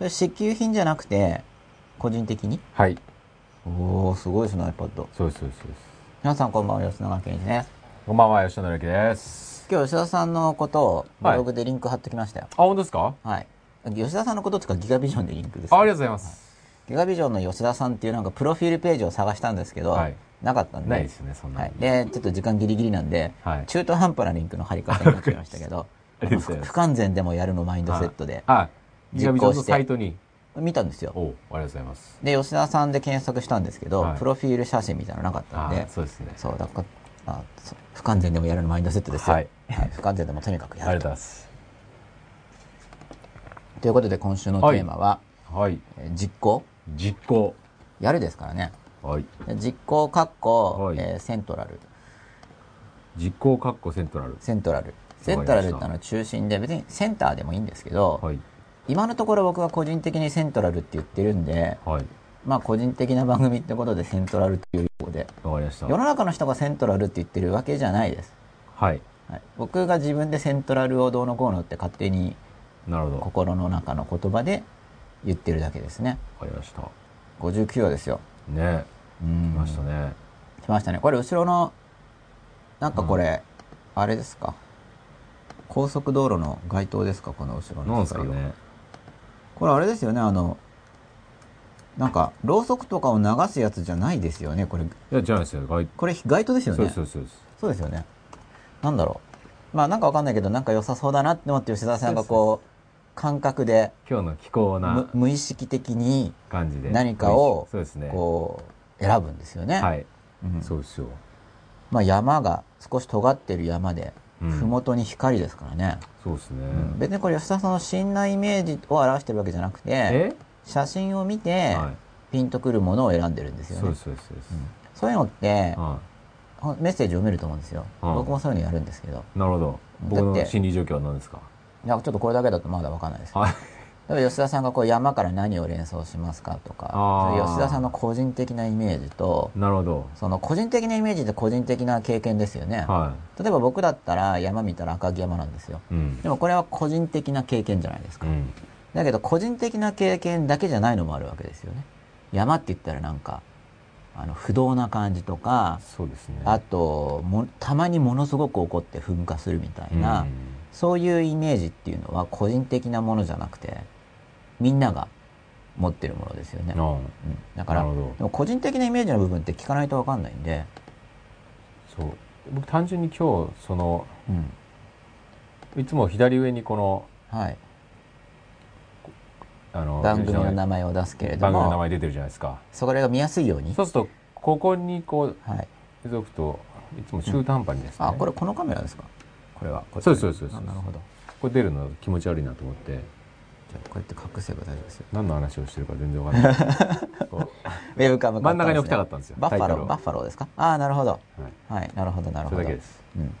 それ支給品じゃなくて、個人的に？はい。おー、すごいですね、iPad。そうです、そうです。そうです皆さんこんばんは、吉永健一です。こんばんは、吉野之です。今日吉田さんのことをブログでリンク貼ってきましたよ。あ、本当ですか？はい。吉田さんのことっていうかギガビジョンでリンクです、あありがとうございます。ギガビジョンの吉田さんっていうなんかプロフィールページを探したんですけど、はいなかったんで。ないですね、そんなはいの。。で、ちょっと時間ギリギリなんで、はい中途半端なリンクの貼り方になっちゃいましたけど、ありがとうございます不完全でもやるのマインドセットで、はい。実行してサイトに。見たんですよ。ありがとうございます。で、吉田さんで検索したんですけど、はいプロフィール写真みたいなのなかったんであ、そうですね。そう、だから、あ不完全でもやるのマインドセットですよ。はい不完全でもとにかくありがとうやると。ございます。ということで今週のテーマは、はい。えー実行実行。やるですからね。はい。で実行かっこ、はいえーセントラル。実行カッコセントラル。セントラル。セントラルってあの中心で、別にセンターでもいいんですけど、はい。今のところ僕は個人的にセントラルって言ってるんで、はい。まあ個人的な番組ってことでセントラルということで、わかりました。世の中の人がセントラルって言ってるわけじゃないです。はい。はい、僕が自分でセントラルをどうのこうのって勝手になるほど。わ心の中の言葉で言ってるだけですね。かりました。59話ですよ。ねうん来ましたね。来ましたね。これ後ろの、なんかこれ、あれですか？高速道路の街灯ですか？この後ろのなんですかね。これあれですよね、あの、なんか、ろうそくとかを流すやつじゃないですよね、これ。いや、違うんですよ。外これ街灯ですよね。そうです、そうですそう。そうですよね。なんだろう。まあなんかわかんないけど、なんか良さそうだなって思って吉田さんがこう、感覚で、今日の気候むな無意識的に感じで。何かをそうですね。こう、選ぶんですよね。はい。うんそうですよ。まあ山が少し尖ってる山で、うんふもとに光ですからね。そうですね。うん別にこれ吉田さんの心内イメージを表してるわけじゃなくて、え？写真を見て、はい。ピンとくるものを選んでるんですよねそうです、。そうです。そうそういうのって、メッセージ読めると思うんですよ。うん僕もそういうのやるんですけど。い。なるほど。だ僕っての心理状況は何ですか？いやちょっとこれだけだとまだわかんないです。はい。例えば吉田さんがこう山から何を連想しますかとか、吉田さんの個人的なイメージと、なるほど。その個人的なイメージって個人的な経験ですよね。は例えば僕だったら山見たら赤城山なんですよ。い。うんで。もこれは個人的な経験じゃないですか。うん。だけど個人的な経験だけじゃないのもあるわけですよね。山って言ったらなんか、あの不動な感じとか、そうですね。あとも、たまにものすごく起こって噴火するみたいな、うんそういうイメージっていうのは個人的なものじゃなくて、みんなが持ってるものですよね。あうん、だから、個人的なイメージの部分って聞かないとわかんないんで、そう。僕単純に今日、その、うん。いつも左上にこの、はい。あの、番組の名前を出すけれど番組の名も、前出てるじゃないですか。それが見やすいように。そうすると、ここにこう、はい。付くと、いつも中途半端にですね。あ、これこのカメラですか？これは。そうですそうですなるほど。これ出るの気持ち悪いなと思って、じゃあこうやって隠せば大丈夫ですよ。何の話をしてるか全然わかんない。こウェブカム真ん中に置きたかったんですよバッファロー、バッファローですか？ああ、なるほど。うはい。はい、なるほど、なるほど。それだけです。うん。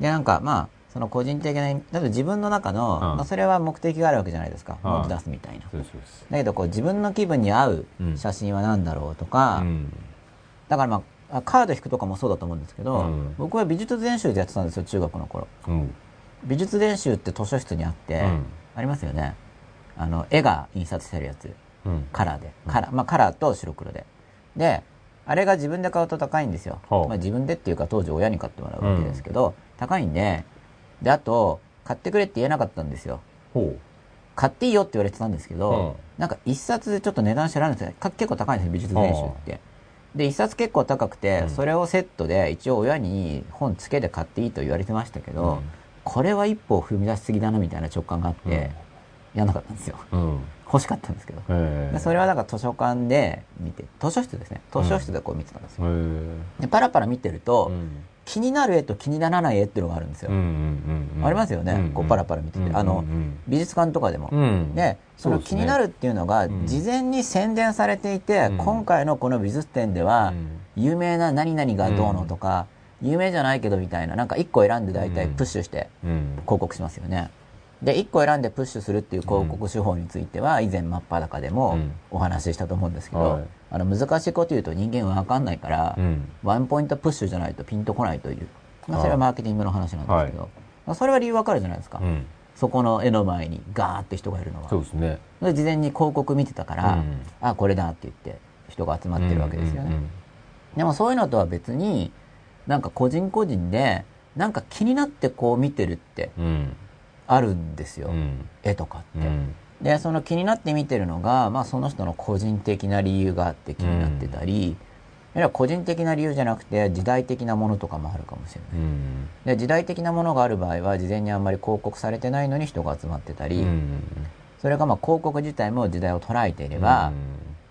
で、なんか、まあ、その個人的な、例えば自分の中の、うんまあ、それは目的があるわけじゃないですか。うん文字出すみたいな。だけど、こう、自分の気分に合ううん写真は何だろうとか、うん。だからまあ、あカード引くとかもそうだと思うんですけど、うん僕は美術練習でやってたんですよ、中学の頃。うん。美術練習って図書室にあって、うんありますよね。あの、絵が印刷してあるやつ。うん。カラーで。カラー、まあカラーと白黒で。で、あれが自分で買うと高いんですよ。まあ自分でっていうか当時親に買ってもらうわけですけど、高いんで、で、あと、買ってくれって言えなかったんですよ。ほ買っていいよって言われてたんですけど、うんなんか一冊でちょっと値段知らないんですよ。か結構高いんですよ、美術練習って。で、一冊結構高くて、うんそれをセットで一応親に本付けで買っていいと言われてましたけど、うんこれは一歩踏み出しすぎだなみたいな直感があって、やんなかったんですよ。う。うん。欲しかったんですけど。へでそれはだから図書館で見て、図書室ですね。図書室でこう見てたんですよ。へえ。でパラパラ見てると、うん。気になる絵と気にならない絵っていうのがあるんですよ。うんうんうん。ありますよね、うんこうパラパラ見てて。あの、美術館とかでも。うん。で、その気になるっていうのが、ん事前に宣伝されていて、うん今回のこの美術展では、有名な何々がどうのとか、有名じゃないけどみたいな、なんか一個選んで大体プッシュしてうん。広告しますよね。で、一個選んでプッシュするっていう広告手法については、以前真っ裸でもうんお話ししたと思うんですけど、はいあの難しいこと言うと人間はわかんないから、うん。ワンポイントプッシュじゃないとピンとこないという。まあ、それはマーケティングの話なんですけど、まあそれは理由わかるじゃないですか。うん。そこの絵の前にガーって人がいるのはそうですね。で事前に広告見てたから、うんあこれだって言って人が集まってるわけですよね、でもそういうのとは別になんか個人個人でなんか気になってこう見てるってうん。うんあるんですよ、うん。絵とかって、うん。でその気になって見てるのが、まあ、その人の個人的な理由があって気になってたり、あるいは個人的な理由じゃなくて時代的なものとかもあるかもしれない。うん。で時代的なものがある場合は事前にあんまり広告されてないのに人が集まってたり、うん。それがまあ広告自体も時代を捉えていれば、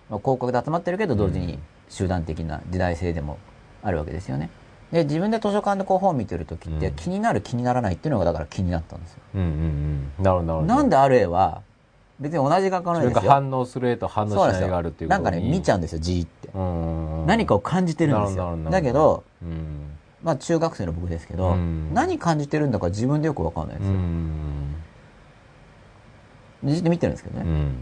まあ、広告で集まってるけど同時に集団的な時代性でもあるわけですよねで自分で図書館でこう本見てる時ってうん。気になる気にならないっていうのがだから気になったんですよ。うんうんうん。なるほどなるほど。なんである絵は別に同じ画家のそれが絵ですよ。反応する絵と反応しそうなんですない絵があるっていうこなんかね見ちゃうんですよじーって。うん。何かを感じてるんですよ。なるほどなるほど。だけどうん。まあ中学生の僕ですけどうん。何感じてるんだか自分でよくわかんないんですうよん。じーって見てるんですけどね。うん。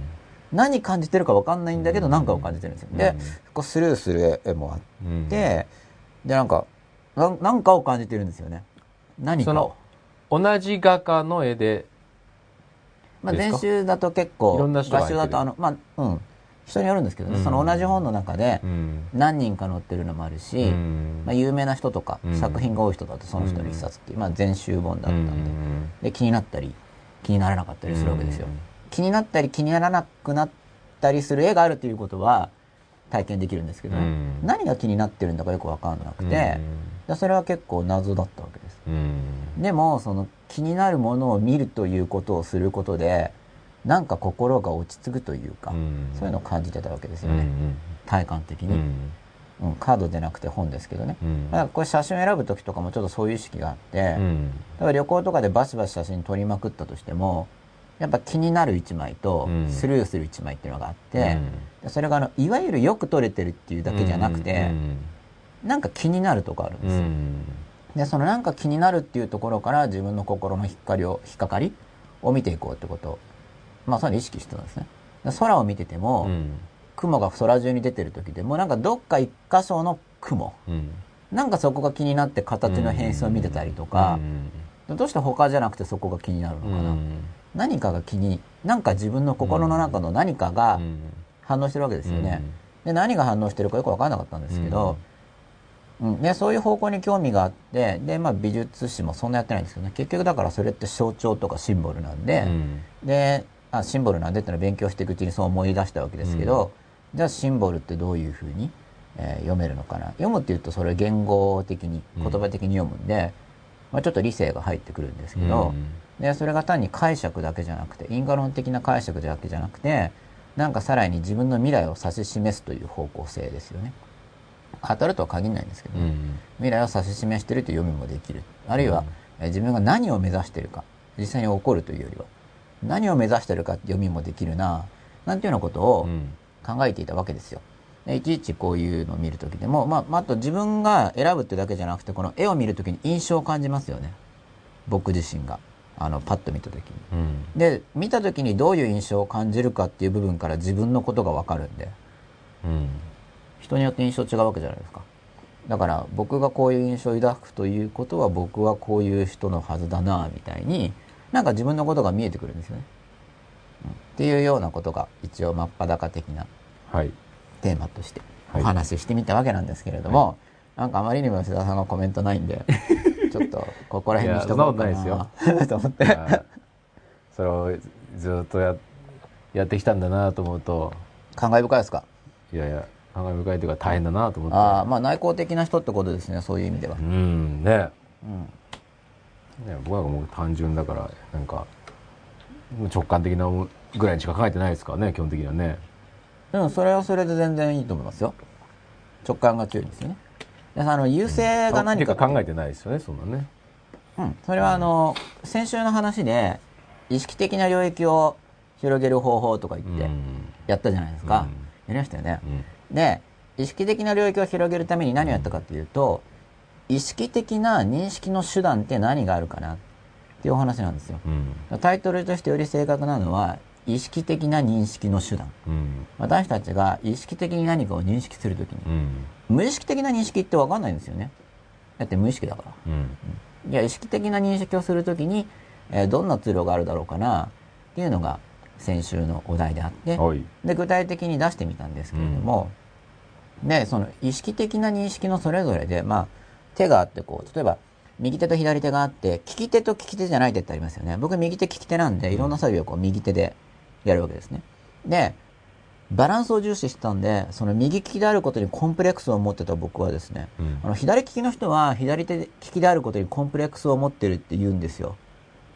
何感じてるかわかんないんだけどうん。何かを感じてるんですよ。うん。でこうスルーする絵もあっうん。てでなんかなんなんかを感じてるんですよね。何かを。その同じ画家の絵で。まあ、ですか？練習だと結構いろんな人が合集だとあのまあうん。人によるんですけどね、うん。その同じ本の中でうん。何人か載ってるのもあるし、うん。まあ、有名な人とか、うん。作品が多い人だとその人の一冊っていう、まあ、全集本だったんで,、うん。で気になったり気にならなかったりするわけですよ、うん。気になったり気にならなくなったりする絵があるということは体験できるんですけどね、うん。何が気になってるんだかよく分かんなくて、でそれは結構謎だったわけです。うん。でもその気になるものを見るということをすることでなんか心が落ち着くというか、うん。そういうのを感じてたわけですうんよね、体感的に、うん。うんカードでなくて本ですけどね、うん。だからこれ写真を選ぶ時とかもちょっとそういう意識があって、うん。だから旅行とかでバシバシ写真撮りまくったとしてもやっぱ気になる1枚とうん。スルーする1枚っていうのがあって、でそれがあのいわゆるよく撮れてるっていうだけじゃなくて、なんか気になるとこあるんですよ、でそのなんか気になるっていうところから自分の心の光を引っかかりを見ていこうってこと。をまあそういうのを意識してたんですね。で空を見てても、雲が空中に出てる時でもなんかどっか一箇所の雲。なんかそこが気になって形の変質を見てたりとか、どうして他じゃなくてそこが気になるのかな、何かが気になんか自分の心の中の何かが反応してるわけですよね、で何が反応してるかよく分からなかったんですけど、うん。でそういう方向に興味があってで、まあ、美術史もそんなやってないんですけどね。結局だからそれって象徴とかシンボルなんで、であシンボルなんでってのを勉強していくうちにそう思い出したわけですけど、じゃあシンボルってどういうふうに、えー読めるのかな。読むっていうとそれ言語的に言葉的に読むんで、まあ、ちょっと理性が入ってくるんですけど、でそれが単に解釈だけじゃなくて因果論的な解釈だけじゃなくてなんかさらに自分の未来を指し示すという方向性ですよね当たるとは限らないんですけど、未来を指し示しているという読みもできる。あるいは、えー自分が何を目指しているか実際に起こるというよりは何を目指しているかって読みもできるななんていうようなことを考えていたわけですよ。でいちいちこういうのを見るときでも、まあ、まああと自分が選ぶってだけじゃなくてこの絵を見るときに印象を感じますよね。僕自身が。あのパッと見たときにで見た時にどういう印象を感じるかっていう部分から自分のことが分かるんで人によって印象違うわけじゃないですか。だから僕がこういう印象を抱くということは僕はこういう人のはずだなみたいになんか自分のことが見えてくるんですよね、うん。っていうようなことが一応真っ裸的なはい。テーマとしてはい。お話ししてみたわけなんですけれども、なんかあまりにも吉田さんがコメントないんで ちょっとここら辺にしとこうかなと思って。はい。それをずっとややってきたんだなと思うと。感慨深いですか？いやいや感慨深いというか大変だなと思って。ああまあ内向的な人ってことですねそういう意味では。うんね。うん。ね僕はもう単純だからなんか直感的なぐらいにしか考えてないですからね基本的にはね。でもそれはそれで全然いいと思いますよ。直感が強いんですよね。であの優勢が何かて。か考えてないですよねそんなね。うん、それはあの先週の話で意識的な領域を広げる方法とか言ってやったじゃないですか、うん。やりましたよね。う、んで意識的な領域を広げるために何をやったかっていうと意識的な認識の手段って何があるかなっていうお話なんですよ。うん。タイトルとしてより正確なのは意識的な認識の手段。うん。私たちが意識的に何かを認識するときにうん。無意識的な認識って分かんないんですよね。だって無意識だから。うん。いや意識的な認識をするときにえー、どんなツールがあるだろうかなっていうのが先週のお題であって、で具体的に出してみたんですけれども、うん、でその意識的な認識のそれぞれで、まあ、手があってこう例えば右手と左手があって利き手と利き手じゃない手ってありますよね。僕右手利き手なんでいろんな作業をこう右手でやるわけですね。でバランスを重視してたんでその右利きであることにコンプレックスを持ってた僕はですね、うん、あの左利きの人は左手利きであることにコンプレックスを持ってるって言うんですよ。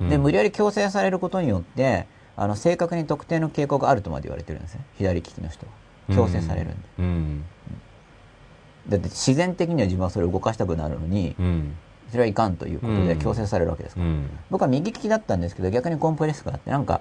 で無理やり強制されることによってあの正確に特定の傾向があるとまで言われてるんですね。左利きの人は。強制されるんで、うん、だって自然的には自分はそれを動かしたくなるのに、うん、それはいかんということで強制されるわけですから、うん、僕は右利きだったんですけど逆にコンプレックスがあってなんか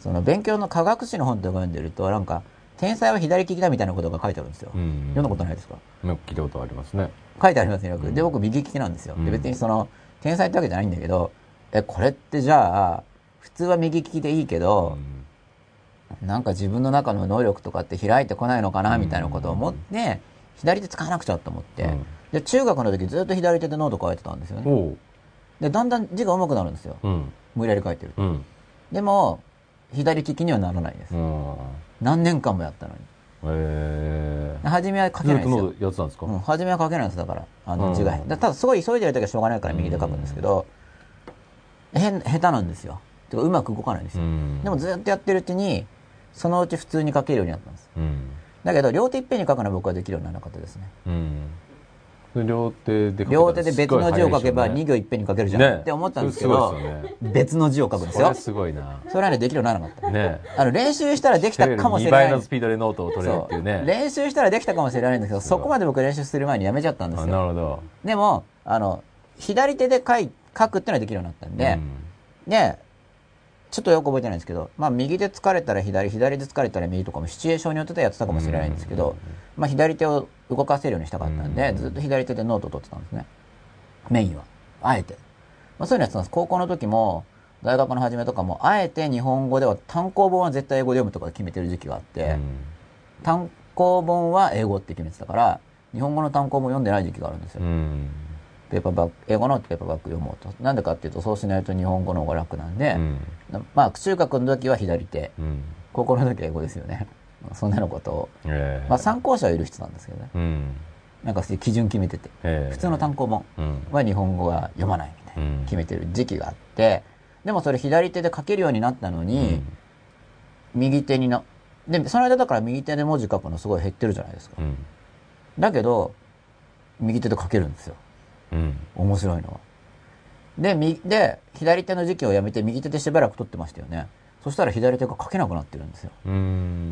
その勉強の科学史の本とか読んでるとなんか天才は左利きだみたいなことが書いてあるんですよ、うん、読んだことないですか？聞いたことありますね。書いてありますねよく、で僕右利きなんですよ、で別にその天才ってわけじゃないんだけどえこれってじゃあ普通は右利きでいいけど、なんか自分の中の能力とかって開いてこないのかなみたいなことを思って、左手使わなくちゃと思って、で中学の時ずっと左手でノート書いてたんですよね。でだんだん字が上手くなるんですよ、無理やり書いてると、でも左利きにはならないです、何年間もやったのに。へえ初めは書けないですよ。やつなんですか、うん、初めは書けないですだから。あの字が、うん、ただすごい急いでる時はしょうがないから右で書くんですけど、へ下手なんですよてかうまく動かないんですよ、でもずっとやってるうちにそのうち普通に書けるようになったんです、うん、だけど両手いっぺんに書くのは僕はできるようにならなかったですね、うん、両手で両手で別の字を書けば2行いっぺんに書けるじゃん、ね、って思ったんですけど、ね、別の字を書くんですよ。すごいな。それはねできるようにならなかった、ね、あの練習したらできたかもしれない2倍のスピードでノートを取れるっていうね。練習したらできたかもしれないんですけどそこまで僕練習する前にやめちゃったんですよ。なるほど。でもあの左手で書い書くっていうのはできるようになったんで、うん、でちょっとよく覚えてないんですけど、まあ、右で疲れたら左、左で疲れたら右とかもシチュエーションによってやってたかもしれないんですけど、まあ、左手を動かせるようにしたかったんで、ずっと左手でノートを取ってたんですね。メインは。あえて。まあ、そういうのやってたんです。高校の時も、大学の初めとかも、あえて日本語では単行本は絶対英語で読むとか決めてる時期があって、単行本は英語って決めてたから、日本語の単行本読んでない時期があるんですよ。ペーパーバック、英語のペーパーバック読もうと。なんでかっていうと、そうしないと日本語の方が楽なんで、うん、まあ、中学の時は左手、うん、高校の時は英語ですよね。そんなのことを、えー、まあ、参考者はいる人なんですけどね。うん、なんかそういう基準決めてて、えー、普通の単行本は日本語は読まないみたいな、決めてる時期があって、でもそれ左手で書けるようになったのに、右手にな、で、その間だから右手で文字書くのすごい減ってるじゃないですか。だけど、右手で書けるんですよ。うん、面白いのは。で、み、で、左手の時期をやめて右手でしばらく取ってましたよね。そしたら左手が書けなくなってるんですよ。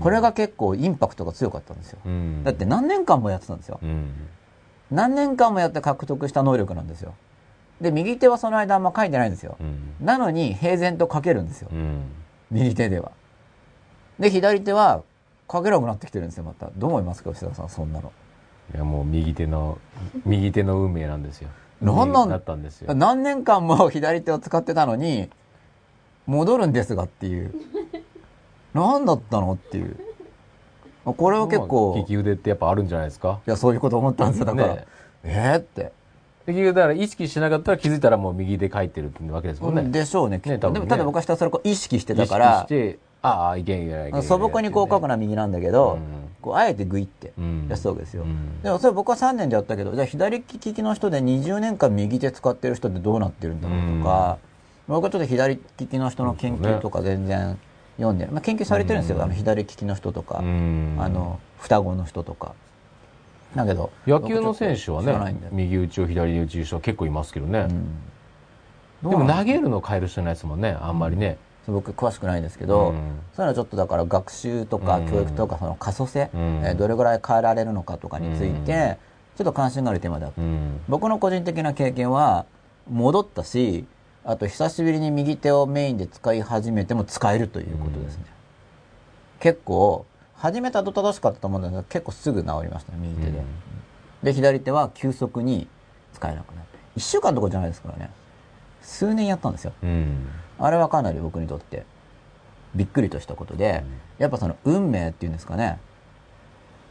これが結構インパクトが強かったんですよ。だって何年間もやってたんですよ。何年間もやって獲得した能力なんですよ。で、右手はその間あんま書いてないんですよ。なのに平然と書けるんですよ。右手では。で、左手は書けなくなってきてるんですよ、また。どう思いますか、吉田さん、そんなの。いやもう右手の右手の運命なんですよ。何なん？だったんですよ。何年間も左手を使ってたのに戻るんですがっていう。何だったのっていう。これは結構。利き腕ってやっぱあるんじゃないですか？いやそういうこと思ったんですよ。だから、ね、えー、って。利き腕だから意識しなかったら気づいたらもう右で書いてるってわけですもんね。でしょうね。ねでもただ僕はひたすら意識してたから。意識してああいけんいけない素朴にこう書くのは右なんだけど、うんこうあえてグイってやったわけですよ、うん、でもそれ僕は3年でやったけどじゃあ左利きの人で20年間右手使ってる人ってどうなってるんだろうとか、うん、僕はちょっと左利きの人の研究とか全然読んでる、まあ、研究されてるんですよ、うん、あの左利きの人とか、あの双子の人とか。だけど野球の選手はね右打ちを左打ち人は結構いますけどね、でも投げるの変える人ないですもんね。あんまりね、僕詳しくないんですけど、うん、そういうのはちょっとだから学習とか教育とかその可塑性、うん、えー、どれぐらい変えられるのかとかについて、ちょっと関心があるテーマだった、うん、僕の個人的な経験は戻ったしあと久しぶりに右手をメインで使い始めても使えるということですね、結構始めたと正しかったと思うんですけど結構すぐ治りましたね右手で、で左手は急速に使えなくなって1週間とかじゃないですからね。数年やったんですよ、あれはかなり僕にとってびっくりとしたことで、やっぱその運命っていうんですかね。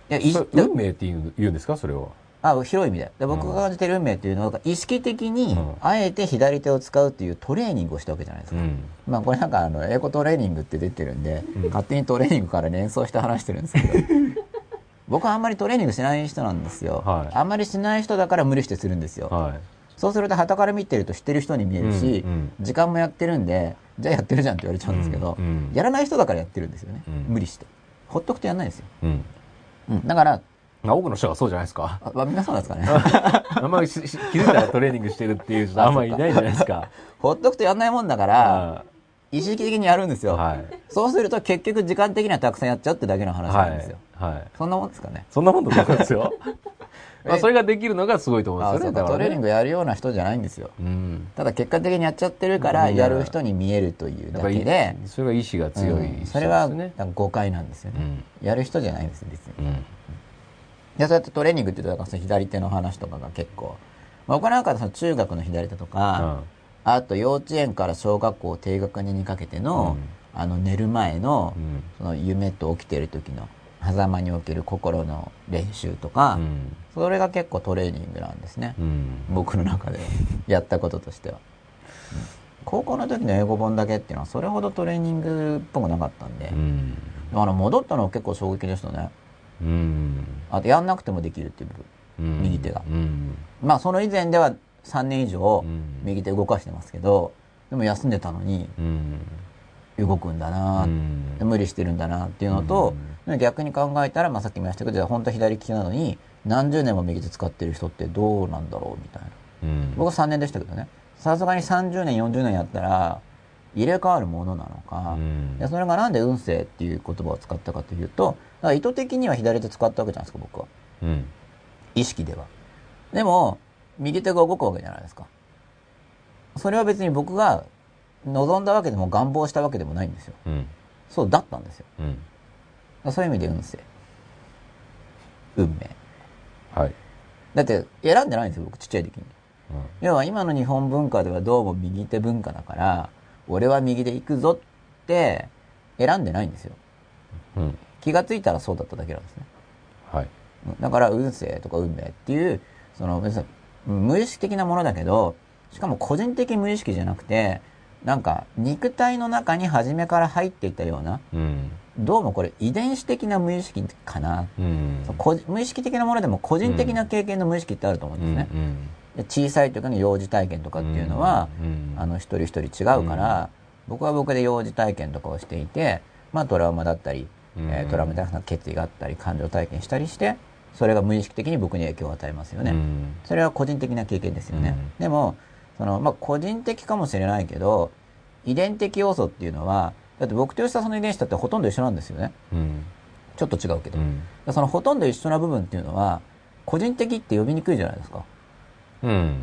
いや運命って言うんですか？それは。あ広い意味で。で僕が感じてる運命っていうのは意識的にあえて左手を使うっていうトレーニングをしたわけじゃないですか、うん、まあこれなんかあの英語トレーニングって出てるんで、うん、勝手にトレーニングから連想して話してるんですけど。僕はあんまりトレーニングしない人なんですよ、はい、あんまりしない人だから無理してするんですよ、はい、そうすると旗から見てると知ってる人に見えるし、うんうん、時間もやってるんでじゃあやってるじゃんって言われちゃうんですけど、うんうん、やらない人だからやってるんですよね、無理してほっとくとやんないですよ、うんだから多くの人がそうじゃないですか。あ、皆さんですかね。あんまり気づいたらトレーニングしてるっていう人あんまりいないじゃないですか。ほっとくとやんないもんだから、意識的にやるんですよ、はい、そうすると結局時間的にはたくさんやっちゃうってだけの話なんですよ。はい。はい、そんなもんですかね。そんなもんだと思いますよ。まあそれができるのがすごいと思うんですよね。トレーニングやるような人じゃないんですよ。うん、ただ結果的にやっちゃってるからやる人に見えるというだけで。それが意志が強い、うん、それは誤解なんですよね。うん、やる人じゃないんです別に。でそうやってトレーニングって言うとその左手の話とかが結構、まあ、僕なんかその中学の左手とか、うん、あと幼稚園から小学校低学年にかけての、うん、あの寝る前の,、その夢と起きてる時の狭間における心の練習とか、それが結構トレーニングなんですね、僕の中で やったこととしては。高校の時の英語本だけっていうのはそれほどトレーニングっぽくなかったんで、うん、あの戻ったのは結構衝撃でしたね。あとやんなくてもできるっていう部分、右手が、まあその以前では3年以上右手動かしてますけどでも休んでたのに動くんだな、無理してるんだなっていうのと、逆に考えたら、まあ、さっきも言いましたけど本当は左利きなのに何十年も右手使ってる人ってどうなんだろうみたいな、僕は3年でしたけどね。さすがに30年40年やったら入れ替わるものなのか、うん、でそれがなんで運勢っていう言葉を使ったかというと意図的には左手使ったわけじゃないですか僕は、うん、意識では。でも右手が動くわけじゃないですか。それは別に僕が望んだわけでも願望したわけでもないんですよ、うん、そうだったんですよ、うん、そういう意味で運勢運命。はい。だって選んでないんですよ僕ちっちゃい時に、要は今の日本文化ではどうも右手文化だから俺は右で行くぞって選んでないんですよ。うん、気がついたらそうだっただけなんですね。はい。だから運勢とか運命っていう、その無意識的なものだけど、しかも個人的無意識じゃなくて、なんか肉体の中に初めから入っていったような、うん、どうもこれ遺伝子的な無意識かな、うん、無意識的なものでも個人的な経験の無意識ってあると思うんですね。うんうん。小さい時の幼児体験とかっていうのは、あの一人一人違うから、僕は僕で幼児体験とかをしていて、まあトラウマだったり、えー、トラウマ的な決意があったり、感情体験したりして、それが無意識的に僕に影響を与えますよね。それは個人的な経験ですよね。でも、その、まあ個人的かもしれないけど、遺伝的要素っていうのは、だって僕と吉田さんの遺伝子だってほとんど一緒なんですよね。うん、ちょっと違うけど、うん、そのほとんど一緒な部分っていうのは、個人的って呼びにくいじゃないですか。うん。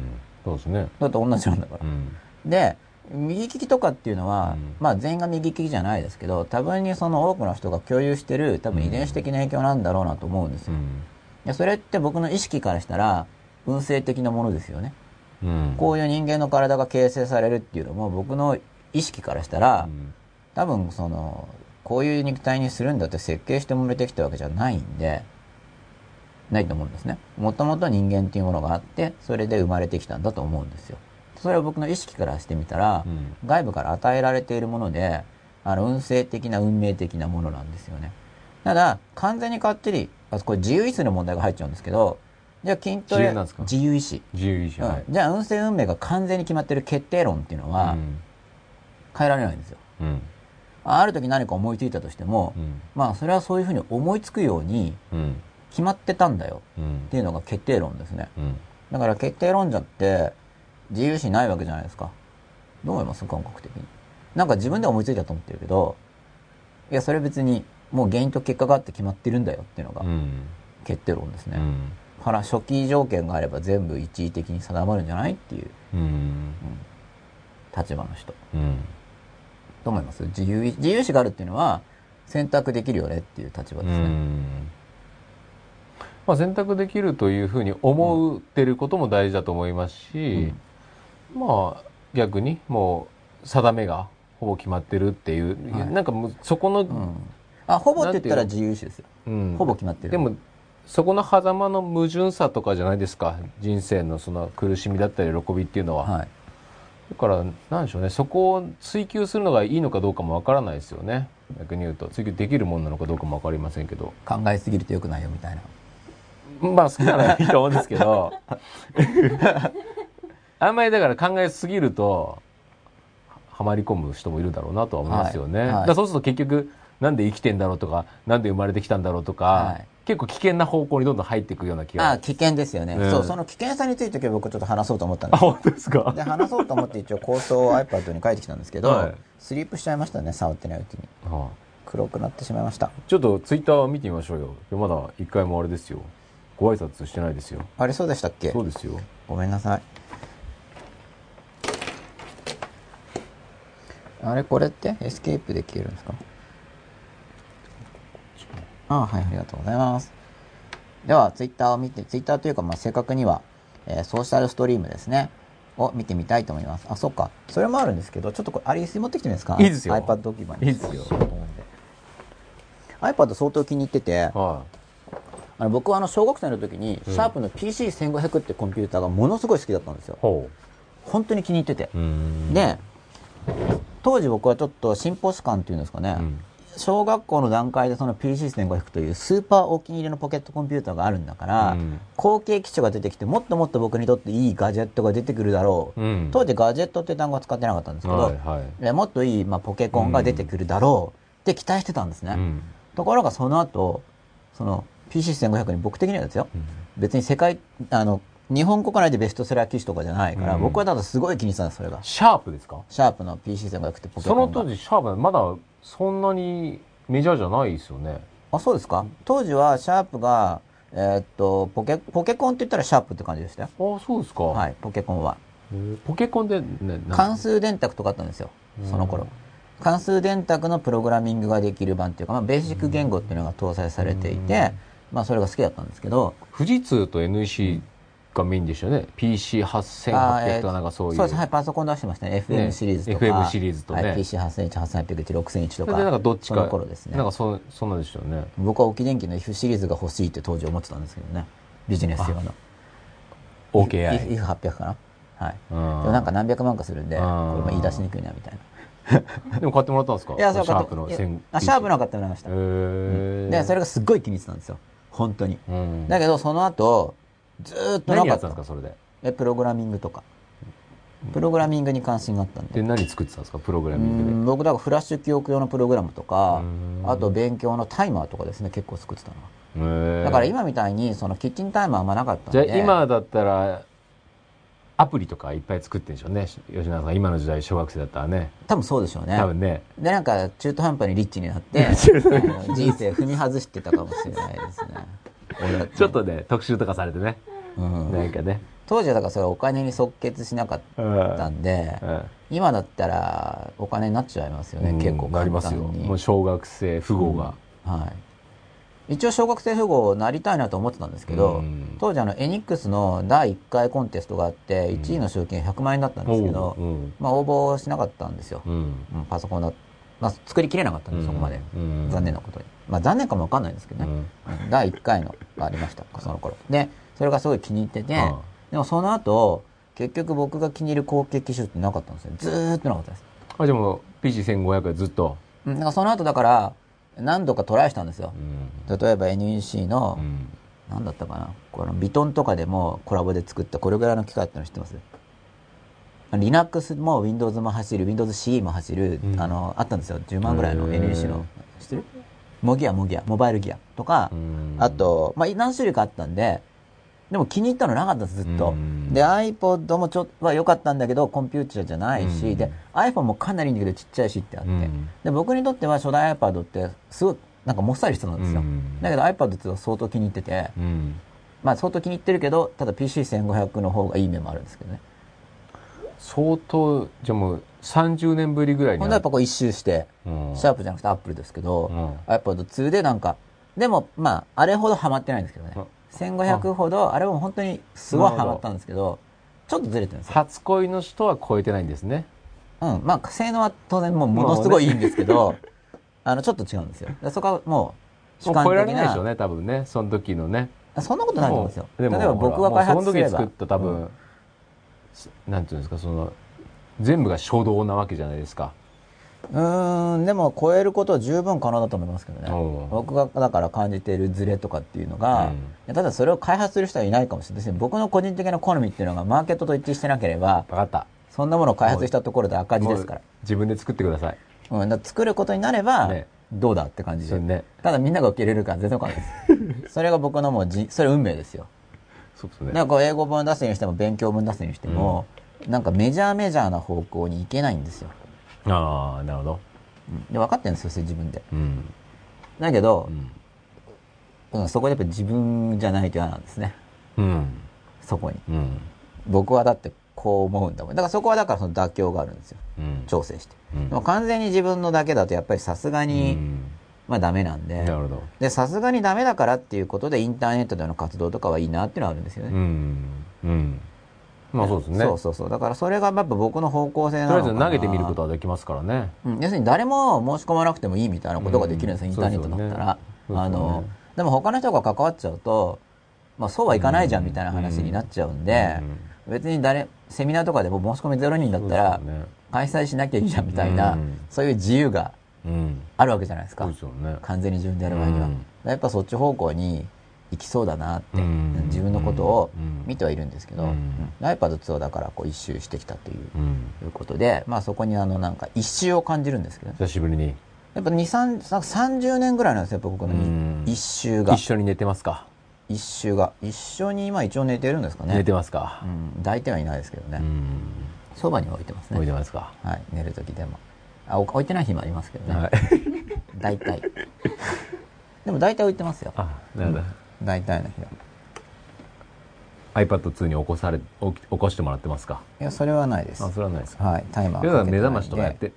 そうですね。だって同じなんだから。うん、で、右利きとかっていうのは、うん、まあ全員が右利きじゃないですけど、多分にその多くの人が共有してる多分遺伝子的な影響なんだろうなと思うんですよ。うん、それって僕の意識からしたら、運勢的なものですよね。うん、こういう人間の体が形成されるっていうのも僕の意識からしたら、多分その、こういう肉体にするんだって設計して生まれてきたわけじゃないんで、ないと思うんですね。もともと人間っていうものがあって、それで生まれてきたんだと思うんですよ。それは僕の意識からしてみたら、うん、外部から与えられているもので、あの、運勢的な運命的なものなんですよね。ただ、完全にかっちり、あこれ自由意志の問題が入っちゃうんですけど、じゃあ筋トレ、自由意志。自由意志、はい、じゃあ運勢運命が完全に決まってる決定論っていうのは、変えられないんですよ。うん、ある時何か思いついたとしても、うん、まあそれはそういうふうに思いつくように、決まってたんだよ。っていうのが決定論ですね。だから決定論者って自由視ないわけじゃないですか。どう思います？感覚的に。なんか自分で思いついたと思ってるけど、いや、それ別にもう原因と結果があって決まってるんだよっていうのが決定論ですね。うん、から初期条件があれば全部一時的に定まるんじゃない？っていう、うん、うん、立場の人。うん、どう思います。自由自由視があるっていうのは選択できるよねっていう立場ですね。まあ、選択できるというふうに思ってることも大事だと思いますし、まあ逆にもう定めがほぼ決まってるっていう、はい、なんかもうそこの、うん、あほぼって言ったら自由意志ですよ、うん、ほぼ決まってる。でもそこの狭間の矛盾さとかじゃないですか。人生のその苦しみだったり喜びっていうのは、はいだからなんでしょうね。そこを追求するのがいいのかどうかもわからないですよね。逆に言うと。追求できるものなのかどうかもわかりませんけど。考えすぎるとよくないよみたいな。まあ好きならいいと思うんですけど。あんまりだから考えすぎるとはまり込む人もいるだろうなとは思いますよね、はい。はい。だそうすると結局なんで生きてんだろうとかなんで生まれてきたんだろうとか、はい結構危険な方向にどんどん入っていくような気が。ああ危険ですよね、うんそうその危険さについて今日僕ちょっと話そうと思ったんあです。よ本当ですか？で話そうと思って一応構想を iPad に書いてきたんですけど、はい。スリープしちゃいましたね触ってないうちに。はあ黒くなってしまいました。ちょっとツイッター見てみましょうよ。まだ一回もあれですよ。ご挨拶してないですよ。あれそうでしたっけ？そうですよ。ごめんなさい。あれこれって？エスケープで消えるんですか？あはいありがとうございます。ではツイッターを見てツイッターというかまあ正確には、えーソーシャルストリームですね。を見てみたいと思います。あそっか。それもあるんですけどちょっとこれアリース持ってきてみますか？いいですよ。iPad 置き場に。いいですよ。iPad 相当気に入っててはあの僕はあの小学生の時に、シャープの PC1500 ってコンピューターがものすごい好きだったんですよ。いほ本当に気に入ってて。で当時僕はちょっと進歩史観っていうんですかね、うん小学校の段階でその PC1500 というスーパーお気に入りのポケットコンピューターがあるんだから、うん。後継機種が出てきてもっともっと僕にとっていいガジェットが出てくるだろう、うん。当時ガジェットっていう単語は使ってなかったんですけど、はいはい。でもっといい、まあ、ポケコンが出てくるだろう。って期待してたんですね、うん。ところがその後その PC1500 に僕的にはですよ、別に世界あの日本国内でベストセラー機種とかじゃないから、うん。僕はただすごい気に入ってたんですそれが。シャープですか？シャープの PC1500 ってポケそコンが。の当時シャープまだそんなにメジャーじゃないですよね。あそうですか？当時はシャープがえーっとポケポケコンって言ったらシャープって感じでしたよ。あそうですか、はいポケコンは。ポケコンでね関数電卓とかあったんですよその頃。関数電卓のプログラミングができる版っていうか、まあ、ベーシック言語っていうのが搭載されていて、まあそれが好きだったんですけど。富士通と NEC がメインでしたよね。PC8800 とかなんかそういう。そうです。はい。パソコン出してましたね。FM シリーズとか、FM シリーズとね。はい、PC8001、8101、6001とかでなんかどっちか。その頃ですね。なんかそそんなんでしたよね。僕は沖電機の F シリーズが欲しいって当時思ってたんですけどね。ビジネス用の。OKI F800 かな？はい。うん。でもなんか何百万かするんでこれうんも言い出しにくいなみたいな。でも買ってもらったんですか？いやそれシャープの1000あシャープの買ってもらいました、へー。でそれがすっごい気に入ってたんですよ。本当に、うん。だけどその後ずーっとな何やかってたんですかそれで？えプログラミングとか。プログラミングに関心があったんで。で何作ってたんですかプログラうミングで？ん僕だからフラッシュ記憶用のプログラムとかうん。あと勉強のタイマーとかですね結構作ってたのだから今みたいにそのキッチンタイマーあんまなかったんじゃであ今だったらアプリとかいっぱい作ってるんでしょうね吉永さん。今の時代小学生だったらね。多分そうでしょうね。多分ね。でなんか中途半端にリッチになって 人生踏み外してたかもしれないですね ちょっとね特集とかされてね。うん。なんかね。当時はだからそれお金に即決しなかったんで今だったらお金になっちゃいますよね、うん結構なりますよ。簡単にもう小学生富豪が、はい、一応小学生富豪なりたいなと思ってたんですけど、うん。当時あのエニックスの第1回コンテストがあって1位の賞金100万円だったんですけど、まあ、応募しなかったんですよ、パソコンだ、まあ、作りきれなかったんです、そこまで、うん。残念なことに、まあ、残念かも分かんないんですけどね、うん。第1回のがありましたその頃。でそれがすごい気に入ってて、でもその後結局僕が気に入る後継機種ってなかったんですよ。ずーっとなかったです。あでも PC1500 はずっと、うん、だからその後だから何度かトライしたんですよ。う、ん。例えば NEC の、うん。なんだったかな。このビトンとかでもコラボで作ったこれぐらいの機械っての知ってます？Linux も Windows も走る Windows CE も走る、うん。あのあったんですよ。10万ぐらいの NEC の。知ってる？モギアモギアモバイルギアとか、うん。あと、まあ、何種類かあったんででも気に入ったのなかったんですずっと、うん。で iPod もちょっとは良かったんだけどコンピューターじゃないし、うん。で iPhone もかなりいいんだけどちっちゃいしってあって、うん。で僕にとっては初代 iPad ってすごいなんかもっさりしてたんですよ、うん。だけど iPad って相当気に入ってて、うん。まあ相当気に入ってるけどただ PC1500 の方がいい面もあるんですけどね相当じゃあもう30年ぶりぐらいに今度はやっぱこう一周して、うん。シャープじゃなくてアップルですけど、うん。iPad2 でなんかでもまああれほどハマってないんですけどね、うん。1500ほどあれも本当にすごいハマったんですけどちょっとずれてるんですよ。初恋の人は超えてないんですね。うん。まあ性能は当然もうものすごいいいんですけど あのちょっと違うんですよ。でそこはも主観的な。超えられないでしょうね、多分ね。その時のね。そんなことないと思うんですよ。例えば僕が開発すれば。その時作った多分、うん、なんていうんですか、その、全部が初動なわけじゃないですか。うんでも超えることは十分可能だと思いますけどね。僕がだから感じているズレとかっていうのが、うん、ただそれを開発する人はいないかもしれないです僕の個人的な好みっていうのがマーケットと一致してなければ分かった。そんなものを開発したところで赤字ですから。自分で作ってください、うん、だ作ることになれば、ね、どうだって感じで、ね、ただみんなが受け入れるから全然わかんないです。それが僕のもうじそれ運命ですよそうですね。だから英語本出すにしても勉強文出すにしても、うん、なんかメジャーメジャーな方向に行けないんですよ。ああなるほど。で分かってるんですよ自分で、うん、だけど、うん、そこでやっぱ自分じゃないと嫌なんですね、うん、そこに、僕はだってこう思うんだもん。だからそこはだからその妥協があるんですよ、調整して、でも完全に自分のだけだとやっぱりさすがに、まあダメなんで。でさすがにダメだからっていうことでインターネットでの活動とかはいいなっていうのはあるんですよね、うん。まあそうですね。そうそうそう。だからそれがやっぱ僕の方向性なのかな。とりあえず投げてみることはできますからね。うん、要するに誰も申し込まなくてもいいみたいなことができるんですよ、インターネットだったら。ね、あの、ね、でも他の人が関わっちゃうと、まあそうはいかないじゃんみたいな話になっちゃうんで、別に誰、セミナーとかでも申し込み0人だったら、開催しなきゃいいじゃんみたいな、そういう自由があるわけじゃないですか。完全に自分でやる場合には。やっぱそっち方向にいきそうだなって自分のことを見てはいるんですけど、iPad2 だからこう一周してきたということで、まあ、そこにあのなんか一周を感じるんですけど久しぶりに。やっぱ2 3 30年ぐらいなんですよ僕の一周が。一緒に寝てますか？一周が。一緒に今一応寝てるんですかね。寝てますか、うん、抱いてはいないですけどね。そばに置いてますね。置いてますか？はい。寝る時でもあ置いてない日もありますけどね、はい、大体。でも大体置いてますよ。あなるほど、うん。大体の日は。iPad2 に起こされ起こしてもらってますか？いやそれはないです。あそれはないですか？はいタイマー目覚ましとかやって。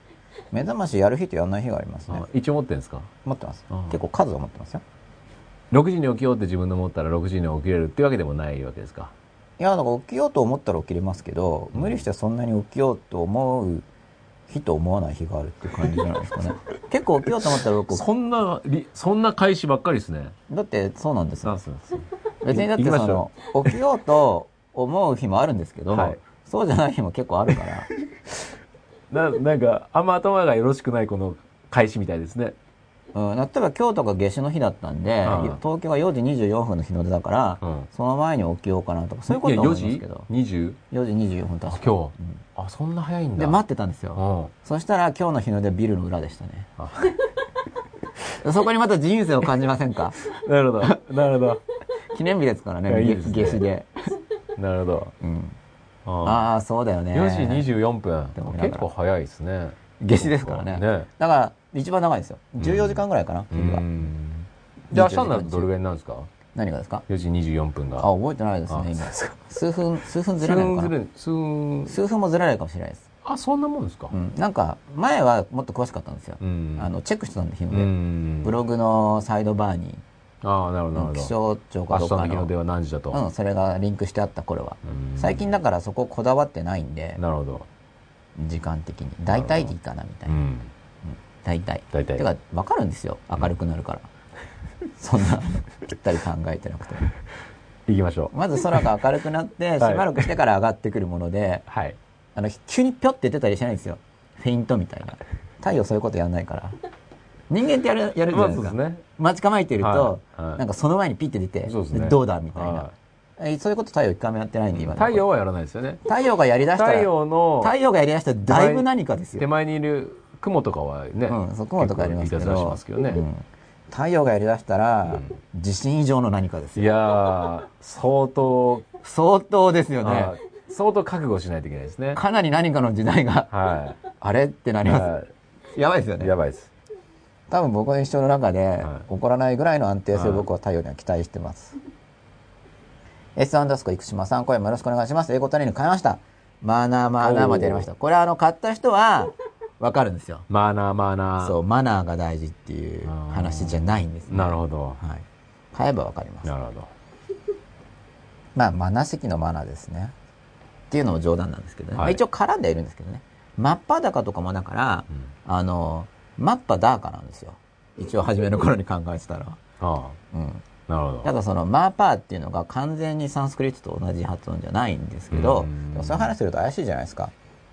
目覚ましやる日とやらない日がありますね。一応持ってるんですか？持ってます。結構数を持ってますよ。6時に起きようって自分で思ったら6時に起きれるっていうわけでもないわけですか？いやだから起きようと思ったら起きれますけど、無理してそんなに起きようと思う日と思わない日があるっていう感じじゃないですかね。結構起きようと思ったら僕そんなそんな開始ばっかりですね。だってそうなんですよ。別にだってその起きようと思う日もあるんですけど、はい、そうじゃない日も結構あるから。ななんかあんま頭がよろしくないこの開始みたいですねうん、例えば今日とか夏至の日だったんで、うん、東京が4時24分の日の出だから、うん、その前に起きようかなとかそういうこと思いますけど。4時 ?4 時24分確か。今日、うん、あそんな早いんだ。で待ってたんですよ、そしたら今日の日の出ビルの裏でしたね。そこにまた自由性を感じませんか？なるほど。なるほど。記念日ですからね夏至でなるほど、うん、ああ。そうだよね。4時24分。結構早いですね。夏至ですからね。ね。だから一番長いですよ。14時間ぐらいかな昼がで明日になるとどれぐらいなんですか？何がですか？4時24分が。あ覚えてないですね今。数分 数分ずれないのかな？数分数分。もずれないかもしれないです。あそんなもんですか、うん、なんか前はもっと詳しかったんですよ、あのチェックしてたんで日の出ブログのサイドバーに。ああなるほど気象庁かどうかの。明日の日は何時だと？うんそれがリンクしてあった頃は。最近だからそここだわってないんで。なるほど。時間的に。大体でいいかなみたいな、うん、大体。大体。てか分かるんですよ。明るくなるから、うん、そんなぴったり考えてなくて。行きましょう。まず空が明るくなってしばらくしてから上がってくるもので、はい、あの急にぴょって出たりしないんですよ。フェイントみたいな。太陽そういうことやんないから。人間ってやるやるじゃないですか、まあね、待ち構えてると、なんかその前にピッて出て、ね、どうだみたいな、はい。そういうこと太陽一回もやってないんで、今太陽はやらないですよね。太陽がやりだしたら、太陽の、太陽がやりだしたらだいぶ何かですよ。手前にいる雲とかはね、うん、そう雲とかありますけど、けどねうん、太陽がやりだしたら、うん、地震以上の何かですよ。いや相当、相当ですよね。相当覚悟しないといけないですね。かなり何かの時代が、はい、あれってなります。はい、やばいですよね。やばいです。多分僕の一生の中で起こらないぐらいの安定性を僕は太陽には期待してます。S アンダースコ生島さん、声もよろしくお願いします。英語トレーニング変えました。マーナーマーナーまでやりました。これあの、買った人は、わかるんですよ。マーナーマーナー。そう、マナーが大事っていう話じゃないんですね。なるほど。はい。買えばわかります。なるほど。まあ、マナ席のマナーですね。っていうのも冗談なんですけどね。はい、一応絡んでいるんですけどね。マッパ高とかもだから、うん、あの、マッパダーカなんですよ。一応初めの頃に考えてたら。ああ。うん。なるほど。ただその、マーパーっていうのが完全にサンスクリットと同じ発音じゃないんですけど、でもそういう話すると怪しいじゃないですか。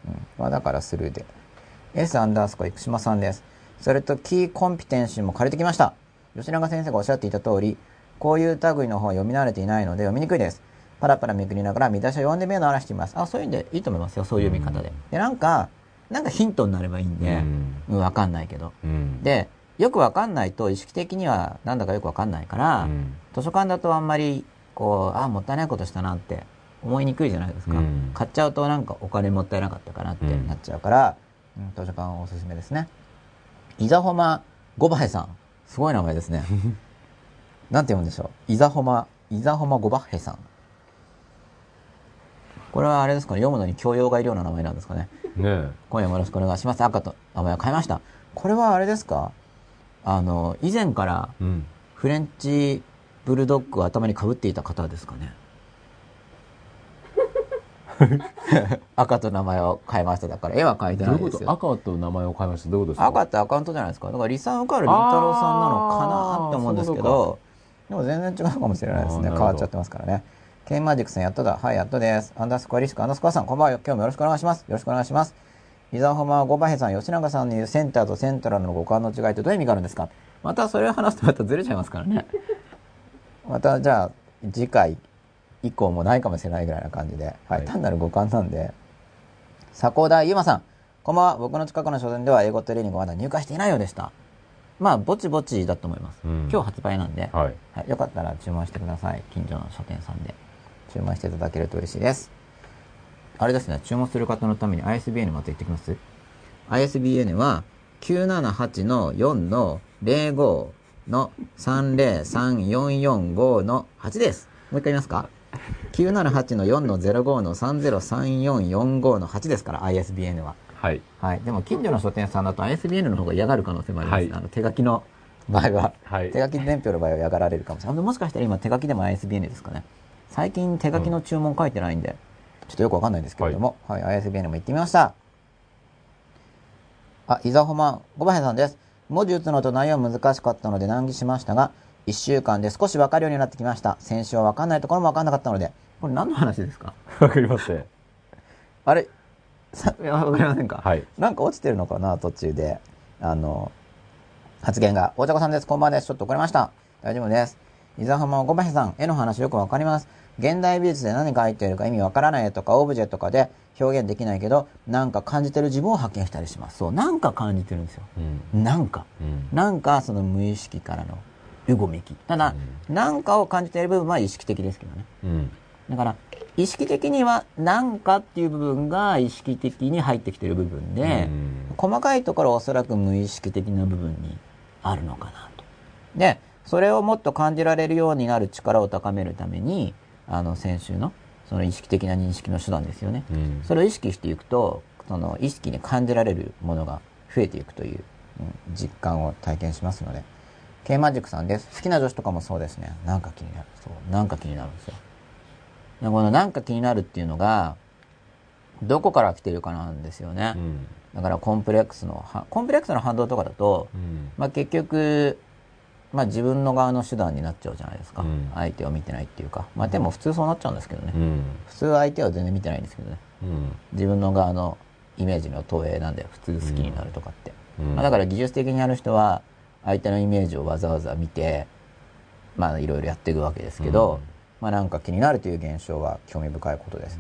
うん。まあだからスルーで。S アンダースコ生島さんです。それと、キーコンピテンシーも借りてきました。吉永先生がおっしゃっていた通り、こういう類の本は読み慣れていないので読みにくいです。パラパラめくりながら見出しを読んでみようの話しています。あ、そういうんでいいと思いますよ。そういう読み方で。で、なんか、なんかヒントになればいいんで、うん、わかんないけど。で、よくわかんないと意識的にはなんだかよくわかんないから、図書館だとあんまり、こう、あ、もったいないことしたなって思いにくいじゃないですか。買っちゃうとなんかお金もったいなかったかなってなっちゃうから、うん、図書館おすすめですね。伊ザホマゴバヘさん。すごい名前ですね。なんて読むんでしょう？伊ザホマ、伊ザホマゴバッヘさん。これはあれですかね、読むのに教養がいるような名前なんですかね？ね今夜もよろしくお願いします。赤と名前を変えました。これはあれですか？あの、以前からフレンチブルドッグを頭にかぶっていた方ですかね？赤と名前を変えました。だから絵は描いてないですよ。赤と名前を変えました？どういうことですか？赤ってアカウントじゃないですか。だからリサン受かるりんたろうさんなのかなって思うんですけど。でも全然違うかもしれないですね。変わっちゃってますからね。ケンマジックさんやっとだ。はいやっとです。アンダースコアリスクアンダースコアさんこんばんは。今日もよろしくお願いします。よろしくお願いします伊沢ホマゴバヘさん吉永さんの言うセンターとセントラルの五感の違いってどういう意味があるんですか？またそれを話すとまたずれちゃいますからね。またじゃあ次回以降もないかもしれないぐらいな感じで、はい、単なる五感なんで、迫田ゆまさん、こんばんは。僕の近くの書店では英語トレーニングまだ入荷していないようでした。まあ、ぼちぼちだと思います。うん、今日発売なんで、はい、はい、よかったら注文してください。近所の書店さんで。注文していただけると嬉しいです。あれですね、注文する方のために ISBN また言ってきます ?ISBN は、978の4の05の3034445の8です。もう一回言いますか？978の4の05の303445の8ですから ISBN は。はい。はい。でも近所の書店さんだと ISBN の方が嫌がる可能性もあります。はい、あの手書きの場合は、はい、手書き伝票の場合は嫌がられるかもしれない。もしかしたら今手書きでも ISBN ですかね。最近手書きの注文書いてないんで、うん、ちょっとよくわかんないですけれども、はい、はい、ISBN も行ってみました。あ、伊沢ホマン、小林さんです。文字打つのと内容難しかったので難儀しましたが、1週間で少し分かるようになってきました。先週は分かんないところも分かんなかったので、これ何の話ですか？わかりません。あれ？さ、わかりませんか？はい。なんか落ちてるのかな？途中で。あの、発言が。大茶子さんです。こんばんはです。ちょっと遅れました。大丈夫です。伊沢浜小林さん、絵の話よくわかります。現代美術で何書いてるか意味わからないとか、オブジェとかで表現できないけど、なんか感じてる自分を発見したりします。そう、なんか感じてるんですよ。うん、なんか、うん。なんかその無意識からのうごめき。ただ、何、うん、かを感じている部分は意識的ですけどね。うん、だから、意識的には何かっていう部分が意識的に入ってきてる部分で、うん、細かいところはおそらく無意識的な部分にあるのかなと。で、それをもっと感じられるようになる力を高めるために、あの、先週の、その意識的な認識の手段ですよね。うん、それを意識していくと、その意識に感じられるものが増えていくという、うん、実感を体験しますので、K マジックさんです。好きな女子とかもそうですね。なんか気になる。そう。なんか気になるんですよ。でこのなんか気になるっていうのが、どこから来てるかなんですよね。うん、だからコンプレックスの、コンプレックスの反動とかだと、うん、まあ結局、まあ自分の側の手段になっちゃうじゃないですか。うん、相手を見てないっていうか。まあでも普通そうなっちゃうんですけどね。普通相手は全然見てないんですけどね。自分の側のイメージの投影なんで普通好きになるとかって。まあだから技術的にやる人は、相手のイメージをわざわざ見て、まあいろいろやっていくわけですけど、うん、まあなんか気になるという現象は興味深いことです。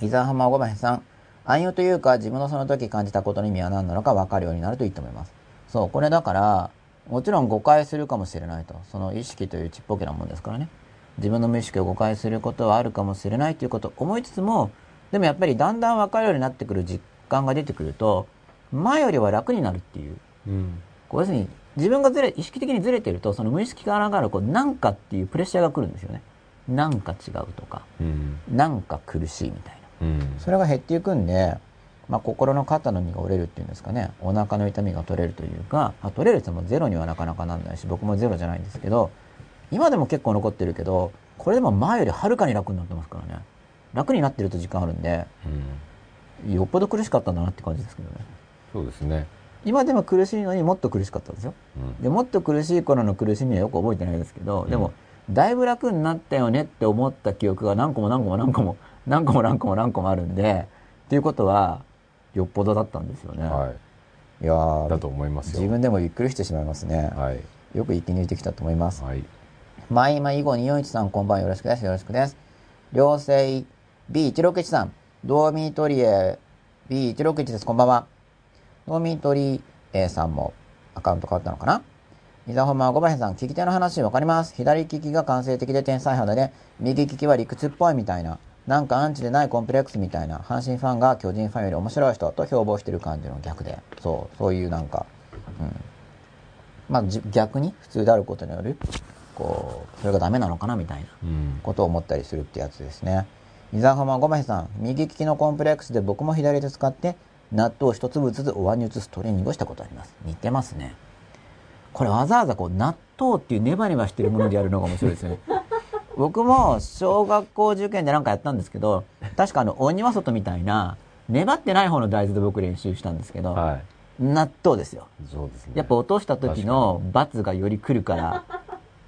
伊沢浜小林さん、暗喩というか自分のその時感じたことの意味は何なのか分かるようになるといいと思います。そう、これだから、もちろん誤解するかもしれないと。その意識というちっぽけなもんですからね。自分の無意識を誤解することはあるかもしれないということを思いつつも、でもやっぱりだんだん分かるようになってくる実感が出てくると、前よりは楽になるっていう。うんこう要するに自分がずれ、意識的にずれてると、その無意識からがらこう、なんかっていうプレッシャーが来るんですよね。なんか違うとか、うん、なんか苦しいみたいな、うん、それが減っていくんで、まあ、心の肩の荷が折れるっていうんですかね、お腹の痛みが取れるというか、あ取れるってもゼロにはなかなかなんないし、僕もゼロじゃないんですけど、今でも結構残ってるけど、これでも前よりはるかに楽になってますからね。楽になってると時間あるんで、うん、よっぽど苦しかったんだなって感じですけどね。そうですね。今でも苦しいのにもっと苦しかったんですよ。でもっと苦しい頃の苦しみはよく覚えてないですけど、でも、だいぶ楽になったよねって思った記憶が何個も何個も何個も何個も何個も何個もあるんで、っていうことは、よっぽどだったんですよね。はい。いやだと思います自分でもびっくりしてしまいますね。はい。よく生き抜いてきたと思います。はい。マイマイゴ241さん、こんばんよろしくです。よろしくです。両性 B161 さん、ドーミートリエ B161 です。こんばんは。ドーミートリエさんもアカウント変わったのかな？伊沢マーゴバヘさん、聞き手の話わかります。左利きが感性的で天才肌で、右利きは理屈っぽいみたいな。なんかアンチでないコンプレックスみたいな、阪神ファンが巨人ファンより面白い人と標榜してる感じの逆で、そう、そういうなんか、うん。まあ、逆に普通であることによる、こう、それがダメなのかなみたいなことを思ったりするってやつですね。伊沢浜ごまへさん、右利きのコンプレックスで僕も左手使って、納豆一粒ずつお椀に移すトレーニングをしたことあります。似てますね。これわざわざこう、納豆っていうネバネバしてるものでやるのが面白いですね。僕も小学校受験でなんかやったんですけど、確かあの、鬼は外みたいな、粘ってない方の大豆で僕練習したんですけど、はい、納豆ですよ。そうですね。やっぱ落とした時の罰がより来るから、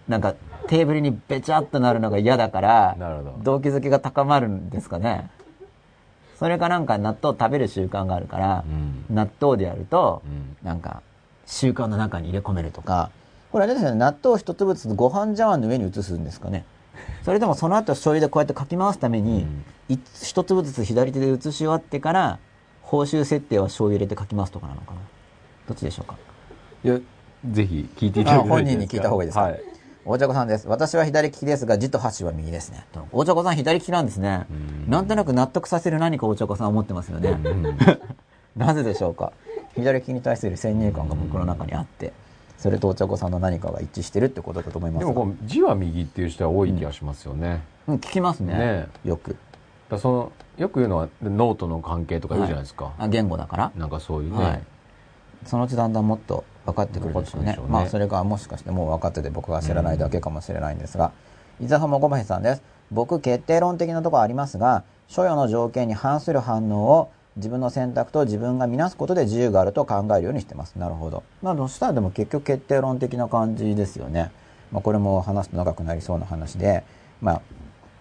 なんかテーブルにべちゃっとなるのが嫌だから、動機づけが高まるんですかね。それかなんか納豆食べる習慣があるから、うん、納豆でやると、うん、なんか習慣の中に入れ込めるとか、これあれですよね、納豆一粒ずつご飯茶碗の上に移すんですかね。それでもその後醤油でこうやってかき回すために、うん、一粒ずつ左手で移し終わってから、報酬設定は醤油入れてかき回すとかなのかな。どっちでしょうか。いや、ぜひ聞いていただいて本人に聞いた方がいいですか、はい、大茶子さんです。私は左利きですが、字と箸は右ですね。大茶子さん左利きなんですね。なんとなく納得させる何か大茶子さん思ってますよね。なぜでしょうか？左利きに対する先入観が僕の中にあって。それとお茶子さんの何かが一致してるってことだと思います。でも字は右っていう人は多い気がしますよね、うん、聞きますね、ね、よく。だそのよく言うのはノートの関係とか言うじゃないですか、はい、あ言語だから。なんかそういうね、はい、そのうちだんだんもっと分かってくるでしょうね、ね、まあそれがもしかしてもう分かってて僕が知らないだけかもしれないんですが、伊沢浜小林さんです僕決定論的なところありますが所与の条件に反する反応を自分の選択と自分が見なすことで自由があると考えるようにしてます。なるほど。まあ、そしたらでも結局決定論的な感じですよね。まあ、これも話すと長くなりそうな話で、まあ、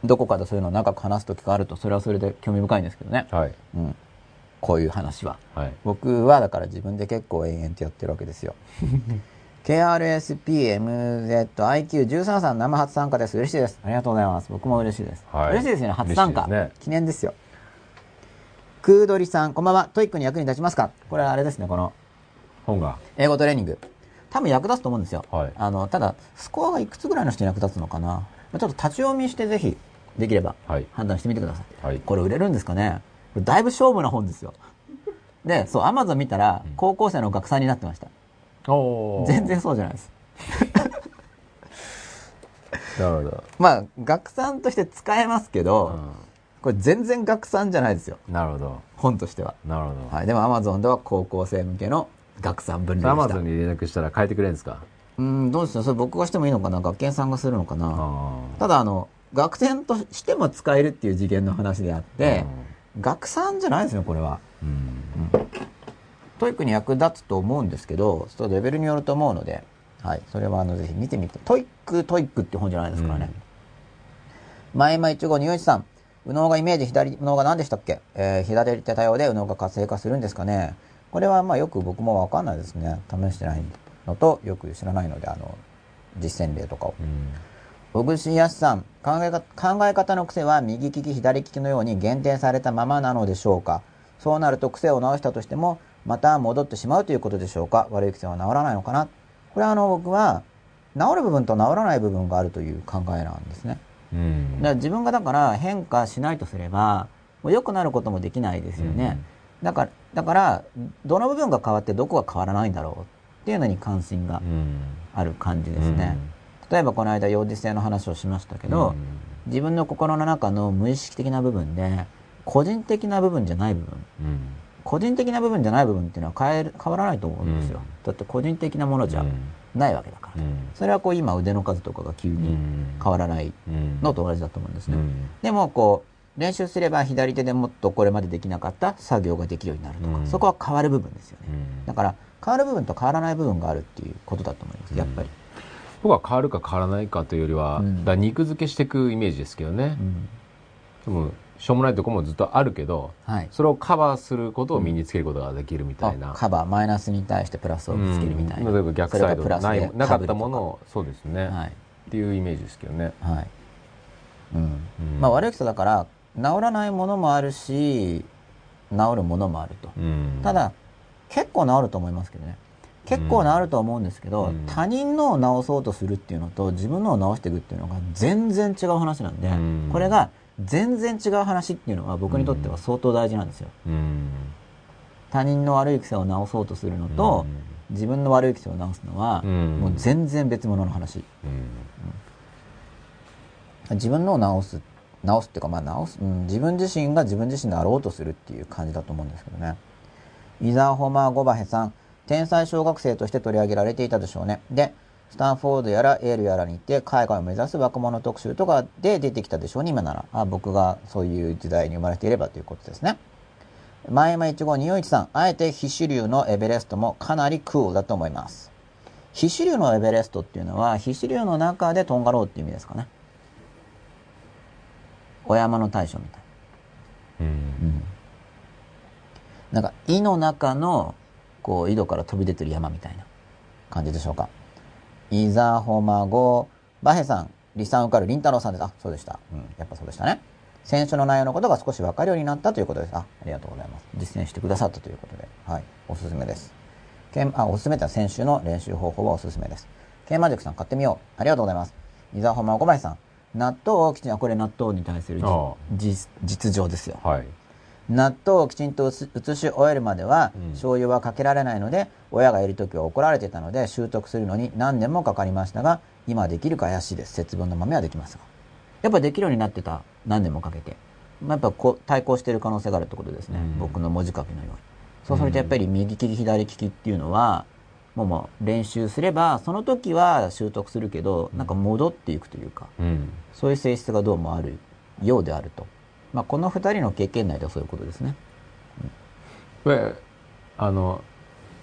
どこかでそういうのを長く話す時があると、それはそれで興味深いんですけどね。はい。うん。こういう話は。はい、僕はだから自分で結構延々とやってるわけですよ。KRSPMZIQ13 さん生初参加です。嬉しいです。ありがとうございます。僕も嬉しいです。はい、嬉しいですね。初参加。ね、記念ですよ。クードリさん、こんばんは。 TOEIC に役に立ちますか？これはあれですね、この。本が。英語トレーニング。多分役立つと思うんですよ。はい、あの、ただ、スコアがいくつぐらいの人に役立つのかな？ちょっと立ち読みしてぜひ、できれば、判断してみてください。はい、これ売れるんですかね？だいぶ勝負な本ですよ。で、そう、アマゾン見たら、高校生の学参になってました。うん、全然そうじゃないです。なるほど。まあ、学参として使えますけど、うんこれ全然学参じゃないですよ。なるほど。本としては。なるほど。はい。でも Amazon では高校生向けの学参分類アマゾンに連絡したら変えてくれるんですか？うん、どうですかそれ僕がしてもいいのかな学研さんがするのかなただあの、学参としても使えるっていう次元の話であって、学参じゃないですね、これは。うん。 TOEIC に役立つと思うんですけど、ちょっとレベルによると思うので、はい。それはあの、ぜひ見てみて。 TOEIC、TOEIC って本じゃないですからね。うん、前々一号二一さん。右脳がイメージ、左右脳が何でしたっけ？えー、左手多様で右脳が活性化するんですかねこれはまあよく僕もわかんないですね。試してないのと、よく知らないので、あの、実践例とかを。小串康さん考え、考え方の癖は右利き、左利きのように限定されたままなのでしょうか？そうなると癖を直したとしても、また戻ってしまうということでしょうか？悪い癖は治らないのかな？これはあの僕は、治る部分と治らない部分があるという考えなんですね。うん、だ自分がだから変化しないとすれば、もう良くなることもできないですよね。うん、だから、だから、どの部分が変わってどこが変わらないんだろう？っていうのに関心がある感じですね。うん、例えばこの間、幼児性の話をしましたけど、自分の心の中の無意識的な部分で、個人的な部分じゃない部分、個人的な部分じゃない部分っていうのは変え変わらないと思うんですよ。だって個人的なものじゃないわけだから、うん、それはこう今腕の数とかが急に変わらないのと同じだと思うんですね、うん、でもこう練習すれば左手でもっとこれまでできなかった作業ができるようになるとか、そこは変わる部分ですよね、だから変わる部分と変わらない部分があるっていうことだと思います。やっぱり、僕は変わるか変わらないかというよりは、うん。だ肉付けしていくイメージですけどね。う、ん。でもしょうもないとこもずっとあるけどはい。それをカバーすることを身につけることができるみたいな、あカバー。マイナスに対してプラスをつけるみたいな、うん。例えば逆サイド。がプラスでないなかったもの被をそうですね、はい。っていうイメージですけどね、はい。うん。うん。まあ悪い人だから治らないものもあるし治るものもあると、うん。ただ結構治ると思いますけどね結構治ると思うんですけど、うん。他人のを治そうとするっていうのと自分のを治していくっていうのが全然違う話なんで、うん。これが全然違う話っていうのは僕にとっては相当大事なんですよ。うん。他人の悪い癖を治そうとするのと、自分の悪い癖を治すのは、うん。もう全然別物の話。うん。自分のを治す治すっていうかまあ治す、うん、自分自身が自分自身であろうとするっていう感じだと思うんですけどね。イザーホマー・ゴバヘさん天才小学生として取り上げられていたでしょうね。でスタンフォードやらエールやらに行って海外を目指す若者特集とかで出てきたでしょうね。今なら。あ僕がそういう時代に生まれていればということですね。前山一号241さん。あえて非主流のエベレストもかなりクールだと思います。非主流のエベレストっていうのは非主流の中でとんがろうっていう意味ですかね。お山の大将みたい。うん。な。なんか、井の中の、こう、井戸から飛び出てる山みたいな感じでしょうか。イザホマゴ、バヘさん、リサンウカル、リンタロウさんです。あ、そうでした。うん、やっぱそうでしたね。選手の内容のことが少し分かるようになったということです。あ、ありがとうございます。実践してくださったということで、はい、おすすめです。ケンあ、おすすめって選手の練習方法はおすすめです。ケンマジックさん買ってみよう。ありがとうございます。イザホマゴバヘさん、納豆をきちんと、あこれ納豆に対する実情ですよ。はい納豆をきちんと移移し終えるまでは、うん。醤油はかけられないので親がいる時は怒られていたので習得するのに何年もかかりましたが今できるか怪しいです。節分の豆はできますが。やっぱできるようになってた何年もかけて、まあ、やっぱこう対抗している可能性があるってことですね、うん。僕の文字書きのように。そうするとやっぱり右利き左利きっていうのはもうもう練習すればその時は習得するけどなんか戻っていくというか。うん。そういう性質がどうもあるようであると、まあ、この2人の経験内ではそういうことですね。これあの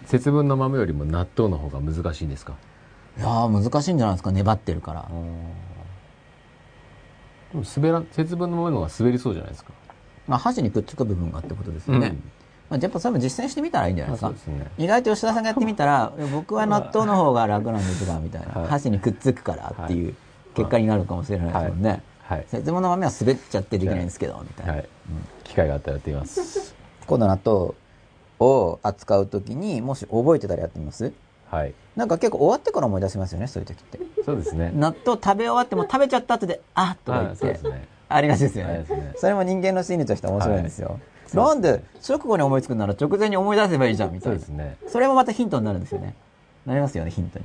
節分の豆よりも納豆の方が難しいんですか？いやー難しいんじゃないですか？粘ってるから。でも滑ら節分の豆の方が滑りそうじゃないですか？まあ、箸にくっつく部分がってことですよね、うん。まあ、やっぱそれも実践してみたらいいんじゃないですか？ね。意外と吉田さんがやってみたら僕は納豆の方が楽なんですがみたいな、はい。箸にくっつくからっていう結果になるかもしれないですもんね、はい節分の豆は滑っちゃってできないんですけどみたいな、はい、機会があったらやってみます。今度納豆を扱う時にもし覚えてたらやってみます？はい。なんか結構終わってから思い出しますよねそういう時って。そうですね。納豆食べ終わっても食べちゃった後であっとか言はいってそうですね。ありがちですよね。ね。それも人間の心理として面白いんですよ、い。なんで直後に思いつくなら直前に思い出せばいいじゃんみたそいうなですね。それもまたヒントになるんですよね。なりますよねヒントに。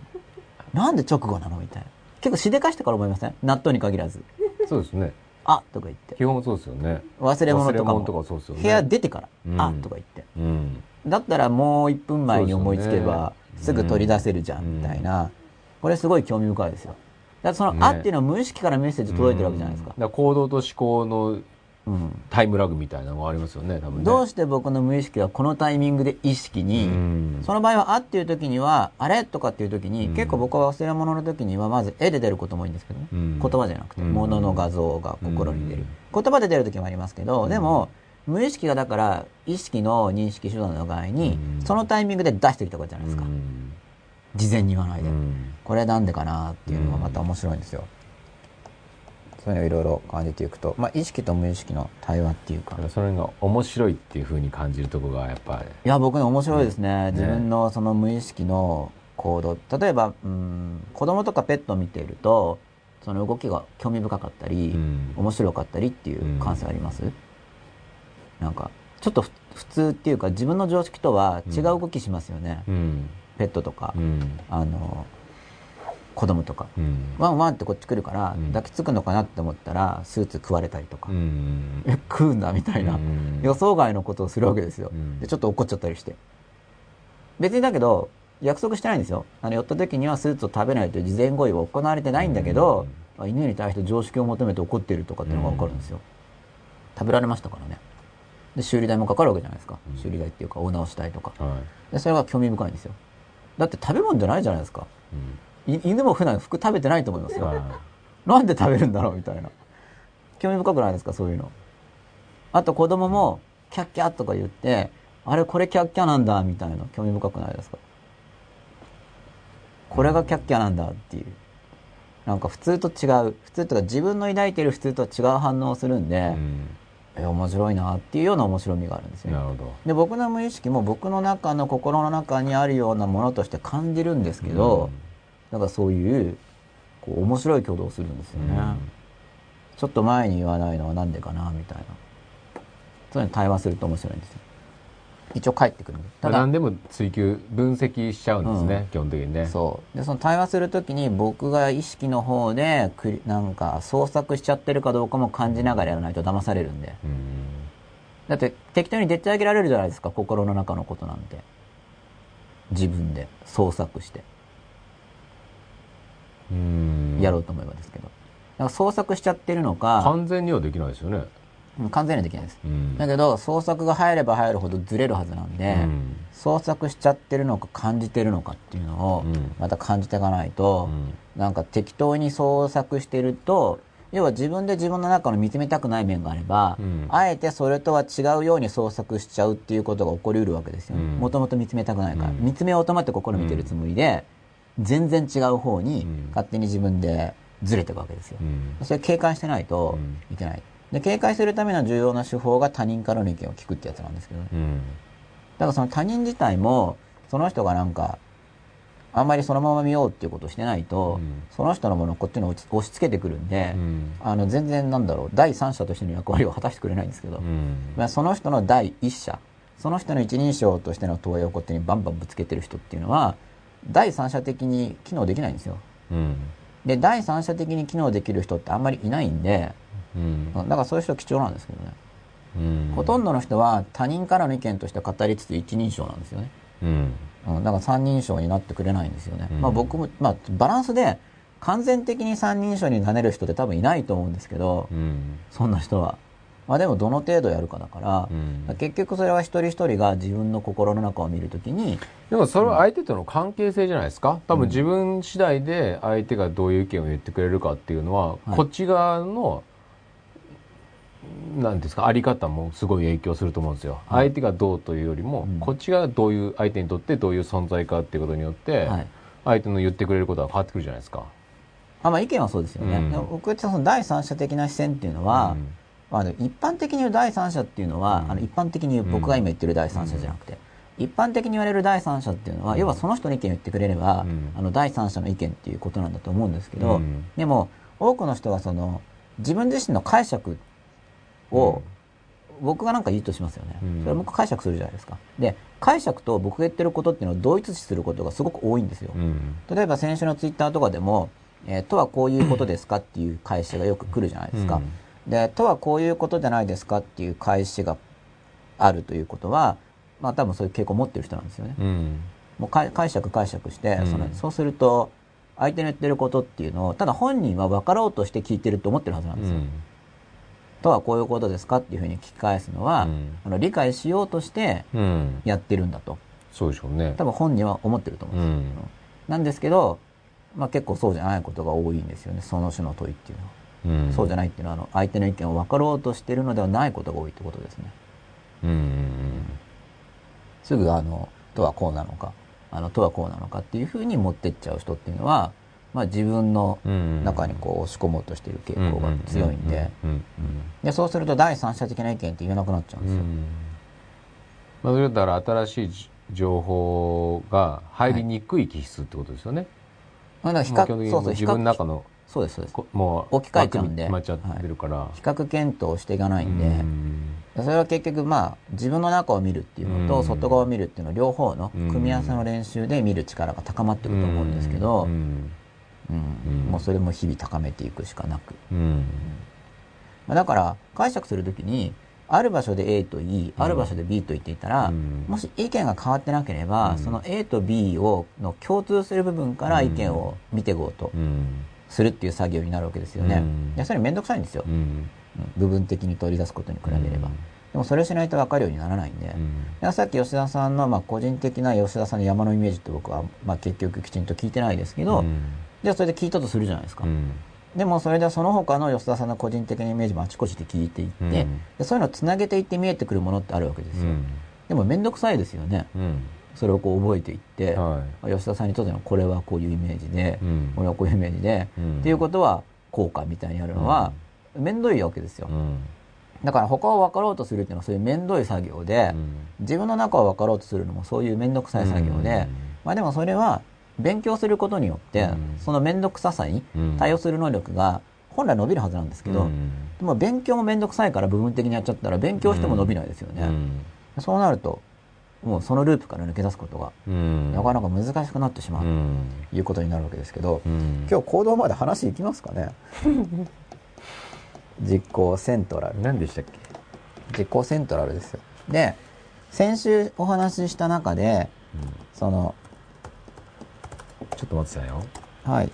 なんで直後なのみたいな。結構しでかしてから思いません？納豆に限らずそうですね。あとか言って。基本そうですよね。忘れ物とかも。とかそうですよね。部屋出てから、うん。あとか言って。うん。だったらもう1分前に思いつけばす,、ぐ取り出せるじゃん、うんみたいな。これすごい興味深いですよ。だってその「ね。あ」っていうのは無意識からメッセージ届いてるわけじゃないですか。うん、だら行動と思考のうんタイムラグみたいなのがありますよね多分ね。どうして僕の無意識はこのタイミングで意識に、うん。その場合は「あ」っていう時には「あれ?」とかっていう時に、うん。結構僕は忘れ物の時にはまず絵で出ることも多いんですけどね、うん。言葉じゃなくてうん。物の画像が心に出る、うん。言葉で出る時もありますけど、でも無意識がだから意識の認識手段の場合に、うん。そのタイミングで出してきたことじゃないですか、うん。事前に言わないで、うん。これなんでかなっていうのがまた面白いんですよ、そういうのをいろいろ感じていくと、まあ、意識と無意識の対話っていうか。それが面白いっていうふうに感じるところがやっぱり。いや僕ね面白いですね、ね。自分のその無意識の行動。例えばうん子供とかペットを見ているとその動きが興味深かったり、うん。面白かったりっていう感性あります、なんかちょっとふ普通っていうか自分の常識とは違う動きしますよね、うん。ペットとか、うん。あの子供とか、うん。ワンワンってこっち来るから、うん。抱きつくのかなって思ったらスーツ食われたりとか、うん。え食うんだみたいな、うん。予想外のことをするわけですよ、うん。でちょっと怒っちゃったりして。別にだけど約束してないんですよ。あの寄った時にはスーツを食べないという事前合意は行われてないんだけど、あ犬に対して常識を求めて怒っているとかっていうのが分かるんですよ、食べられましたからね。で修理代もかかるわけじゃないですか、うん、修理代っていうかお直し代とか、はい、でそれが興味深いんですよ。だって食べ物じゃないじゃないですか、うん、犬も普段服食べてないと思いますよ、はい、なんで食べるんだろうみたいな。興味深くないですかそういうの。あと子供もキャッキャとか言ってあれこれキャッキャなんだみたいな。興味深くないですか。これがキャッキャなんだっていう。なんか普通と違う。普通とか自分の抱いてる普通とは違う反応をするんで、うん。え面白いなっていうような面白みがあるんですよ、なるほど。で僕の無意識も僕の中の心の中にあるようなものとして感じるんですけど、うん、だからそういうこう面白い挙動をするんですよね、うん、ちょっと前に言わないのはなんでかなみたいな。そういうの対話すると面白いんですよ。一応返ってくるただ何でも追求分析しちゃうんですね、うん、基本的にね。そう。でその対話するときに僕が意識の方でくなんか創作しちゃってるかどうかも感じながらやらないと騙されるんで、うん、だって適当にでっち上げられるじゃないですか心の中のことなんて。自分で創作してやろうと思えばですけど。だから創作しちゃってるのか。完全にはできないですよね。完全にはできないです、うん、だけど創作が入れば入るほどずれるはずなんで、うん、創作しちゃってるのか感じてるのかっていうのをまた感じていかないと、うん、なんか適当に創作してると要は自分で自分の中の見つめたくない面があれば、うん、あえてそれとは違うように創作しちゃうっていうことが起こりうるわけですよ。もともと見つめたくないから、見つめようと思って心見てるつもりで、全然違う方に勝手に自分でずれていくわけですよ、それ警戒してないといけない、で警戒するための重要な手法が他人からの意見を聞くってやつなんですけど。ね、うん、だからその他人自体もその人がなんかあんまりそのまま見ようっていうことをしてないと、うん、その人のものをこっちに押し付けてくるんで、うん、あの全然なんだろう。第三者としての役割を果たしてくれないんですけど、まあ、その人の第一者その人の一人称としての問いをこっちにバンバンぶつけてる人っていうのは第三者的に機能できないんですよ。で第三者的に機能できる人ってあんまりいないんでうん、だからそういう人貴重なんですけどね、うん、ほとんどの人は他人からの意見として語りつつ一人称なんですよね、うん、だから三人称になってくれないんですよね、まあ、僕も、まあ、バランスで完全的に三人称になれる人って多分いないと思うんですけど、そんな人は。まあでもどの程度やるかだから、うん、結局それは一人一人が自分の心の中を見るときに。でもそれは相手との関係性じゃないですか？多分自分次第で相手がどういう意見を言ってくれるかっていうのは、こっち側のなんですか？あり方もすごい影響すると思うんですよ、相手がどうというよりも、こっちがどういう相手にとってどういう存在かっていうことによって、相手の言ってくれることは変わってくるじゃないですか。あまあ意見はそうですよね、うん、僕はその第三者的な視線っていうのは、うん、あの一般的に言う第三者っていうのは、うん、あの一般的に僕が今言ってる第三者じゃなくて、一般的に言われる第三者っていうのは、要はその人の意見を言ってくれれば、あの第三者の意見っていうことなんだと思うんですけど、でも多くの人がその自分自身の解釈を、僕がなんか言うとしますよね。それは僕解釈するじゃないですか。で、解釈と僕が言ってることっていうのを同一視することがすごく多いんですよ。例えば先週のツイッターとかでも、えー、とはこういうことですかっていう返しがよく来るじゃないですか。で、とはこういうことじゃないですかっていう返しがあるということは、まあ多分そういう傾向を持ってる人なんですよね。うん、もう解釈解釈して、そのそうすると、相手の言ってることっていうのを、ただ本人は分かろうとして聞いてると思ってるはずなんですよ。うん。とはこういうことですかっていうふうに聞き返すのは、うん、あの理解しようとしてやってるんだと、うん、そうでしょうね。多分本人は思ってると思うんですよ、うん、なんですけど、まあ、結構そうじゃないことが多いんですよね。その種の問いっていうのは、そうじゃないっていうのはあの相手の意見を分かろうとしてるのではないことが多いってことですね、うん、すぐあのとはこうなのかあのとはこうなのかっていうふうに持ってっちゃう人っていうのはまあ、自分の中にこう押し込もうとしている傾向が強いんで。でそうすると第三者的な意見って言えなくなっちゃうんですよ。まあ、それだから新しい情報が入りにくい気質ってことですよね。はい、まあ、比較そうそう自分の中のそうですそうです。もう置き換えちゃうんで、はい、比較検討していかないんで、それは結局まあ自分の中を見るっていうのと外側を見るっていうの両方の組み合わせの練習で見る力が高まっていくと思うんですけど、うん。もうそれも日々高めていくしかなく、うん。まあ、だから解釈するときにある場所で A と言い、ある場所で B と言っていたら、うん、もし意見が変わってなければ、うん、その A と B をの共通する部分から意見を見ていこうとするっていう作業になるわけですよね。いやそれめんどくさいんですよ、部分的に取り出すことに比べれば。でもそれをしないと分かるようにならないんで、うん、さっき吉田さんの、まあ、個人的な吉田さんの山のイメージって僕は、まあ、結局きちんと聞いてないですけど、うん、じゃあそれで聞いたとするじゃないですか。うん、でもそれでその他の吉田さんの個人的なイメージもあちこちで聞いていって、でそういうのをつなげていって見えてくるものってあるわけですよ。でも面倒くさいですよね。それをこう覚えていって、はい、吉田さんにとってのこれはこういうイメージで、うん、これはこういうイメージで、うん、っていうことはこうかみたいにやるのは面倒いわけですよ。だから他を分かろうとするっていうのはそういう面倒い作業で、自分の中を分かろうとするのもそういう面倒くさい作業で、まあでもそれは勉強することによって、その面倒くささに対応する能力が本来伸びるはずなんですけど、でも勉強も面倒くさいから部分的にやっちゃったら勉強しても伸びないですよね。そうなるともうそのループから抜け出すことが、なかなか難しくなってしまうということになるわけですけど、今日行動まで話いきますかね。実行セントラル。何でしたっけ？実行セントラルですよ。で先週お話しした中で、うん、そのちょっと待ってたよ。はい。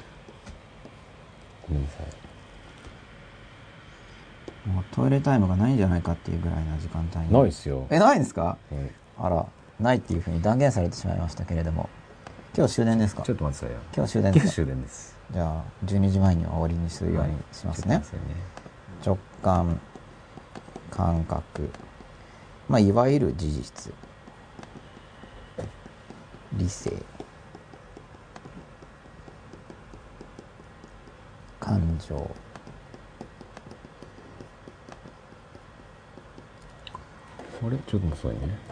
ごめんなさい。もうトイレタイムがないんじゃないかっていうぐらいな時間帯。ないですよ。えないんですか、はい、あらないっていうふうに断言されてしまいましたけれども。今日終電ですか？ちょっと待ってくださいよ。今日終電です今日終電です。じゃあ12時前には終わりにするようにしますね、はい、直感感覚。まあいわゆる事実。理性。感情。あれ？ちょっと待ってね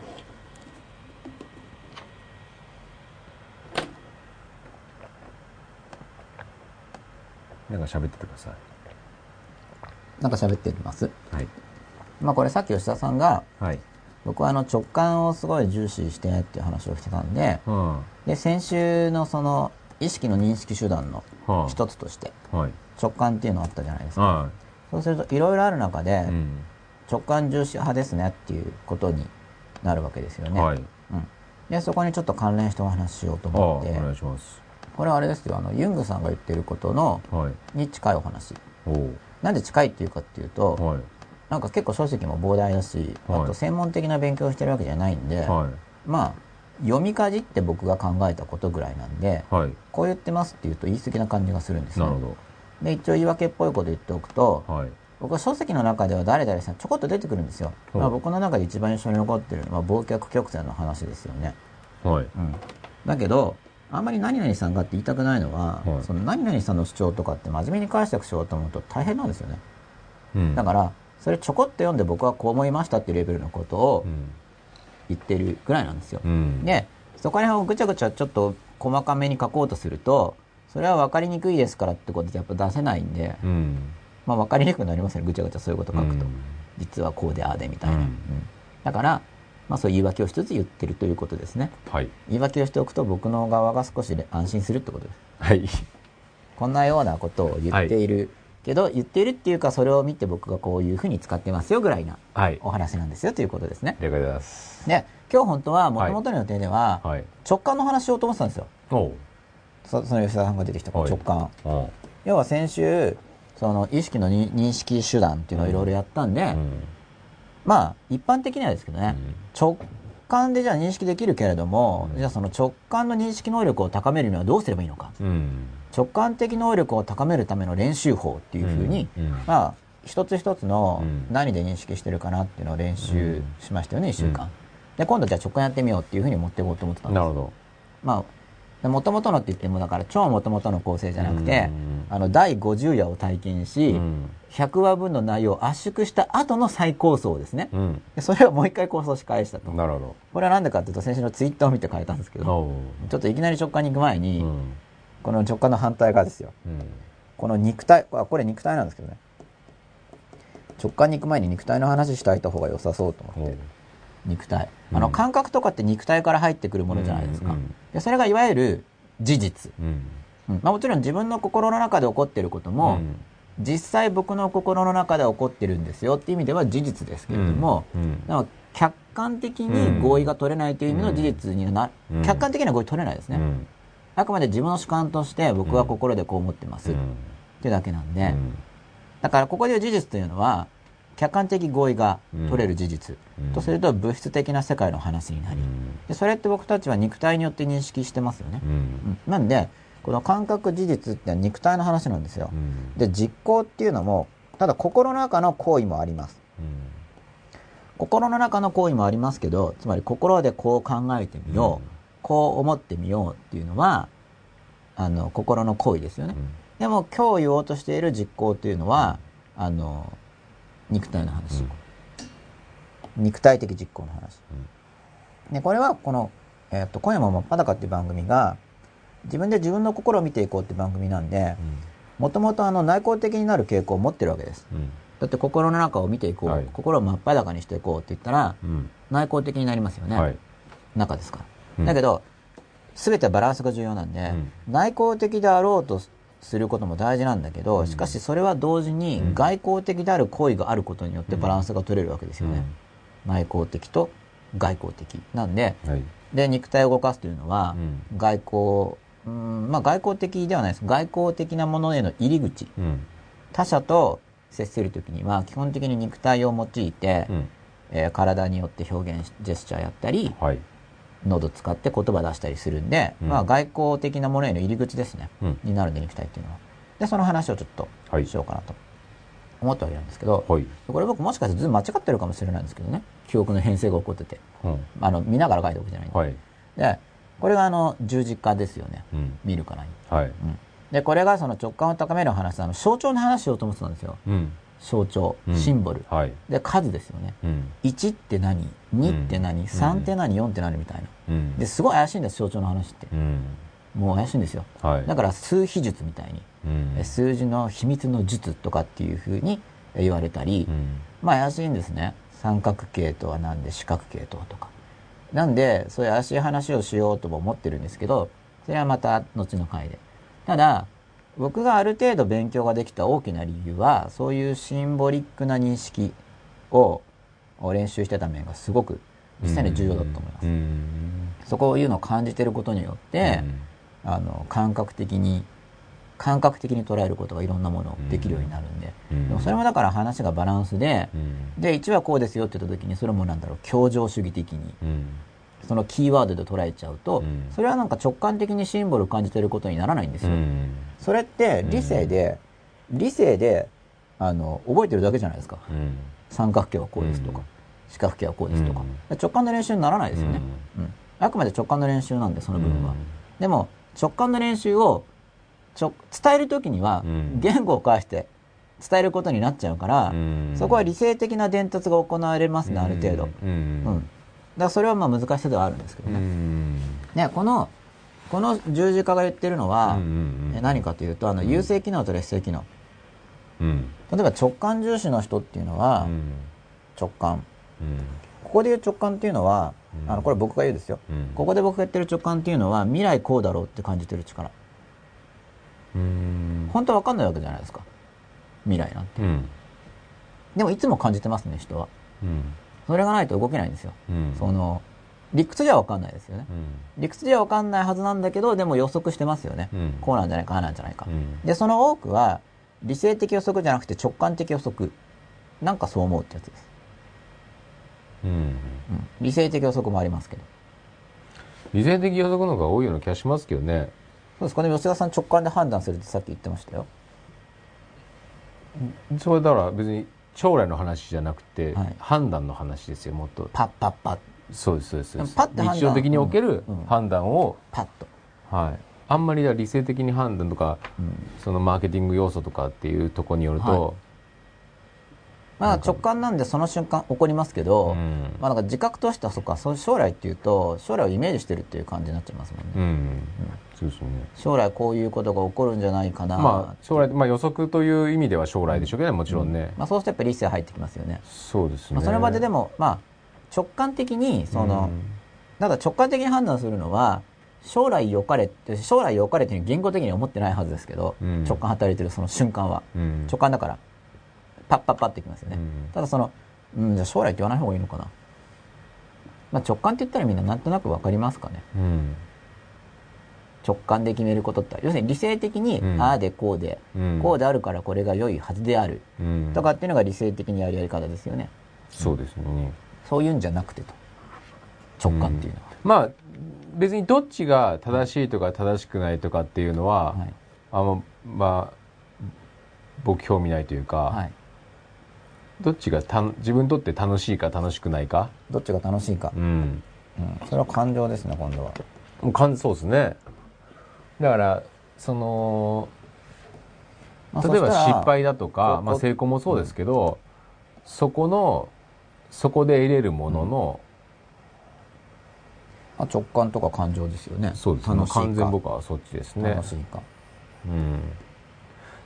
なんか喋っててください。なんか喋ってます。はい。まあこれさっき吉田さんが、はい、僕はあの直感をすごい重視してっていう話をしてたんで、うん、で、先週のその意識の認識手段の一つとして、はい、直感っていうのあったじゃないですか。はい、そうするといろいろある中で、うん、直感重視派ですねっていうことになるわけですよね。はい、うん。で、そこにちょっと関連してお話ししようと思って、お願いします。これはあれですよ。あのユングさんが言ってることの、はい、に近いお話。なんで近いっていうかっていうと、はい、なんか結構書籍も膨大だし、あと専門的な勉強をしてるわけじゃないんで、まあ読みかじって僕が考えたことぐらいなんで、こう言ってますっていうと言い過ぎな感じがするんですよ、で一応言い訳っぽいこと言っておくと、僕は書籍の中では誰々さんちょこっと出てくるんですよ、まあ、僕の中で一番印象に残ってるのは忘却曲線の話ですよね、はい。うん、だけどあんまり何々さんがって言いたくないのは、はい、その何々さんの主張とかって真面目に解釈しようと思うと大変なんですよね。うん、だから、それちょこっと読んで僕はこう思いましたっていうレベルのことを言ってるぐらいなんですよ。うん、で、そこら辺をぐちゃぐちゃちょっと細かめに書こうとすると、それは分かりにくいですからってことでやっぱ出せないんで、うん、まあ分かりにくくなりますよね、ぐちゃぐちゃそういうこと書くと。実はこうでああでみたいな。だから、まあ、そういう言い訳をしつつ言ってるということですね。はい、言い訳をしておくと僕の側が少し安心するってことです。はい。こんなようなことを言っている、はい、けど、言っているっていうか、それを見て僕がこういうふうに使ってますよぐらいなお話なんですよ、ということですね。了解です。で、今日本当は、もともとの予定では、直感の話しようと思ってたんですよ。そその吉田さんが出てきた直感。要は先週、その意識の認識手段っていうのをいろいろやったんで、うんまあ、一般的にはですけどね、直感でじゃあ認識できるけれども、じゃあその直感の認識能力を高めるにはどうすればいいのか。直感的能力を高めるための練習法っていうふうに、まあ、一つ一つの何で認識してるかなっていうのを練習しましたよね、一週間。で、今度じゃあ直感やってみようっていうふうに持っていこうと思ってたんです。なるほど。まあ、もともとのって言っても、だから超もともとの構成じゃなくて、あの、第50夜を体験し、100話分の内容を圧縮した後の再構想ですね。それをもう一回構想し返したと。なるほど。これはなんでかっていうと、先週のツイッターを見て変えたんですけど、ちょっといきなり直感に行く前に、この直感の反対側ですよ。この肉体、これ肉体なんですけどね。直感に行く前に肉体の話しておいた方が良さそうと思って。肉体。あの、感覚とかって肉体から入ってくるものじゃないですか。でそれがいわゆる事実。うん。まあ、もちろん自分の心の中で起こっていることも、実際僕の心の中で起こってるんですよっていう意味では事実ですけれども、客観的に合意が取れないという意味の事実にはな、客観的な合意取れないですね。あくまで自分の主観として僕は心でこう思ってますっていうだけなんで、だからここでいう事実というのは、客観的合意が取れる事実、とすると物質的な世界の話になり、でそれって僕たちは肉体によって認識してますよね、なんでこの感覚事実って肉体の話なんですよ、で実行っていうのもただ心の中の行為もあります、心の中の行為もありますけどつまり心でこう考えてみよう、こう思ってみようっていうのはあの心の行為ですよね、でも今日言おうとしている実行というのはあの肉体の話、うん、肉体的実行の話、うん、でこれはこの「えーと、今夜も真っ裸」っていう番組が自分で自分の心を見ていこうっていう番組なんでもともと内向的になる傾向を持ってるわけです、うん、だって心の中を見ていこう、はい、心を真っ裸にしていこうって言ったら、内向的になりますよね、はい、中ですか。ら、だけど全てはバランスが重要なんで、内向的であろうとすることも大事なんだけど、しかしそれは同時に外交的である行為があることによってバランスが取れるわけですよね。内向的と外交的。なんで、はい、で、肉体を動かすというのは、外交、うん、まあ外交的ではないです。外交的なものへの入り口。うん、他者と接するときには、基本的に肉体を用いて、うん、えー、体によって表現、ジェスチャーやったり、はい、喉使って言葉出したりするんで、うん、まあ外交的なものへの入り口ですね、うん、になるんで肉体っていうのは。で、その話をちょっとしようかなと思ってはいるんですけど、はい、これ僕もしかしてずっと間違ってるかもしれないんですけどね、記憶の変性が起こってて、うん、あの見ながら書いておくじゃないんで。はい、で、これがあの十字架ですよね、見るからに。はい、で、これがその直感を高める話、あの象徴の話しようと思ってたんですよ。象徴、シンボル、はい、で数ですよね、うん、1って何？2って何、うん、3って何？4って何？みたいな、ですごい怪しいんです象徴の話って、もう怪しいんですよ、はい、だから数秘術みたいに、数字の秘密の術とかっていうふうに言われたり、まあ怪しいんですね。三角形とは何で四角形とはとか。なんでそういう怪しい話をしようとも思ってるんですけどそれはまた後の回で。ただ僕がある程度勉強ができた大きな理由はそういうシンボリックな認識を練習してた面がすごく実際に重要だと思います。そこをいうのを感じてることによって、あの感覚的に感覚的に捉えることがいろんなものをできるようになるんで、でもそれもだから話がバランスで、で1はこうですよって言った時にそれもなんだろう協情主義的に、そのキーワードで捉えちゃうと、それはなんか直感的にシンボルを感じてることにならないんですよ。それって理性で、理性であの覚えてるだけじゃないですか。三角形はこうですとか、四角形はこうですとか、直感の練習にならないですよね。うんあくまで直感の練習なんでその部分は。でも直感の練習をちょ伝える時には言語を介して伝えることになっちゃうから、そこは理性的な伝達が行われますねある程度。うんからそれはまあ難しさではあるんですけどね。ねこのこの十字架が言ってるのは、何かというとあの優勢機能と劣勢機能、うん、例えば直感重視の人っていうのは、直感、ここで言う直感っていうのは、あのこれ僕が言うですよ、ここで僕が言ってる直感っていうのは未来こうだろうって感じてる力。本当は分かんないわけじゃないですか。未来なんて、でもいつも感じてますね人は、それがないと動けないんですよ。うん、その理屈じゃ分かんないですよね、うん、理屈じゃ分かんないはずなんだけどでも予測してますよね、うん、こうなんじゃないかああなんじゃないか、でその多くは理性的予測じゃなくて直感的予測。なんかそう思うってやつです、うん。理性的予測もありますけど。理性的予測の方が多いような気がしますけどね。そうですか？ね吉田さん直感で判断するってさっき言ってましたよ。それだから別に将来の話じゃなくて、はい、判断の話ですよもっと。パッパッパッ。そうですそうですパッて日常的における判断を、うん、パッと。はい。あんまり理性的に判断とか、うん、そのマーケティング要素とかっていうところによると、はいまあ直感なんでその瞬間起こりますけど、うん、まあなんか自覚としてはそっかそう将来っていうと将来をイメージしてるっていう感じになっちゃいますもんね。うん、うん、そうですね。将来こういうことが起こるんじゃないかな。まあ将来まあ予測という意味では将来でしょうけど、もちろんね。まあそうするとやっぱり理性入ってきますよね。そうですね。まあ、その場ででもまあ直感的にその、だから直感的に判断するのは将来良かれって将来良かれっていう言語的には思ってないはずですけど、直感働いてるその瞬間は、直感だから。パッパッパってきますよね、うん、ただその、うん、じゃあ将来って言わない方がいいのかな、まあ、直感って言ったらみんななんとなく分かりますかね、うん、直感で決めることって要するに理性的に、ああでこうで、こうであるからこれが良いはずである、とかっていうのが理性的にやるやり方ですよね。そうですね。そういうんじゃなくてと。直感っていうのは、まあ別にどっちが正しいとか正しくないとかっていうのは、はい、あのまあ僕興味ないというか、はい、どっちがた自分にとって楽しいか楽しくないか？どっちが楽しいか、うん、うん、それは感情ですね今度は。もう感そうですね。だからその例えば失敗だとか、まあ、成功もそうですけど、うん、そこのそこで得れるものの、まあ、直感とか感情ですよね。そうですね。完全僕はそっちですね。楽しいか。うん。だ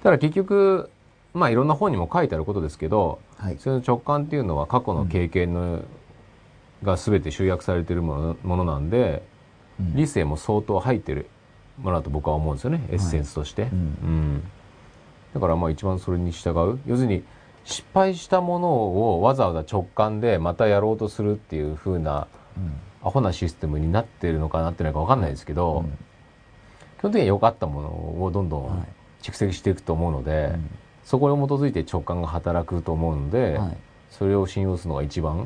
から結局まあいろんな本にも書いてあることですけど、はい、その直感っていうのは過去の経験の、うん、が全て集約されているものものなんで、うん、理性も相当入ってるものだと僕は思うんですよね。エッセンスとして、はい、うん、だからまあ一番それに従う。要するに失敗したものをわざわざ直感でまたやろうとするっていうふうな、うん。アホなシステムになってるのかなってないか分かんないですけど、うん、基本的には良かったものをどんどん蓄積していくと思うので、はい、そこに基づいて直感が働くと思うので、はい、それを信用するのが一番、は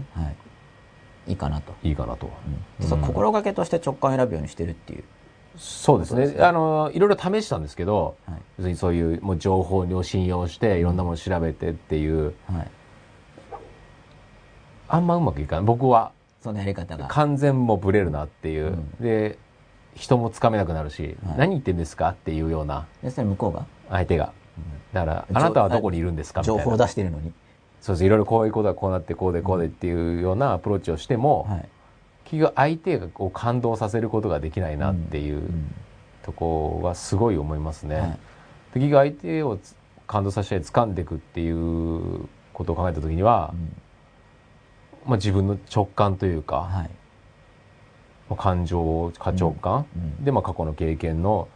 い、いいかなと。いいかなと、うん、心がけとして直感を選ぶようにしてるっていう。そうですね、ね、あのいろいろ試したんですけど、はい、要するにそういうもう情報を信用していろんなものを調べてっていう、はい、あんまうまくいかない僕はそのやり方が。完全もブレるなっていう、うん、で人もつかめなくなるし、はい、何言ってんですかっていうようなそれ向こうが。相手が、だからあなたはどこにいるんですか？みたいな。情報を出してるのに。そうですいろいろこういうことはこうなってこうでこうでっていうようなアプローチをしても、はい、結局相手を感動させることができないなっていうとこはすごい思いますね。はい、結局相手を感動させて掴んでいくっていうことを考えた時には、うん。まあ、自分の直感というか、はい、まあ、感情過直感、うん。うん、で、まあ、過去の経験の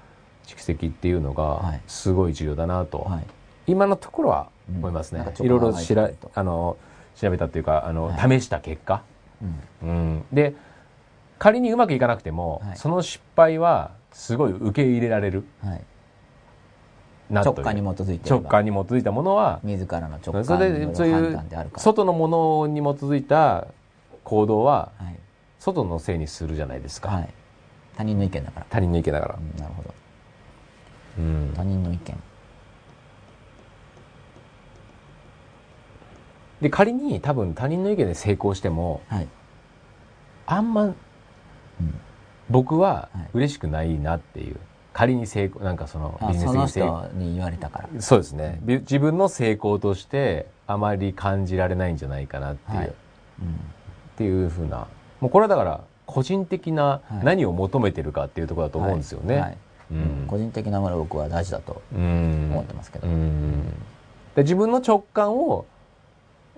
蓄積っていうのがすごい重要だなと、はい、今のところは思いますね。いろいろしらあの調べたっていうかあの、はい、試した結果、うん、うん、で仮にうまくいかなくても、その失敗はすごい受け入れられる。はい。直感に基づいて直感に基づいたものは自らの直感それでそういう外のものに基づいた行動は、外のせいにするじゃないですか、はい、他人の意見だから。他人の意見だから、うん、なるほど、うん、他人の意見。で仮に多分他人の意見で成功しても、はい、あんま、うん、僕は嬉しくないなっていう、仮に成功なんかそのビジネスに成功。に言われたから。そうですね。自分の成功としてあまり感じられないんじゃないかなっていう、はい。うん、っていうふうな。もうこれはだから個人的な何を求めてるかっていうところだと思うんですよね、はい。はい。うん、個人的なもの僕は大事だと思ってますけど、で自分の直感を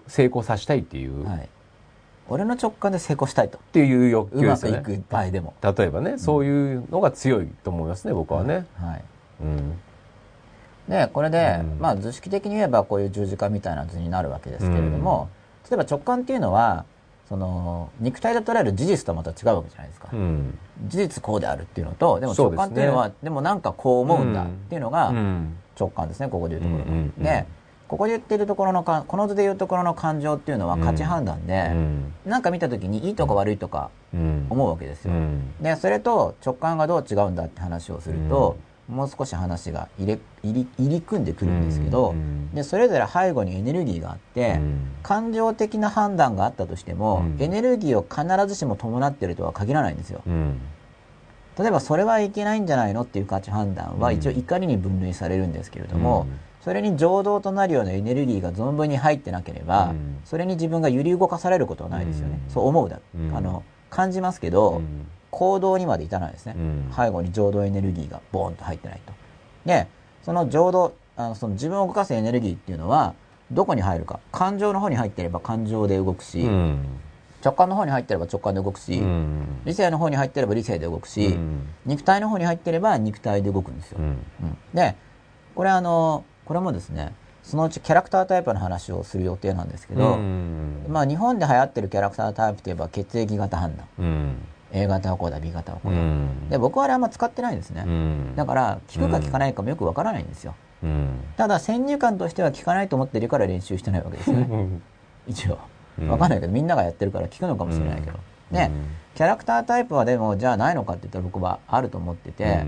成功させたいっていう、はい、俺の直感で成功したいと。っていう欲求ですね。うまくいく場合でも。例えばね、そういうのが強いと思いますね、僕はね。はい。うん。で、これで、うん、まあ図式的に言えばこういう十字架みたいな図になるわけですけれども、うん、例えば直感っていうのは、その肉体で捉える事実とまた違うわけじゃないですか、うん、事実こうであるっていうのとでも直感っていうのはで、ね,、もなんかこう思うんだっていうのが直感ですねここでいうところが。でここで言ってるところのかこの図で言うところの感情っていうのは価値判断で、うん、なんか見た時にいいとか悪いとか思うわけですよ、うん、でそれと直感がどう違うんだって話をすると、うん、もう少し話が入れ入り入り組んでくるんですけど、でそれぞれ背後にエネルギーがあって、感情的な判断があったとしても、エネルギーを必ずしも伴ってるとは限らないんですよ、例えばそれはいけないんじゃないのっていう価値判断は一応怒りに分類されるんですけれども、それに情動となるようなエネルギーが存分に入ってなければ、うん、それに自分が揺り動かされることはないですよね、うん、そう思うだ、うん、あの感じますけど、行動にまで至らないですね、背後に情動エネルギーがボーンと入ってないと。でその情動あのその自分を動かすエネルギーっていうのはどこに入るか。感情の方に入っていれば感情で動くし、直感の方に入ってれば直感で動くし、うん、理性の方に入ってれば理性で動くし、うん、肉体の方に入ってれば肉体で動くんですよ。うん、でこれあのこれもですねそのうちキャラクタータイプの話をする予定なんですけど、まあ、日本で流行ってるキャラクタータイプといえば血液型判断、うん、A 型はこうだ B 型はこうだ、で僕はあれあんま使ってないんですね、だから効くか効かないかもよくわからないんですよ、ただ先入観としては効かないと思ってるから練習してないわけですよね。一応。わかんないけどみんながやってるから効くのかもしれないけど、でキャラクタータイプはでもじゃあないのかって言ったら僕はあると思ってて、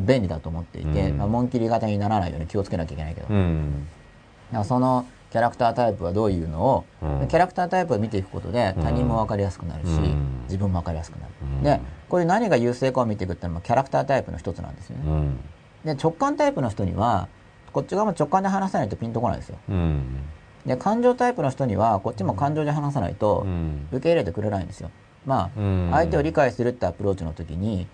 便利だと思っていて、まあ、紋切り型にならないように気をつけなきゃいけないけど、そのキャラクタータイプはどういうのを、うん、キャラクタータイプを見ていくことで他人も分かりやすくなるし、うん、自分も分かりやすくなる、うん、でこれ何が優勢かを見ていくっていうのはキャラクタータイプの一つなんですよね、で直感タイプの人にはこっち側も直感で話さないとピンとこないんですよ、で感情タイプの人にはこっちも感情で話さないと受け入れてくれないんですよ。まあ、相手を理解するってアプローチの時に、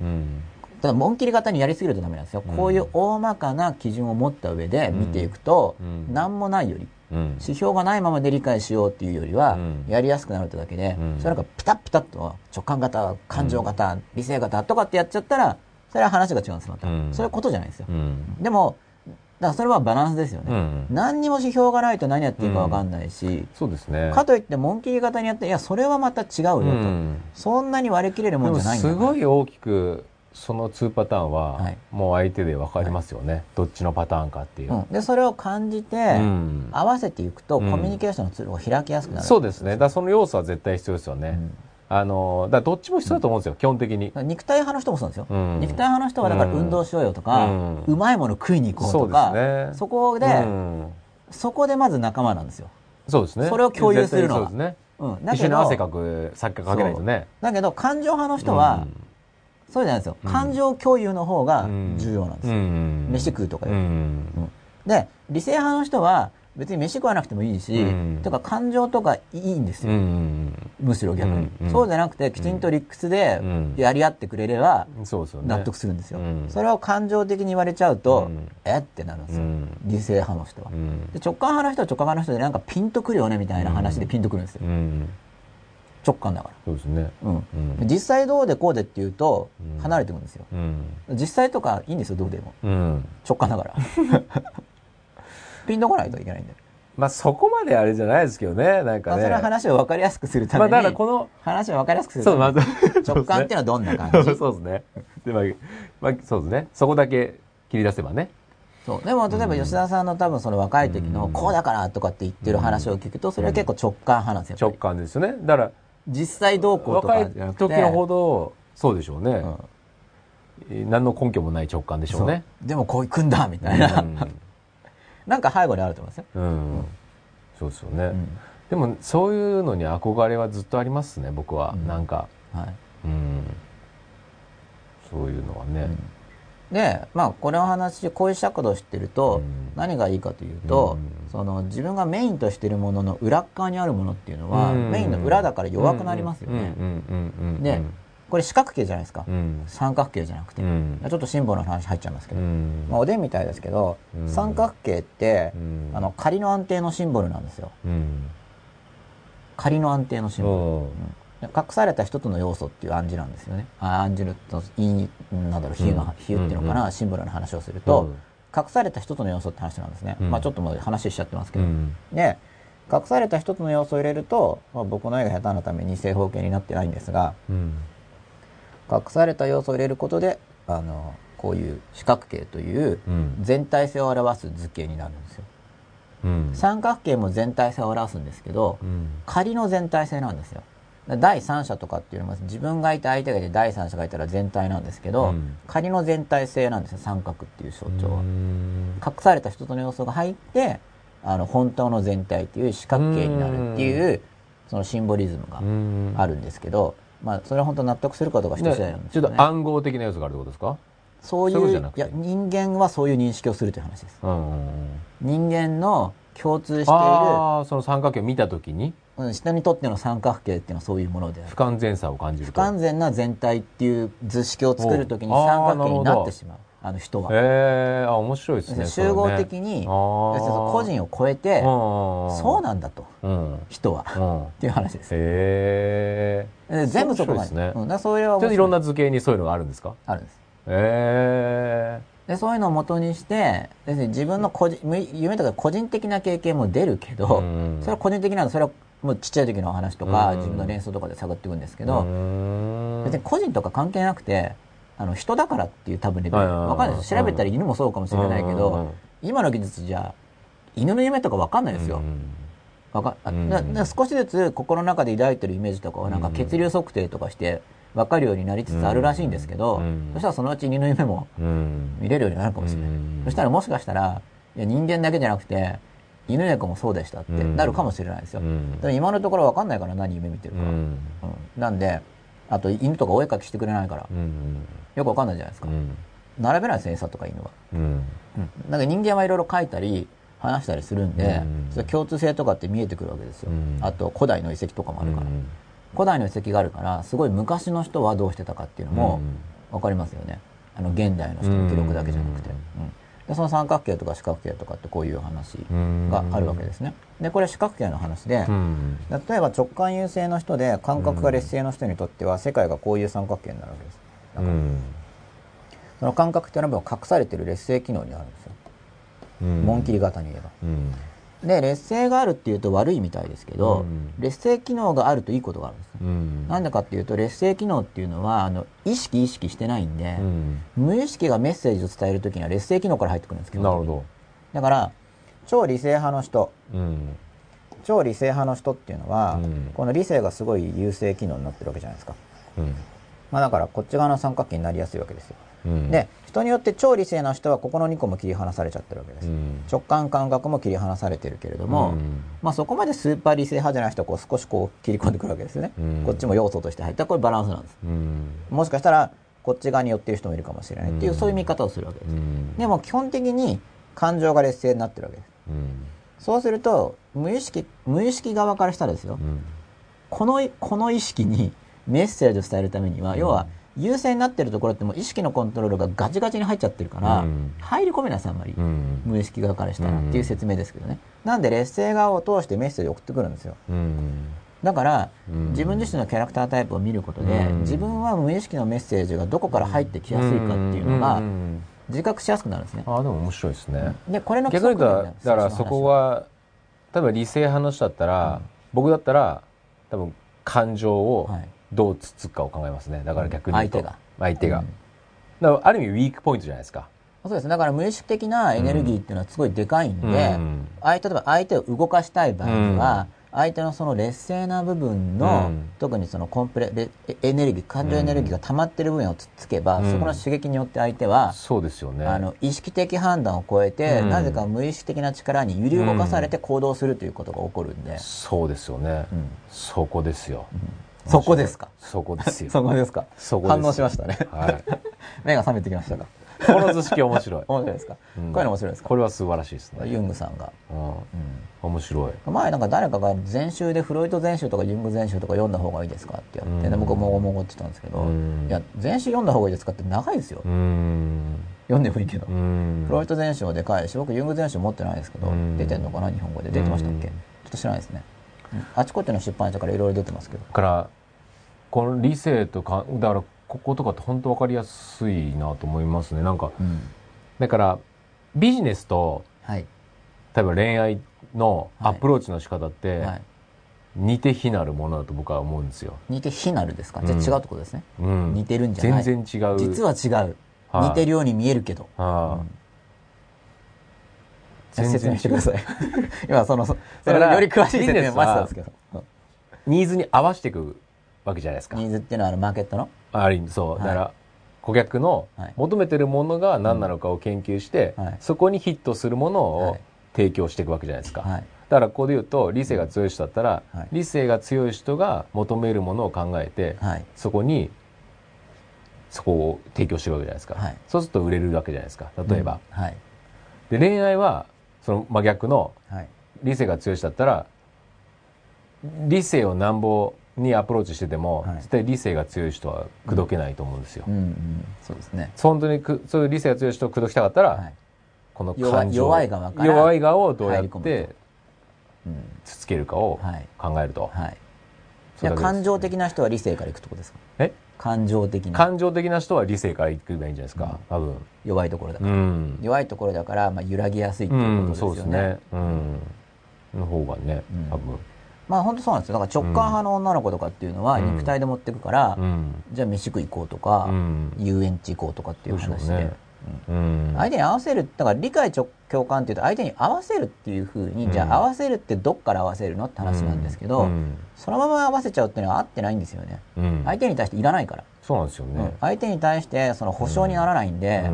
ただ紋切り型にやりすぎるとダメなん。ですよ、こういう大まかな基準を持った上で見ていくと、何もないより指標がないままで理解しようっていうよりは、やりやすくなるってだけで、それなんかピタッピタッと直感型、感情型、理性型とかってやっちゃったら、それは話が違うんです、また。そういうことじゃないですよ。でも、だからそれはバランスですよね、うん、何にも指標がないと何やっていいか分かんないし、うん、そうですね、かといって紋切り型にやっていやそれはまた違うよと、うん、そんなに割り切れるもんじゃないんだすごい大きくその2パターンは、もう相手で分かりますよね、はい、どっちのパターンかっていう、うん、でそれを感じて、うん、合わせていくと、コミュニケーションのツールが開きやすくなるそうですね。だその要素は絶対必要ですよね、あのだどっちも必要だと思うんですよ、基本的に。肉体派の人もそうなんですよ、肉体派の人はだから運動しようよとか、うまいもの食いに行こうとかそ,、ね、そこで、そこでまず仲間なんですよ。そうですね。それを共有するのは、そうですね。うん、だけど一緒に汗かくさっきかけないとね。だけど感情派の人は、そうじゃないですよ、感情共有の方が重要なんですよ、飯食うとかより、で理性派の人は別に飯食わなくてもいいし、とか感情とかいいんですよ、むしろ逆に、そうじゃなくてきちんと理屈でやり合ってくれれば納得するんですよ、それを感情的に言われちゃうと、えってなるんですよ、理性派の人は、で直感派の人は直感派の人でなんかピンとくるよねみたいな話でピンとくるんですよ、直感だからそうですね、うん、実際どうでこうでっていうと離れていくんですよ、実際とかいいんですよどうでも、直感だから ピンとこないといけないんだよまあそこまであれじゃないですけどね、なんかね。まあ、それは話を分かりやすくするために。まあだからこの。話を分かりやすくするために。そう、ま直感っていうのはどんな感じ？そうですね。で、まあ、まあ、そうですね。そこだけ切り出せばね。そう。でも例えば吉田さんの多分その若い時の、こうだからとかって言ってる話を聞くと、それは結構直感派なんですよ。直感ですよね。だから、実際どうこうとかじゃなくて。若い時のほど、そうでしょうね。うん、何の根拠もない直感でしょうね。うでもこういくんだみたいな。うん なんか背後にあると思いますよ。うん。そうですよね。うん、でもそういうのに憧れはずっとありますね、僕は。うん、なんか。はい。うん。そういうのはね。うんで、まあ、これの話、こういう尺度を知ってると、何がいいかというと、うん、その自分がメインとしているものの裏側にあるものっていうのは、うん、メインの裏だから弱くなりますよね。で、これ四角形じゃないですか、うん、三角形じゃなくて、うん、ちょっとシンボルの話入っちゃいますけど、うん、まあ、おでんみたいですけど、三角形って、あの仮の安定のシンボルなんですよ、仮の安定のシンボル、隠された一つの要素っていう暗示なんですよね。あ暗示のなんだろう比喩の比喩っていうのかな、シンボルの話をすると、隠された一つの要素って話なんですね、まあ、ちょっともう話しちゃってますけど、で隠された一つの要素を入れると、まあ、僕の絵が下手なために正方形になってないんですが、隠された要素を入れることであのこういう四角形という全体性を表す図形になるんですよ、うん、三角形も全体性を表すんですけど、うん、仮の全体性なんですよ第三者とかっていうのは自分がいて相手がいて第三者がいたら全体なんですけど、うん、仮の全体性なんですよ三角っていう象徴は。隠された一つの要素が入ってあの本当の全体っていう四角形になるっていうそのシンボリズムがあるんですけど、まあ、それは本当納得するかどうか人次第なんですけど、ね、ちょっと暗号的な要素があるってことですか？そういういや人間はそういう認識をするという話です、人間の共通して。いるその三角形を見た時に、うん、人にとっての三角形っていうのはそういうもので不完全さを感じる不完全な全体っていう図式を作る時に三角形になってしまう。あの人は。へえー、あ面白いですね。集合的に、ね、個人を超えて、そうなんだと、うん、人は、うん、っていう話です。へえ。全部そこまで。ね、うん、それはちょっといろんな図形にそういうのがあるんですか？あるんです。へえ。でそういうのをもとにして自分の個人夢とか個人的な経験も出るけど、それは個人的なのそれはもうちっちゃい時の話とか、自分の連想とかで探っていくんですけど、別に個人とか関係なくてあの人だからっていう多分レベルわかんないです。調べたら犬もそうかもしれないけど、今の技術じゃ犬の夢とかわかんないですよ。わかだ少しずつ心の中で抱いてるイメージとかをなんか血流測定とかして分かるようになりつつあるらしいんですけど、そしたらそのうち犬の夢も見れるようになるかもしれない。そしたらもしかしたらいや人間だけじゃなくて犬猫もそうでしたってなるかもしれないですよ。でも今のところ分かんないから何夢見てるか。なんであと犬とかお絵描きしてくれないから、よく分かんないじゃないですか。並べないですね餌とか犬は。うん、なんか人間はいろいろ描いたり話したりするんで、そ共通性とかって見えてくるわけですよ。あと古代の遺跡とかもあるから。古代の遺跡があるからすごい昔の人はどうしてたかっていうのも分かりますよね。あの現代の人の記録だけじゃなくて。うんでその三角形とか四角形とかってこういう話があるわけですね。でこれ四角形の話で、例えば直感優勢の人で感覚が劣勢の人にとっては世界がこういう三角形になるわけです。だからその感覚っていうのは隠されてる劣勢機能にあるんですよ。紋切り型に言えば。で劣勢があるっていうと悪いみたいですけど、うん、劣勢機能があるといいことがあるんです、うん、なんでかっていうと劣勢機能っていうのはあの意識意識してないんで、うん、無意識がメッセージを伝える時には劣勢機能から入ってくるんですけどなるほど。だから超理性派の人、超理性派の人っていうのは、この理性がすごい優勢機能になってるわけじゃないですか、まあ、だからこっち側の三角形になりやすいわけですよ。うん、で人によって超理性な人はここの2個も切り離されちゃってるわけです、うん、直感感覚も切り離されてるけれども、うん、まあ、そこまでスーパー理性派じゃない人はこう少しこう切り込んでくるわけですよね、こっちも要素として入った。これバランスなんです、もしかしたらこっち側に寄ってる人もいるかもしれないっていう、そういう見方をするわけです、でも基本的に感情が劣勢になってるわけです、そうすると無意識無意識側からしたらですよ、このこの意識にメッセージを伝えるためには、要は優勢になってるところってもう意識のコントロールがガチガチに入っちゃってるから、うん、入り込めないですあんまり、うん、無意識側からしたらっていう説明ですけどね。なんで劣勢側を通してメッセージを送ってくるんですよ、だから、自分自身のキャラクタータイプを見ることで、自分は無意識のメッセージがどこから入ってきやすいかっていうのが、自覚しやすくなるんですね。あでも面白いですね。でこれの逆に言うとだからそこは例えば理性派の人だったら、僕だったら多分感情をどうつつくかを考えますね。だから逆に相手が。相手が。だからある意味ウィークポイントじゃないですか。そうですだから無意識的なエネルギーっていうのはすごいでかいんで、うん、相手例えば相手を動かしたい場合には、相手のその劣勢な部分の、うん、特にそのコンプレエネルギー感情エネルギーが溜まってる部分をつっつけば、うん、そこの刺激によって相手はそうですよね。あの意識的判断を超えて、うん、なぜか無意識的な力に揺り動かされて行動するということが起こるんで、そうですよね、そこですよ、そこですか？そこですよ。そこですか？そこ反応しましたね。はい。目が覚めてきましたか？この図式面白い。面白いですか、うん、こういうの面白いですか？これは素晴らしいですね。ユングさんが。うん。うん、面白い。前なんか誰かが全集でフロイト全集とかユング全集とか読んだ方がいいですかってやって、ね、僕もごもごってたんですけど、いや、全集読んだ方がいいですかって長いですよ。読んでもいいけど。フロイト全集はでかいし、僕ユング全集持ってないですけど、出てんのかな？日本語で。出てましたっけ？ちょっと知らないですね。あちこちの出版社からいろいろ出てますけど。からこの理性とかだからこことかって本当分かりやすいなと思いますね。なんか、うん、だからビジネスと、はい、例えば恋愛のアプローチの仕方って、はい、似て非なるものだと僕は思うんですよ。似て非なるですか、じゃあ違うとこですね、うん、似てるんじゃない。全然違う。実は違う、はあ、似てるように見えるけど、はあうん、説明してください。今そのそれより詳しい説明待ってたんですけど。ニーズに合わせていくわけじゃないですか。ニーズっていうのはあのマーケットの？ある意味そう。だから、顧客の求めてるものが何なのかを研究して、はい、そこにヒットするものを提供していくわけじゃないですか。はい、だからここで言うと理性が強い人だったら、はい、理性が強い人が求めるものを考えて、そこにそこを提供してるわけじゃないですか、そうすると売れるわけじゃないですか。例えば、うん、で恋愛はその真逆の理性が強い人だったら理性をなんぼにアプローチしてても、はい、絶対理性が強い人は口説けないと思うんですよ。うんうん。うん、そうですね。本当にくそういう理性が強い人を口説きたかったら、はい、この感情弱い側から弱い側をどうやってつつけるかを考えると。はい、いや感情的な人は理性からいくとこですか？え？感情的な。感情的な人は理性からいけばいいんじゃないですか、うん、多分。弱いところだから、うん、弱いところだから、まあ、揺らぎやすいっていうことですよね、うん、そうですね、うん、の方がね多分、まあ本当そうなんですよ。だから直感派の女の子とかっていうのは肉体で持ってくから、うん、じゃあ飯食い行こうとか、うん、遊園地行こうとかっていう話で、ね。うん、相手に合わせるだから理解共感っていうと相手に合わせるっていうふうに、じゃあ合わせるってどっから合わせるのって話なんですけど、そのまま合わせちゃうっていうのは合ってないんですよね、相手に対していらないから。そうなんですよね、相手に対してその保証にならないんで、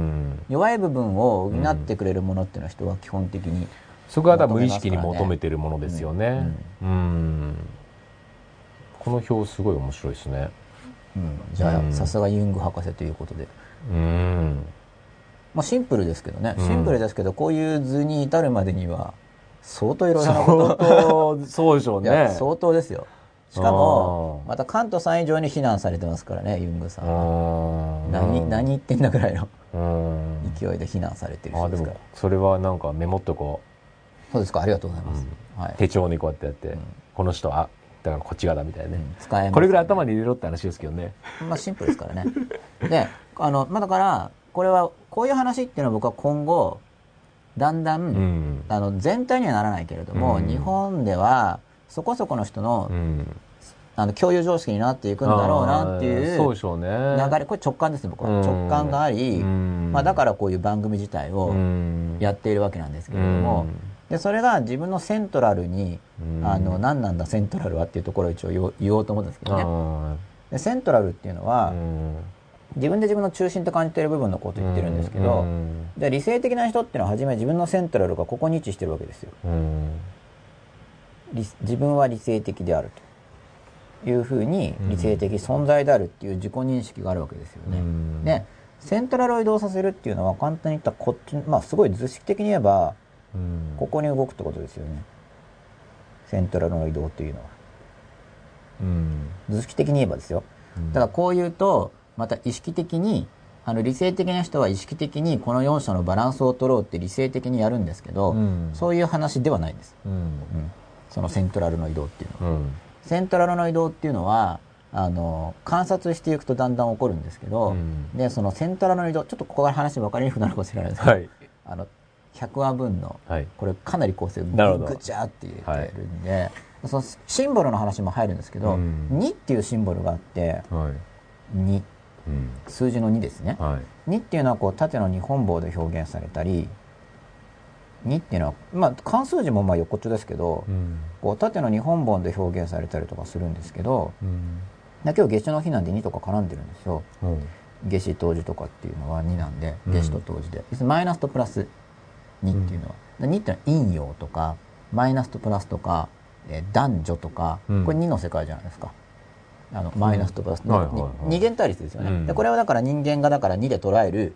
弱い部分を補ってくれるものっていうのは人は基本的にそこは無意識に求めてるものですよね。うん、うん、この表すごい面白いですね。うん、じゃあ、さすがユング博士ということで。うん。まあシンプルですけどね。シンプルですけど、こういう図に至るまでには、相当いろいろなことと。そうでしょうね。相当ですよ。しかも、また関東さん以上に非難されてますからね、ユングさんは。何、何言ってんだぐらいの勢いで非難されてる人ですから。それはなんかメモっとこう。そうですか。ありがとうございます、はい、手帳にこうやってやって、この人はだからこっち側だみたいなね、使えこれぐらい頭に入れろって話ですけどね。まあシンプルですからね。であの、まあ、だからこれはこういう話っていうのは僕は今後だんだん、うん、あの全体にはならないけれども、うん、日本ではそこそこの人の、うん、あの共有常識になっていくんだろうなっていうそうでしょうね。流れこれ直感ですね僕は。直感があり、まあ、だからこういう番組自体をやっているわけなんですけれども、でそれが自分のセントラルに、あの何なんだセントラルはっていうところを一応言おうと思うんですけどね。でセントラルっていうのは、自分で自分の中心と感じている部分のことを言ってるんですけど、じゃ理性的な人っていうのは初め自分のセントラルがここに位置してるわけですよ、自分は理性的であると。いうふうに理性的存在であるっていう自己認識があるわけですよね、でセントラルを移動させるっていうのは簡単に言ったらこっちまあすごい図式的に言えばここに動くってことですよね。セントラルの移動っていうのは、うん、図式的に言えばですよ、だからこう言うとまた意識的にあの理性的な人は意識的にこの4者のバランスを取ろうって理性的にやるんですけど、うん、そういう話ではないんです、うん。うん、そのセントラルの移動っていうのは、セントラルの移動っていうのはあの観察していくとだんだん起こるんですけど、でそのセントラルの移動ちょっとここから話分かりにくくなるかもしれないですけど、はい、あの100話分の、はい、これかなり構成ぐちゃって入れてるんで、はい、そのシンボルの話も入るんですけど、うん、2っていうシンボルがあって、はい、2、うん、数字の2ですね、はい、2っていうのはこう縦の2本棒で表現されたり2っていうのは、まあ、関数字もまあ横っちょですけど、うん、こう縦の2本本で表現されたりとかするんですけど、うん、今日夏至の日なんで2とか絡んでるんですよ、うん、夏至冬至とかっていうのは2なんで夏至と冬至で、マイナスとプラス2っていうのは、うん、2っていうのは陰陽とかマイナスとプラスとか、えー、男女とか、これ2の世界じゃないですか。あのマイナスとプラス、うんはいはいはい、二元対立ですよね、うん、でこれはだから人間がだから2で捉える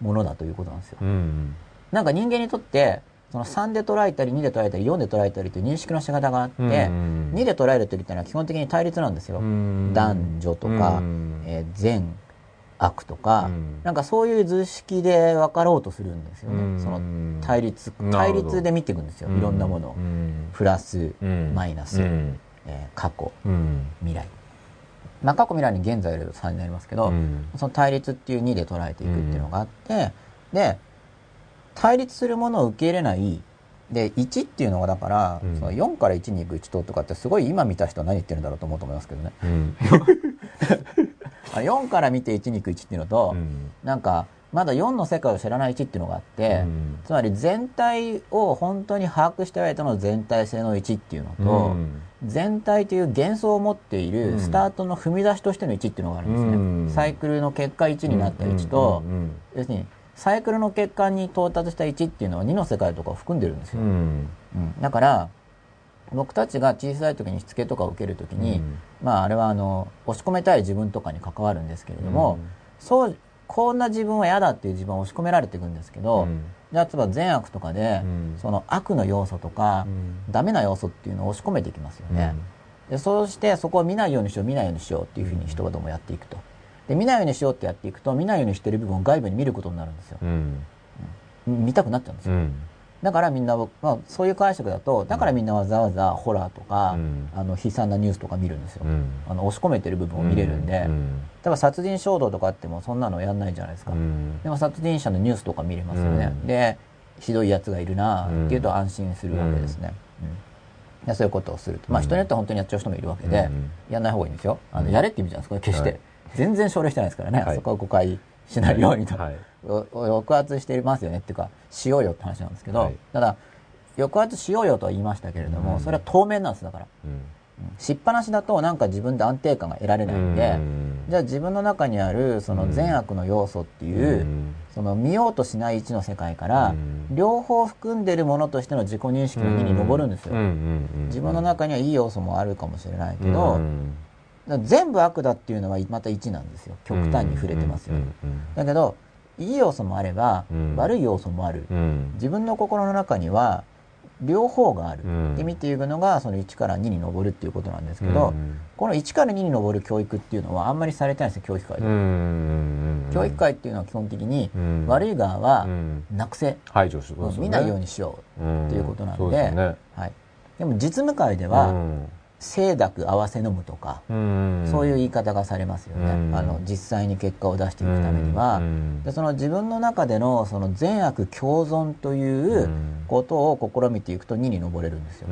ものだということなんですよ、うん、なんか人間にとってその3で捉えたり2で捉えたり4で捉えたりという認識の仕方があって、うん、2で捉える時っていうのは基本的に対立なんですよ、男女とか、えー、善悪とか、うん、なんかそういう図式で分かろうとするんですよね、うん、その対立対立で見ていくんですよ、いろんなものを、プラス、マイナス、えー、過去、未来。まあ過去未来に現在で3になりますけど、その対立っていう2で捉えていくっていうのがあって、で対立するものを受け入れない。で1っていうのがだから、うん、その4から1に行く1ととかってすごい今見た人は何言ってるんだろうと思うと思いますけどね、うん、4から見て1に行く1っていうのと、うん、なんかまだ4の世界を知らない1っていうのがあって、うん、つまり全体を本当に把握しておいての全体性の1っていうのと、うん、全体という幻想を持っているスタートの踏み出しとしての1っていうのがあるんですね、うん、サイクルの結果1になった1と、要するにサイクルの結果に到達した1っていうのは2の世界とかを含んでるんですよ、うん。だから僕たちが小さい時にしつけとかを受ける時に、うん、まああれはあの押し込めたい自分とかに関わるんですけれども、うん、そうこんな自分は嫌だっていう自分は押し込められていくんですけど、うん、じゃあ例えば善悪とかで、その悪の要素とか、うん、ダメな要素っていうのを押し込めていきますよね、でそうしてそこを見ないようにしよう見ないようにしようっていうふうに人がどうもやっていくと。で見ないようにしようってやっていくと見ないようにしてる部分を外部に見ることになるんですよ、見たくなっちゃうんですよ、だからみんな、まあ、そういう解釈だとだからみんなわざわざホラーとか、うん、あの悲惨なニュースとか見るんですよ、うん、あの押し込めてる部分を見れるんで、うん、例えば殺人衝動とかあってもそんなのやんないじゃないですか、でも殺人者のニュースとか見れますよね、でひどいやつがいるなっていうと安心するわけですね、でそういうことをすると。まあ人によっては本当にやっちゃう人もいるわけで、やんない方がいいんですよ。あの、やれって意味じゃないですか、決して。全然奨励してないですからね。そこは誤解しないようにと。抑圧してますよねっていうか、しようよって話なんですけど、ただ、抑圧しようよとは言いましたけれども、それは当面なんです、だから。しっぱなしだとなんか自分で安定感が得られないんで、じゃあ自分の中にあるその善悪の要素っていう、その見ようとしない位置の世界から、両方含んでるものとしての自己認識の2に上るんですよ。自分の中にはいい要素もあるかもしれないけど、全部悪だっていうのはまた1なんですよ。極端に触れてますよ、ね。だけど、いい要素もあれば、悪い要素もある。自分の心の中には、両方がある、うん、で見ていくのがその1から2に上るっていうことなんですけど、うん、この1から2に上る教育っていうのはあんまりされてないんですよ教育会で、うん、教育会っていうのは基本的に悪い側はなくせ、排除する、見ないようにしようっていうことなんで,、ね、はい、でも実務会では、清濁合わせ飲むとか、そういう言い方がされますよね、あの実際に結果を出していくためには、でその自分の中でのその善悪共存ということを試みていくと2に上れるんですよ。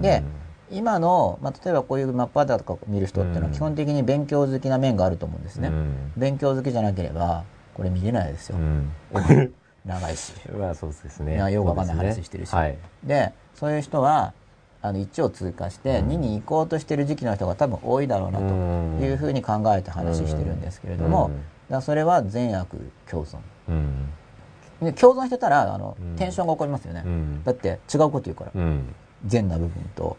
で今の、まあ、例えばこういうマップアダとか見る人っていうのは基本的に勉強好きな面があると思うんですね。勉強好きじゃなければこれ見れないですよ。長いし。まあそうですね。よくわかんない話してるし。で、そういう人はあの1を通過して2に行こうとしてる時期の人が多分多いだろうなというふうに考えて話してるんですけれども、だそれは善悪共存。で共存してたらあの、テンションが起こりますよね、だって違うこと言うから、善な部分と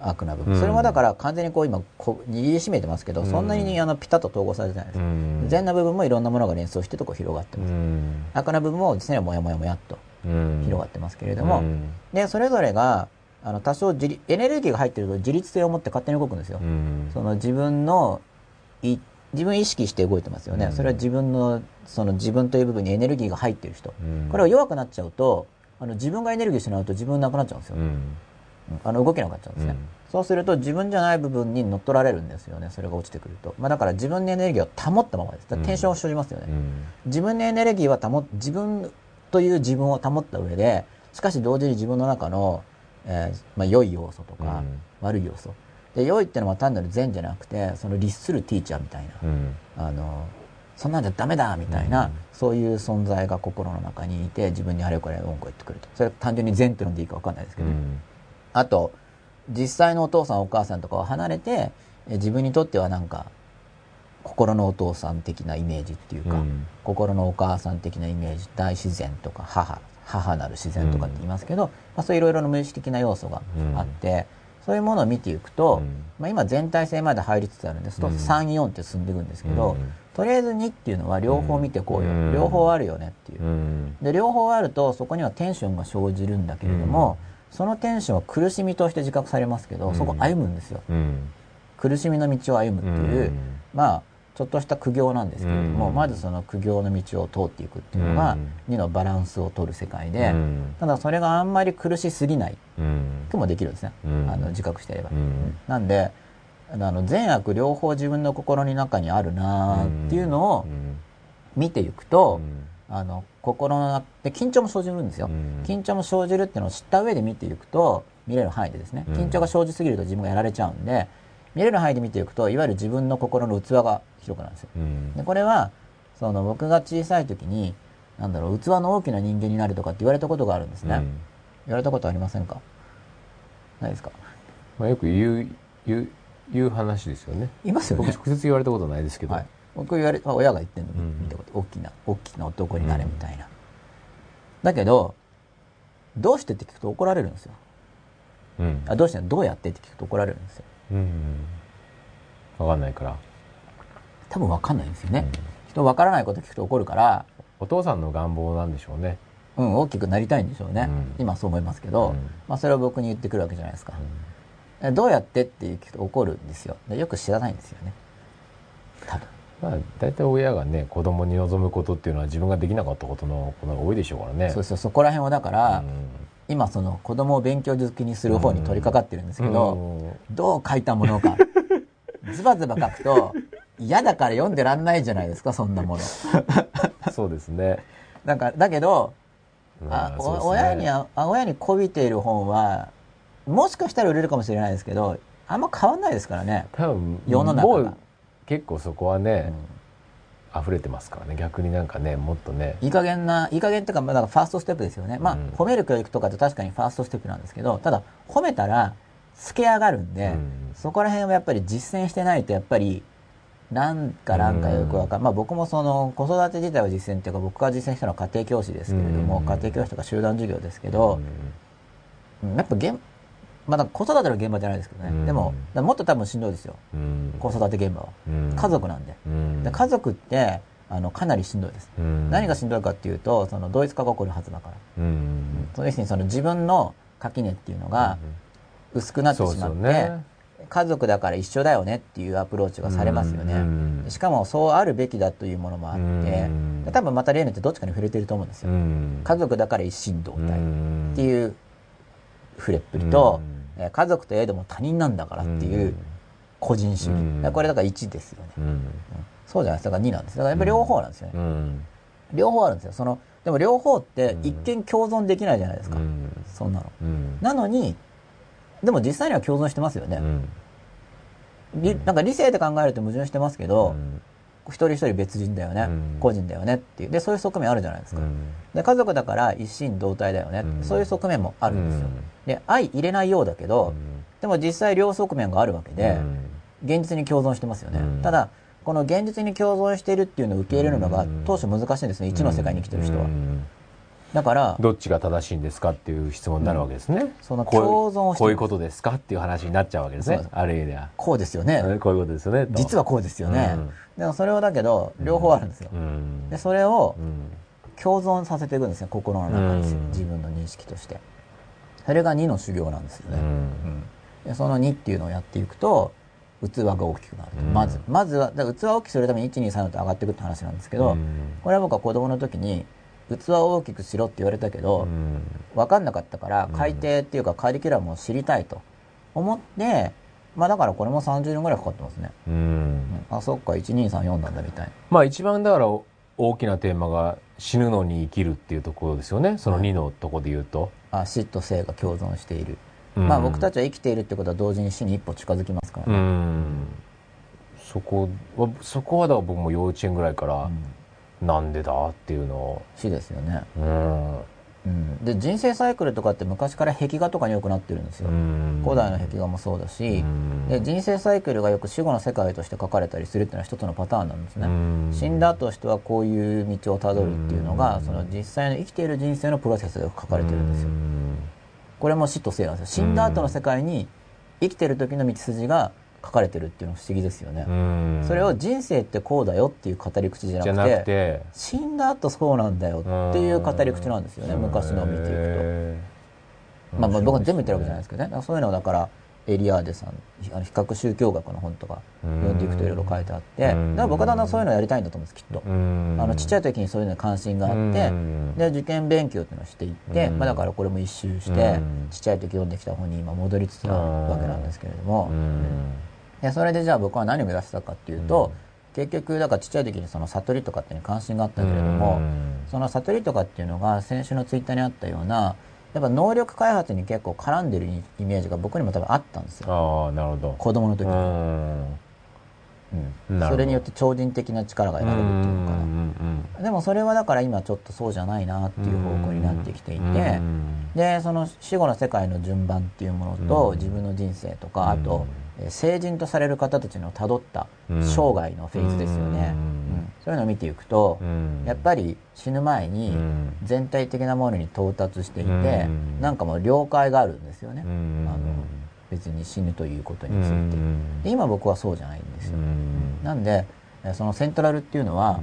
悪な部分、それはだから完全にこう今こ握りしめてますけど、そんなにあのピタッと統合されてないです、善な部分もいろんなものが連想してとこ広がってます、悪な部分もですねもやもやもやっと広がってますけれども、でそれぞれがあの多少自エネルギーが入ってると自律性を持って勝手に動くんですよ。その自分のい自分意識して動いてますよね。それは自分のその自分という部分にエネルギーが入ってる人。これが弱くなっちゃうとあの自分がエネルギー失うと自分なくなっちゃうんですよ。あの動けなくなっちゃうんですね。そうすると自分じゃない部分に乗っ取られるんですよね。それが落ちてくると。まあだから自分のエネルギーを保ったままです。テンションを生じますよね。自分のエネルギーは保自分という自分を保った上で、しかし同時に自分の中のえー、まあ、良い要素とか、悪い要素。で良いってのは単なる善じゃなくてその律するティーチャーみたいな、あのそんなんじゃダメだみたいな、そういう存在が心の中にいて自分にあれこれ文句言ってくると。それは単純に善っていうのでいいか分かんないですけど、あと実際のお父さんお母さんとかは離れて自分にとってはなんか心のお父さん的なイメージっていうか、うん、心のお母さん的なイメージ大自然とか母母なる自然とかって言いますけど、うん、まあ、そういろいろな無意識的な要素があって、そういうものを見ていくと、まあ、今全体性まで入りつつあるんです。と、34って進んでいくんですけど、とりあえず2っていうのは両方見てこうよ、両方あるよねっていう、で両方あるとそこにはテンションが生じるんだけれども、そのテンションは苦しみとして自覚されますけど、そこ歩むんですよ、苦しみの道を歩むっていう、まあちょっとした苦行なんですけれども、うん、まずその苦行の道を通っていくっていうのが、うん、2のバランスを取る世界で、うん、ただそれがあんまり苦しすぎない、うん、もできるんですね、あの自覚していれば。なんであの善悪両方自分の心の中にあるなっていうのを見ていくと、あの心の中で緊張も生じるんですよ、緊張も生じるっていうのを知った上で見ていくと見れる範囲でですね緊張が生じすぎると自分がやられちゃうんで見れる範囲で見ていくといわゆる自分の心の器が広くなるんですよ。うん、でこれはその僕が小さい時になんだろう器の大きな人間になるとかって言われたことがあるんですね。うん、言われたことありませんか？ないですか、まあ、よく言う言う言う話ですよね。いますよね。僕直接言われたことないですけど。はい、僕言われ親が言ってるの見たこと、大きな大きな男になれみたいな。だけどどうしてって聞くと怒られるんですよ。うん、あどうしてどうやってって聞くと怒られるんですよ。うん、分かんないから多分分かんないんですよね、うん、人分からないこと聞くと怒るから。お父さんの願望なんでしょうね。うん大きくなりたいんでしょうね、うん、今そう思いますけど、うん、まあ、それを僕に言ってくるわけじゃないですか、どうやってって聞くと怒るんですよ。よく知らないんですよね。多分。まあ、大体親がね子供に望むことっていうのは自分ができなかったことの子が多いでしょうからね。そうそう。そこら辺はだから、今その子供を勉強好きにする方に取り掛かってるん。ですけど、どう書いたものかズバズバ書くと嫌だから読んでらんないじゃないですかそんなもの。そうですね。なんかだけど、あ、ね、親に親にこびている本はもしかしたら売れるかもしれないですけどあんま変わんないですからね。多分世の中が。結構そこはね、うん、溢れてますからね。逆になんかねもっとね。いい加減ないい加減っていうかファーストステップですよね、まあ、うん、褒める教育とかって確かにファーストステップなんですけどただ褒めたらつけ上がるんで、うん、そこら辺はやっぱり実践してないとやっぱりなんかなんかよくわかる、まあ僕もその子育て自体を実践っていうか僕が実践したのは家庭教師ですけれども、家庭教師とか集団授業ですけど、やっぱ現まだ子育ての現場じゃないですけどね、でももっと多分しんどいですよ、子育て現場は、家族なんで,、で家族ってあのかなりしんどいです、何がしんどいかっていうとその同一化が起こるはずだから、要するにその自分の垣根っていうのが薄くなってしまって、家族だから一緒だよねっていうアプローチがされますよね。しかもそうあるべきだというものもあって、多分また例によってどっちかに触れてると思うんですよ。家族だから一心同体っていう触れっぷりと、家族といえども他人なんだからっていう個人主義。これだから1ですよね。そうじゃないですか。だから2なんです。だからやっぱり両方なんですよね。両方あるんですよ。その、でも両方って一見共存できないじゃないですか。そんなの。なのに、でも実際には共存してますよね。うん、なんか理性で考えると矛盾してますけど、うん、一人一人別人だよね、うん、個人だよねっていうでそういう側面あるじゃないですか、で家族だから一心同体だよね、そういう側面もあるんですよ、で相入れないようだけど、でも実際両側面があるわけで、現実に共存してますよね、ただこの現実に共存しているっていうのを受け入れるのが当初難しいんですね。一の世界に生きてる人は。だからどっちが正しいんですかっていう質問になるわけですね、うん、その共存してこういうことですかっていう話になっちゃうわけですね。ある意味ではこうですよね。こういうことですよね。実はこうですよね、うん、でもそれをだけど両方あるんですよ、うん、でそれを共存させていくんですね心の中で、自分の認識として。それが2の修行なんですよね、でその2っていうのをやっていくと器が大きくなると、まずまずは器を大きくするために123と上がっていくって話なんですけど、これは僕は子供の時に器を大きくしろって言われたけど、うん、分かんなかったから改訂っていうかカリキュラムを知りたいと思って、まあだからこれも30年ぐらいかかってますね。うん、あ、そっか、1234なんだみたいな。まあ一番だから大きなテーマが死ぬのに生きるっていうところですよね。その2のとこで言うと。はい、あ、死と生が共存している。うん、まあ僕たちは生きているってことは同時に死に一歩近づきますからね。うん、そこは、そこはだから僕も幼稚園ぐらいから、なんでだっていうのを。死ですよね。うん。うん、で人生サイクルとかって昔から壁画とかによくなってるんですよ。古代の壁画もそうだし。で人生サイクルがよく死後の世界として書かれたりするっていうのは一つのパターンなんですね。死んだとしてはこういう道をたどるっていうのがその実際の生きている人生のプロセスが書かれてるんですよ。これも死と生なんですよ。死んだ後の世界に生きてる時の道筋が書かれてるっていうのは不思議ですよね。それを人生ってこうだよっていう語り口じゃなくて死んだ後そうなんだよっていう語り口なんですよね昔のを見ていくと。まあ、まあ僕は全部言ってるわけじゃないですけどね。そういうのをだからエリアーデさんあの比較宗教学の本とか読んでいくといろいろ書いてあってだから僕はだんだんそういうのをやりたいんだと思うんですきっと。あのちっちゃい時にそういうのに関心があってで受験勉強っていうのをしていってまあ、だからこれも一周してちっちゃい時読んできた本に今戻りつつあるわけなんですけれども。でそれでじゃあ僕は何を目指したかっていうと、結局だからちっちゃい時にその悟りとかっていうに関心があったけれども、その悟りとかっていうのが先週のツイッターにあったようなやっぱ能力開発に結構絡んでるイメージが僕にも多分あったんですよ。あなるほど。子供の時に。うん、それによって超人的な力が得られるっていうのかな、でもそれはだから今ちょっとそうじゃないなっていう方向になってきていて、でその死後の世界の順番っていうものと自分の人生とかあと成人とされる方たちのたどった生涯のフェーズですよね、うん、そういうのを見ていくと、やっぱり死ぬ前に全体的なものに到達していて、うん、なんかもう了解があるんですよね、あの別に死ぬということについて。で今僕はそうじゃないんですよ、なんでそのセントラルっていうのは、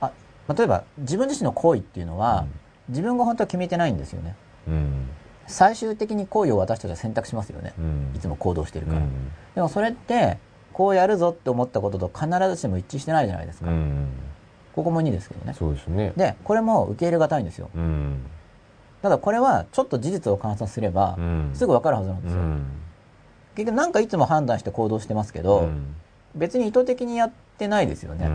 あ例えば自分自身の行為っていうのは、自分が本当は決めてないんですよね、最終的に行為を私たちは選択しますよね、いつも行動してるから、でもそれってこうやるぞって思ったことと必ずしも一致してないじゃないですか、ここも2ですけどね。そうですね。でこれも受け入れがたいんですよ、ただこれはちょっと事実を観察すれば、すぐ分かるはずなんですよ、結局なんかいつも判断して行動してますけど、別に意図的にやってないですよね、っ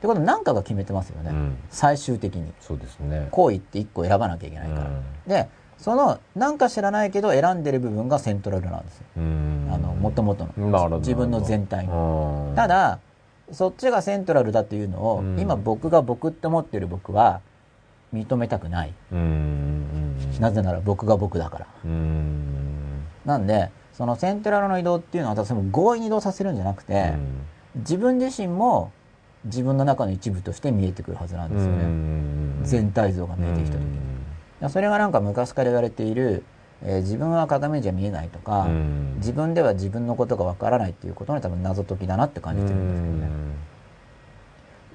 てことは何かが決めてますよね、最終的に。そうですね。行為って1個選ばなきゃいけないから、でそのなんか知らないけど選んでる部分がセントラルなんですよ。あのもともとの自分の全体の。ただそっちがセントラルだっていうのを、今僕が僕って思ってる僕は認めたくない。なぜなら僕が僕だから。なんでそのセントラルの移動っていうのはその強引に移動させるんじゃなくて自分自身も自分の中の一部として見えてくるはずなんですよね。全体像が見えてきた時に。それがなんか昔から言われている、えー、自分は鏡じゃ見えないとか、自分では自分のことがわからないっていうことの多分謎解きだなって感じてるんですけどね。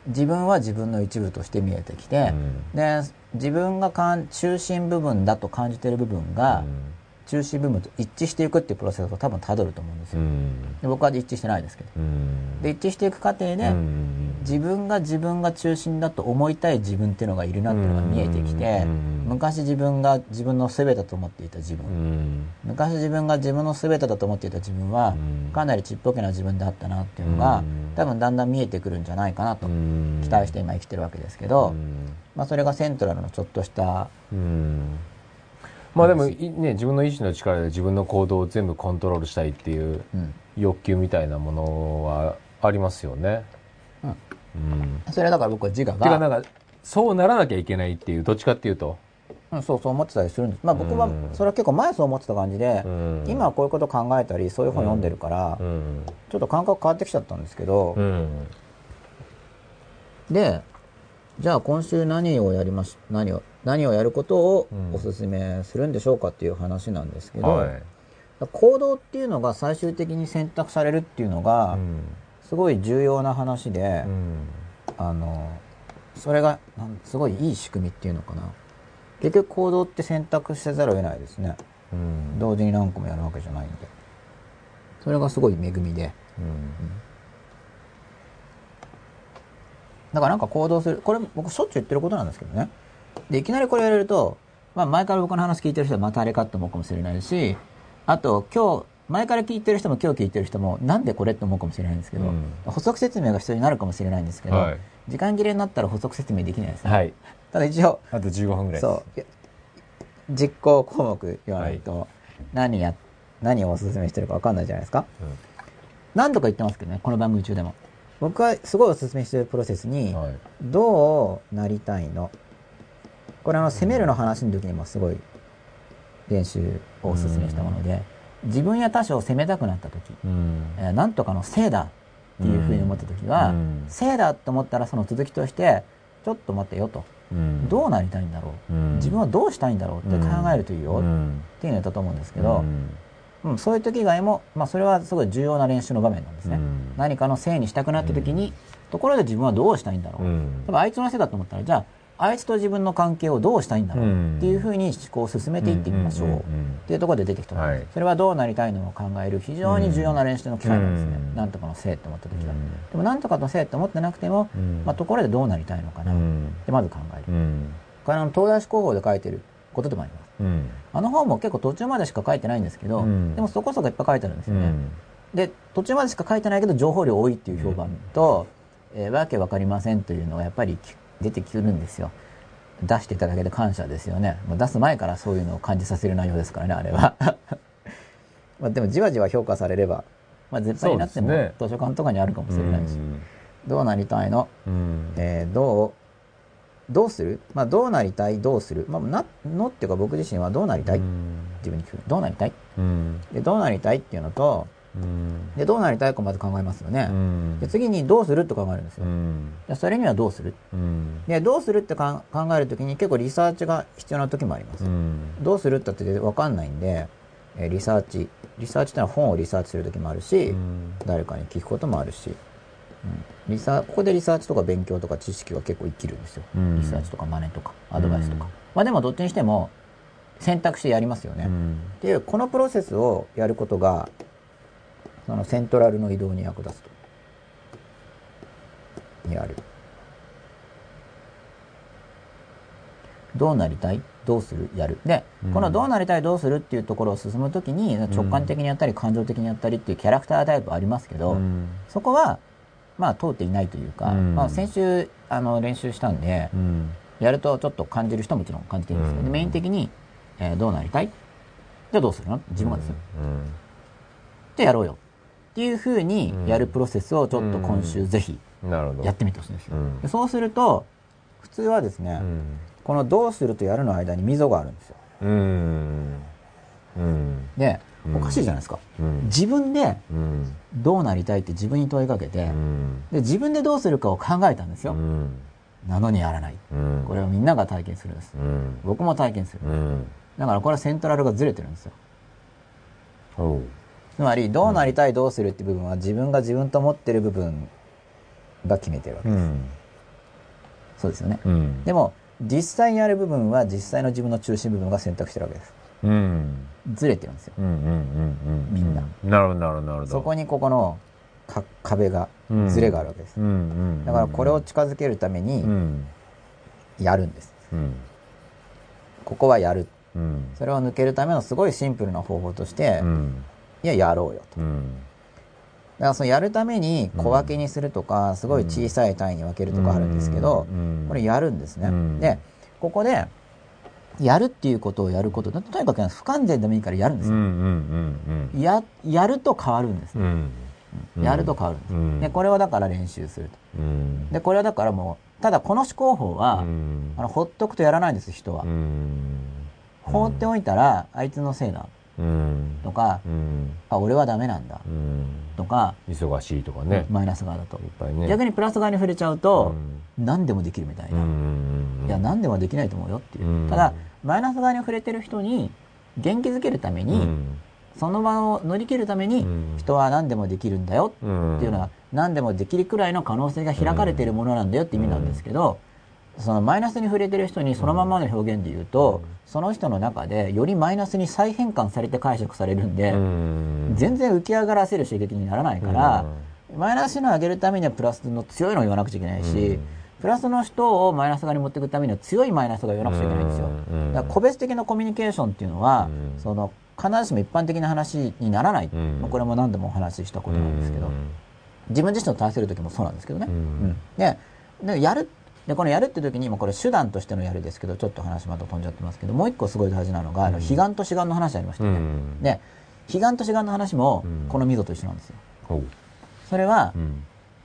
自分は自分の一部として見えてきて、で自分が中心部分だと感じてる部分が、中心部分と一致していくっていうプロセスを多分たどると思うんですよ。で僕は一致してないですけど。で一致していく過程で、自分が自分が中心だと思いたい自分っていうのがいるなっていうのが見えてきて、昔自分が自分の全てだと思っていた自分、昔自分が自分の全てだと思っていた自分は、かなりちっぽけな自分であったなっていうのが、多分だんだん見えてくるんじゃないかなと期待して今生きてるわけですけど、まあそれがセントラルのちょっとした、まあでもね自分の意志の力で自分の行動を全部コントロールしたいっていう欲求みたいなものはありますよね。うん。うん、それだから僕は自我が。てかなんかそうならなきゃいけないっていうどっちかっていうと。うん、そうそう思ってたりするんです。まあ僕はそれは結構前そう思ってた感じで、うん、今はこういうこと考えたりそういう本読んでるから、うん、ちょっと感覚変わってきちゃったんですけど、でじゃあ今週何をやります何を何をやることをお勧めするんでしょうかっていう話なんですけど、はい、行動っていうのが最終的に選択されるっていうのが、すごい重要な話で、うん、あのそれがすごいいい仕組みっていうのかな。結局行動って選択せざるを得ないですね、うん、同時に何個もやるわけじゃないんで。それがすごい恵みで、うん。だからなんか行動する。これ僕しょっちゅう言ってることなんですけどね。で、いきなりこれやれると、まあ前から僕の話聞いてる人はまたあれかって思うかもしれないし、あと今日、前から聞いてる人も今日聞いてる人もなんでこれって思うかもしれないんですけど、うん、補足説明が必要になるかもしれないんですけど、はい、時間切れになったら補足説明できないですね。はい、ただ一応、あと15分ぐらいそう。実行項目言わないと、何や、何をお勧めしてるか分かんないじゃないですか。うん、何度か言ってますけどね、この番組中でも。僕はすごいお勧めしてるプロセスに、どうなりたいのこれあの攻めるの話の時にもすごい練習をお勧めしたもので、自分や他者を責めたくなった時、えー、なんとかのせいだっていうふうに思った時は、せいだと思ったらその続きとしてちょっと待ってよと、どうなりたいんだろう、自分はどうしたいんだろうって考えるといいよ、っていうのを言ったと思うんですけど、うん、そういう時以外も、まあ、それはすごい重要な練習の場面なんですね。うん、何かのせいにしたくなった時に、ところで自分はどうしたいんだろう。うん、あいつのせいだと思ったら、じゃあ、あいつと自分の関係をどうしたいんだろうっていうふうに思考を進めていってみましょう。っていうところで出てきたんです、それはどうなりたいのを考える非常に重要な練習の機会なん。ですね、なんとかのせいって思った時は、でもなんとかのせいって思ってなくても、まあ、ところでどうなりたいのかな。ってまず考える、これあの東大志広報で書いてることでもあります。うん、あの本も結構途中までしか書いてないんですけど、うん、でもそこそこいっぱい書いてあるんですよね。うん、で途中までしか書いてないけど情報量多いっていう評判と、えー、わけわかりませんというのがやっぱり出てくるんですよ。出していただけで感謝ですよね。もう出す前からそういうのを感じさせる内容ですからね、あれは。まあでもじわじわ評価されれば、まあ絶対になっても図書館とかにあるかもしれないし、どうなりたいの、えー、どうどうする？まあ、どうなりたい？どうする？まあ、な、のっていうか僕自身はどうなりたい？自分に聞く。どうなりたい？で、どうなりたいっていうのと、で、どうなりたいかまず考えますよね。で、次にどうするって考えるんですよ。で、それにはどうする？で、どうするって考えるときに結構リサーチが必要な時もあります。どうするって言ってわかんないんで、えリサーチ、リサーチってのは本をリサーチする時もあるし、誰かに聞くこともあるし、うん、リサここでリサーチとか勉強とか知識は結構生きるんですよ、うん、リサーチとか真似とかアドバイスとか、うん、まあでもどっちにしても選択してやりますよね、っていうこのプロセスをやることがそのセントラルの移動に役立つと。やる。どうなりたい？どうする？やる。で、このどうなりたい？どうする？っていうところを進むときに直感的にやったり感情的にやったりっていうキャラクタータイプありますけど、そこはまあ通っていないというか、まあ先週あの練習したんで、やるとちょっと感じる人ももちろん感じてるんですけど、メイン的にえー、どうなりたい？じゃあどうするの？自分がですよ。じゃあやろうよ。っていうふうにやるプロセスをちょっと今週ぜひやってみてほしいんですよ。そうすると、普通はですね、このどうするとやるの間に溝があるんですよ。で、おかしいじゃないですか。自分でどうなりたいって自分に問いかけて、で自分でどうするかを考えたんですよ。なのにやらない。これをみんなが体験するんです。僕も体験する。だからこれはセントラルがずれてるんですよ。つまり、どうなりたい、どうするって部分は自分が自分と思ってる部分が決めてるわけです。そうですよね。でも、実際にやる部分は実際の自分の中心部分が選択してるわけです。うん、ずれてるんですよ。みんな。なるほど、なるほど、なるほど。そこにここのか壁が、ずれがあるわけです。だからこれを近づけるために、やるんです。ここはやる。それを抜けるためのすごいシンプルな方法として、いや、やろうよと。だからそのやるために小分けにするとか、すごい小さい単位に分けるとかあるんですけど、これやるんですね。で、ここで、やるっていうことをやることとにかく不完全でもいいからやるんですよ。や、やると変わるんです、ねやると変わるんです。で、これをだから練習すると。で、これはだからもう、ただこの思考法は、あの、ほっとくとやらないんです、人は。放っておいたら、あいつのせいだ。とか、あ、俺はダメなんだ。とか、忙しいとかね。マイナス側だと。ね、逆にプラス側に触れちゃうと、何でもできるみたいな。いや、何でもできないと思うよっていう。ただ、マイナス側に触れてる人に元気づけるために、その場を乗り切るために、人は何でもできるんだよっていうのは、何でもできるくらいの可能性が開かれているものなんだよって意味なんですけど、そのマイナスに触れてる人にそのままの表現で言うと、その人の中でよりマイナスに再変換されて解釈されるん。で、全然浮き上がらせる刺激にならないから、マイナスの上げるためにはプラスの強いのを言わなくちゃいけないし、プラスの人をマイナス側に持っていくためには強いマイナスが言わなくちゃいけないんですよ。だから個別的なコミュニケーションっていうのは、その必ずしも一般的な話にならない。これも何度もお話ししたことなんですけど、自分自身と対する時もそうなんですけどね。ででやるで、このやるって時に、もこれ手段としてのやるですけど、ちょっと話また飛んじゃってますけど、もう一個すごい大事なのが、うん、彼岸と志願の話ありましたね。うん、で、彼岸と志願の話も、この溝と一緒なんですよ。う。ん、それは、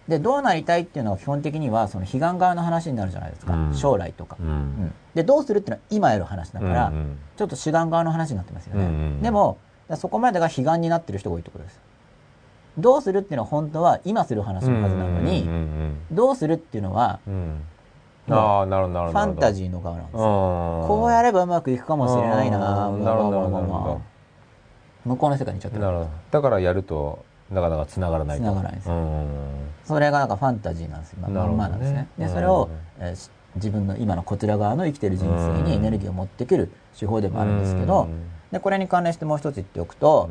で、どうなりたいっていうのは基本的には、その彼岸側の話になるじゃないですか。将来とか、で、どうするっていうのは今やる話だから、ちょっと志願側の話になってますよね。でも、そこまでが彼岸になってる人が多いってことです。どうするっていうのは本当は今する話のはずなのに、どうするっていうのは、ああ、なるほど。ファンタジーの側なんですよ。こうやればうまくいくかもしれないななるほど、なるほど。向こうの世界にちゃってる。なるほど。だからやると、なかなか繋がらない繋がらないです。それがなんかファンタジーなんですよ。まあ、まなんですね。で、それを、えー、自分の今のこちら側の生きてる人生にエネルギーを持ってくる手法でもあるんですけど、で、これに関連してもう一つ言っておくと、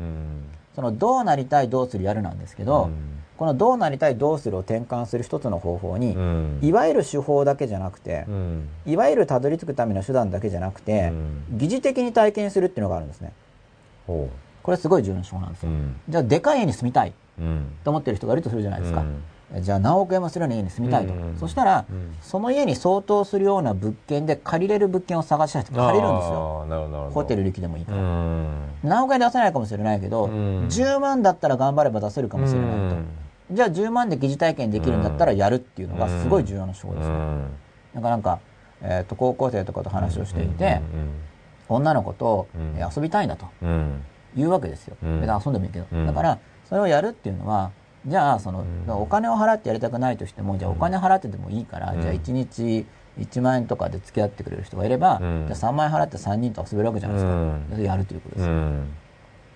そのどうなりたい、どうする、やるなんですけど、このどうなりたいどうするを転換する一つの方法に、うん、いわゆる手法だけじゃなくて、うん、いわゆるたどり着くための手段だけじゃなくて、うん、疑似的に体験するっていうのがあるんですね。これすごい重要な手法なんですよ。じゃあ、でかい家に住みたいと思ってる人がいるとするじゃないですか。じゃあ何億円もするような家に住みたいと。そしたら、その家に相当するような物件で借りれる物件を探した人借りるんですよ。ホテル力でもいいから。何億円出せないかもしれないけど、10万だったら頑張れば出せるかもしれないと。じゃあ10万で疑似体験できるんだったらやるっていうのがすごい重要な手法ですね。なんかなんか、えっ、と、高校生とかと話をしていて、女の子と、え遊びたいんだと、言うわけですよ。別に遊んでもいいけど。だから、それをやるっていうのは、じゃあ、その、お金を払ってやりたくないとしても、じゃあお金払ってでもいいから、じゃあ1日1万円とかで付き合ってくれる人がいれば、じゃあ3万円払って3人と遊べるわけじゃないですか。やるということですよ。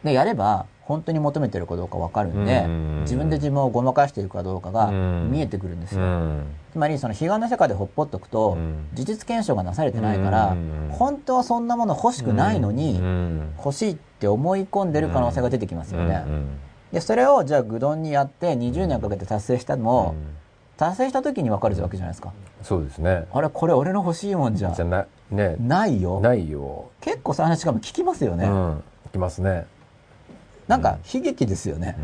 で、やれば、本当に求めてるかどうか分かるんで、自分で自分をごまかしているかどうかが見えてくるんですよ。つまり、その彼岸の世界でほっぽっとくと、事実検証がなされてないから、本当はそんなもの欲しくないのに、欲しいって思い込んでる可能性が出てきますよね。で、それをじゃあ、ぐどんにやって20年かけて達成したのも、達成した時に分かるわけじゃないですか。そうですね。あれ、これ俺の欲しいもんじゃ。じゃな、ね。ないよ。ないよ。結構そういう話しかも聞きますよね。うん。聞きますね。なんか悲劇ですよね。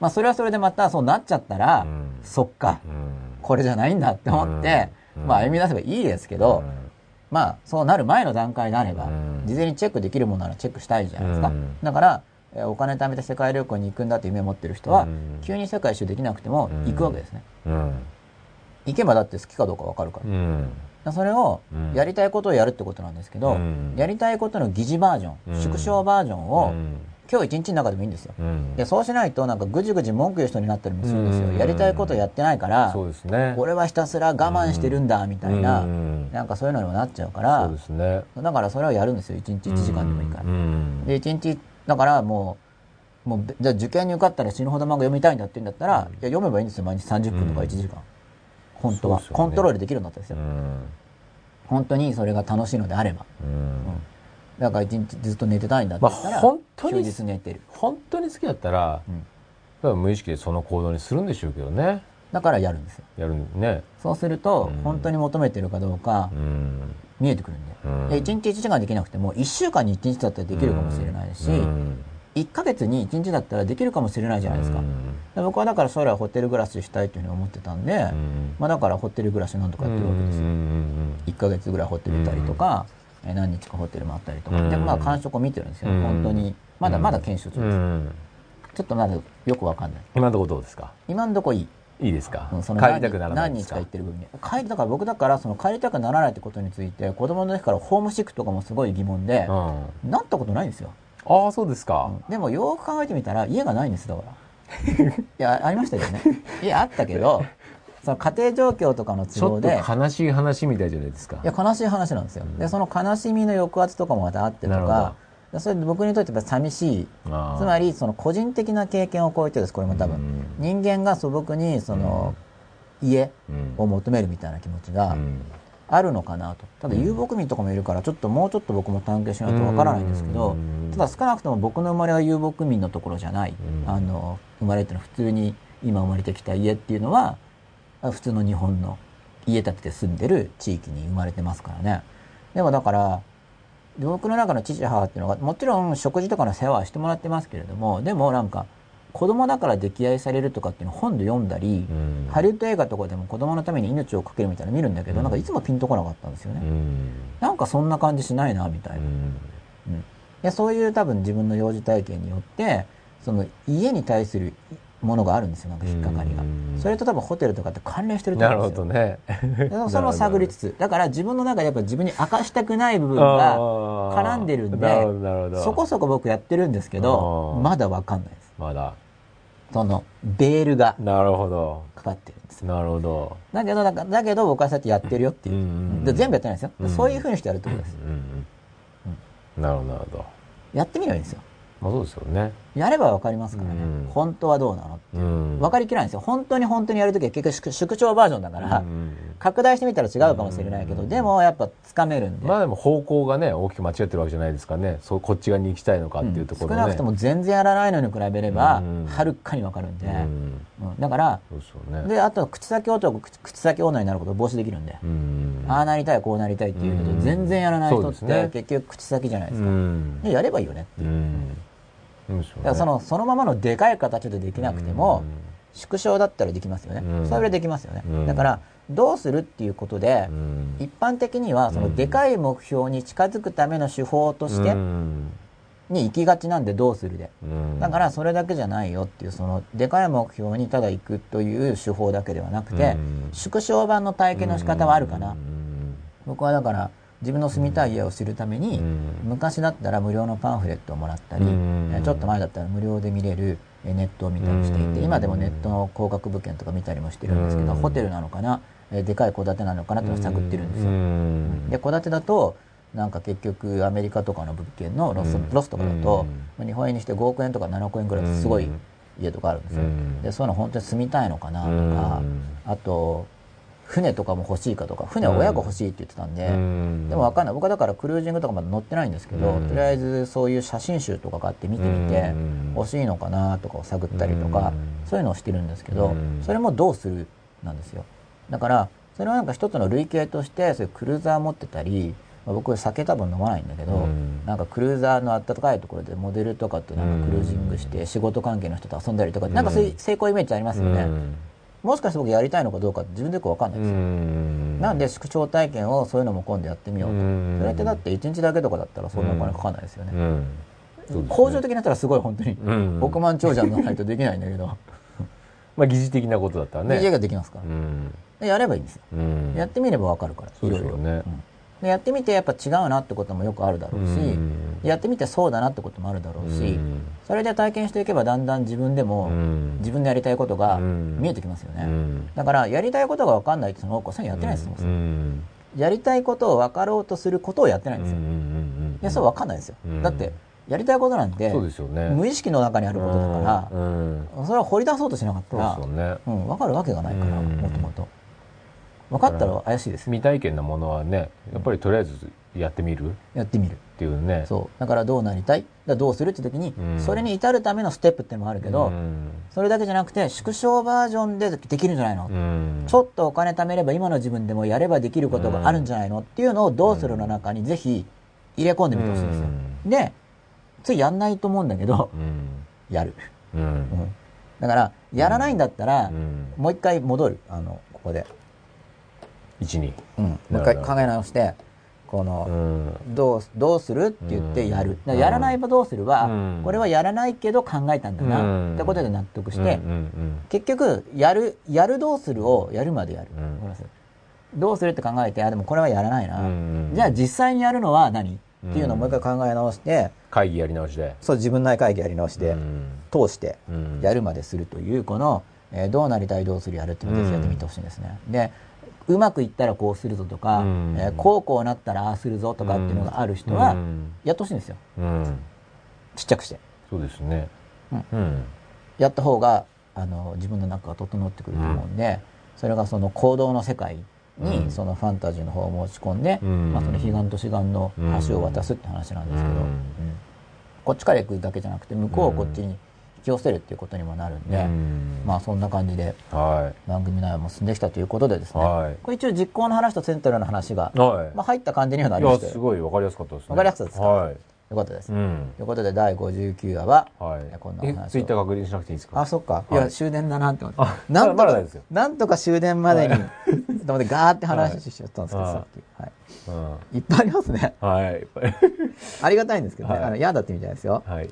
まあそれはそれでまたそうなっちゃったら、そっか、これじゃないんだって思って、まあ歩み出せばいいですけど、まあそうなる前の段階であれば、事前にチェックできるものならチェックしたいじゃないですか、だからお金貯めて世界旅行に行くんだという夢を持ってる人は、急に世界一周できなくても行くわけですね、行けばだって好きかどうか分かるから、それをやりたいことをやるってことなんですけど、やりたいことの疑似バージョン、縮小バージョンを、今日一日の中でもいいんですよ、うん、でそうしないとなんかぐじぐじ文句言う人になったりもするんですよ、やりたいことやってないからそうです、ね、俺はひたすら我慢してるんだみたいな、うん、なんかそういうのにもなっちゃうからそうです、ね、だからそれをやるんですよ。1日1時間でもいいから、で1日だからもうもうじゃあ受験に受かったら死ぬほど漫画読みたいんだって言うんだったら、いや読めばいいんですよ。毎日30分とか1時間、本当は、ね、コントロールできるようになったんですよ、本当にそれが楽しいのであれば、うんだから一日ずっと寝てたいんだって言ったら、まあ、本当に休日寝てる。本当に好きだったら、うん、無意識でその行動にするんでしょうけどね。だからやるんですよ。やるね。そうすると、うん、本当に求めてるかどうか、うん、見えてくるんで,、うん、で1日1時間できなくても1週間に1日だったらできるかもしれないし、うん、1か月に1日だったらできるかもしれないじゃないですか、で僕はだから将来ホテル暮らししたいというふうに思ってたんで、まあ、だからホテル暮らしなんとかやってるわけですよ、1か月ぐらいホテルいたりとか、何日かホテルもあったりとか、でまあ感触を見てるんですよ、本当に。まだまだ検証中です、ちょっとまだよくわかんない。今のところどうですか？今のところいい。いいですか、うん、その帰りたくならない何日か行ってる分に。帰りだから僕だからその帰りたくならないってことについて子供の時からホームシックとかもすごい疑問で、うん、なったことないんですよ。ああそうですか、うん、でもよく考えてみたら家がないんですだから。いやありましたけどね。家あったけどその家庭状況とかの都合で。ちょっと悲しい話みたいじゃないですか。いや、悲しい話なんですよ。で、その悲しみの抑圧とかもまたあってとか、それで僕にとってやっぱ寂しい。つまり、その個人的な経験を超えてです、これも多分。人間が素朴に、その、家を求めるみたいな気持ちが、あるのかなと。ただ遊牧民とかもいるから、ちょっともうちょっと僕も探検しないとわからないんですけど、ただ少なくとも僕の生まれは遊牧民のところじゃない。あの、生まれっていうのは普通に今生まれてきた家っていうのは、普通の日本の家建てて住んでる地域に生まれてますからね。でもだから、僕の中の父母っていうのが、もちろん食事とかの世話はしてもらってますけれども、でもなんか、子供だから溺愛されるとかっていうのを本で読んだり、うん、ハリウッド映画とかでも子供のために命を懸けるみたいなの見るんだけど、うん、なんかいつもピンとこなかったんですよね。うん、なんかそんな感じしないな、みたいな。うんいやそういう多分自分の幼児体験によって、その家に対するものがあるんですよなんか引っかかりが。それと多分ホテルとかって関連してると思うんですよ。なるほどね。それを 探りつつだから自分の中でやっぱ自分に明かしたくない部分が絡んでるんでそこそこ僕やってるんですけどまだ分かんないです。まだ。そのベールがなるほど。かかってるんですなるほど。だけどだだけど僕はそうやってやってるよっていう、全部やってないですよ、そういうふうにしてやるってことです、なるほどなるほど。やってみればいいんですよ。まあそうですよね。やればわかりますからね、うん、本当はどうなのって、う。ん、分かりきらないんですよ。本当に本当にやるときは結局縮小バージョンだから、うん、拡大してみたら違うかもしれないけど、でもやっぱつかめるんで。まあでも方向がね大きく間違ってるわけじゃないですかね。そうこっち側に行きたいのかっていうところ、ね、少なくとも全然やらないのに比べればはるかに分かるんで、だからで、ね、あと口先男口先女になることを防止できるんで、ああなりたいこうなりたいっていうけど、全然やらない人って、結局口先じゃないですか、でやればいいよねっていう。だからそのそのままのでかい形でできなくても、縮小だったらできますよね、それできますよね、だからどうするっていうことで、一般的にはそのでかい目標に近づくための手法としてに行きがちなんでどうするで、だからそれだけじゃないよっていうそのでかい目標にただ行くという手法だけではなくて、縮小版の体験の仕方はあるかな、僕はだから自分の住みたい家を知るために、昔だったら無料のパンフレットをもらったり、ちょっと前だったら無料で見れるネットを見たりしていて、今でもネットの高額物件とか見たりもしてるんですけど、ホテルなのかな、でかい戸建てなのかなっていうのを探ってるんですよ。で戸建てだとなんか結局アメリカとかの物件のロス,、ロスとかだと、日本円にして5億円とか7億円ぐらいすごい家とかあるん。ですよ。でそういうの本当に住みたいのかなとか、あと船とかも欲しいかとか船は親が欲しいって言ってたんで、うん、でも分かんない。僕はだからクルージングとかまだ乗ってないんですけど、うん、とりあえずそういう写真集とかがあって見てみて、うん、欲しいのかなとかを探ったりとか、そういうのをしてるんですけど、それもどうするなんですよ。だからそれはなんか一つの類型としてそういうクルーザー持ってたり僕酒多分飲まないんだけど、うん、なんかクルーザーの暖かいところでモデルとかとなんかクルージングして仕事関係の人と遊んだりとか、うん、なんかそういう成功イメージありますよね、もしかして僕やりたいのかどうか自分でよく分かんないですよ。なんで縮小体験をそういうのも今度やってみようと。それってだって1日だけとかだったらそんなお金かかんないですよね。工場的になったらすごい本当に億万長者にならないとできないんだけど。まあ疑似的なことだったらね。疑似ができますか？ら、やればいいんですよ、やってみれば分かるから。いろいろ。ね、でやってみてやっぱ違うなってこともよくあるだろうし、やってみてそうだなってこともあるだろうし、それで体験していけばだんだん自分でも、自分でやりたいことが見えてきますよね、だからやりたいことが分かんないってそのお子さんやってないですよ、やりたいことを分かろうとすることをやってないんですよ、いやそう分かんないですよ、だってやりたいことなんて、ね、無意識の中にあることだから、それは掘り出そうとしなかったら、ね。うん、分かるわけがないからもともと。分かったら怪しいです。未体験なものはねやっぱりとりあえずやってみる？やってみる。っていうね。そう。だからどうなりたい？だどうするって時に、うん、それに至るためのステップってのもあるけど、うん、それだけじゃなくて縮小バージョンでできるんじゃないの、うん、ちょっとお金貯めれば今の自分でもやればできることがあるんじゃないの？っていうのをどうするの中にぜひ入れ込んでみてほしいんですよ、でついやんないと思うんだけど、やる、だからやらないんだったら、もう一回戻る。あのここで1に、うん、もう一回考え直してこの、うん、どうどうするって言ってやる、やらないばどうするは、うん、これはやらないけど考えたんだな、うん、ってことで納得して、結局やるやるどうするをやるまでやる、どうするって考えてあでもこれはやらないな、じゃあ実際にやるのは何？っていうのをもう一回考え直して、会議やり直しでそう自分内会議やり直しで、通してやるまでするというこの、えー、どうなりたいどうするやるっていうのをぜひやってみてほしいんですね。でうまくいったらこうするぞとか、うん、えー、こうこうなったらああするぞとかっていうのがある人は、やってほしいんですよ、うん、ちっちゃくして。そうですね、うん、やった方があの自分の中が整ってくると思うんで、それがその行動の世界にそのファンタジーの方を持ち込んで、まあ、その彼岸と志願の橋を渡すって話なんですけど、こっちから行くだけじゃなくて向こうをこっちに、き寄せるっていうことにもなるんで、んまあそんな感じで番組内容も進んできたということでですね、はい、これ一応実行の話とセントラルの話が、はい、まあ、入った感じにはなりましてすごい分かりやすかったですね分かりやすかったですか、はいよかったです。うん、ということで、第59話は、はい、こんな話ツイッター確認しなくていいですか？あ、そっか。いや、終電だなって思って。なんとか、なんとか終電までに、と思ってガーって話しちゃったんですけど、さっき。はい。いっぱいありますね。はい。いっぱい。ありがたいんですけどね。あの、嫌だって意味じゃないですよ。はい。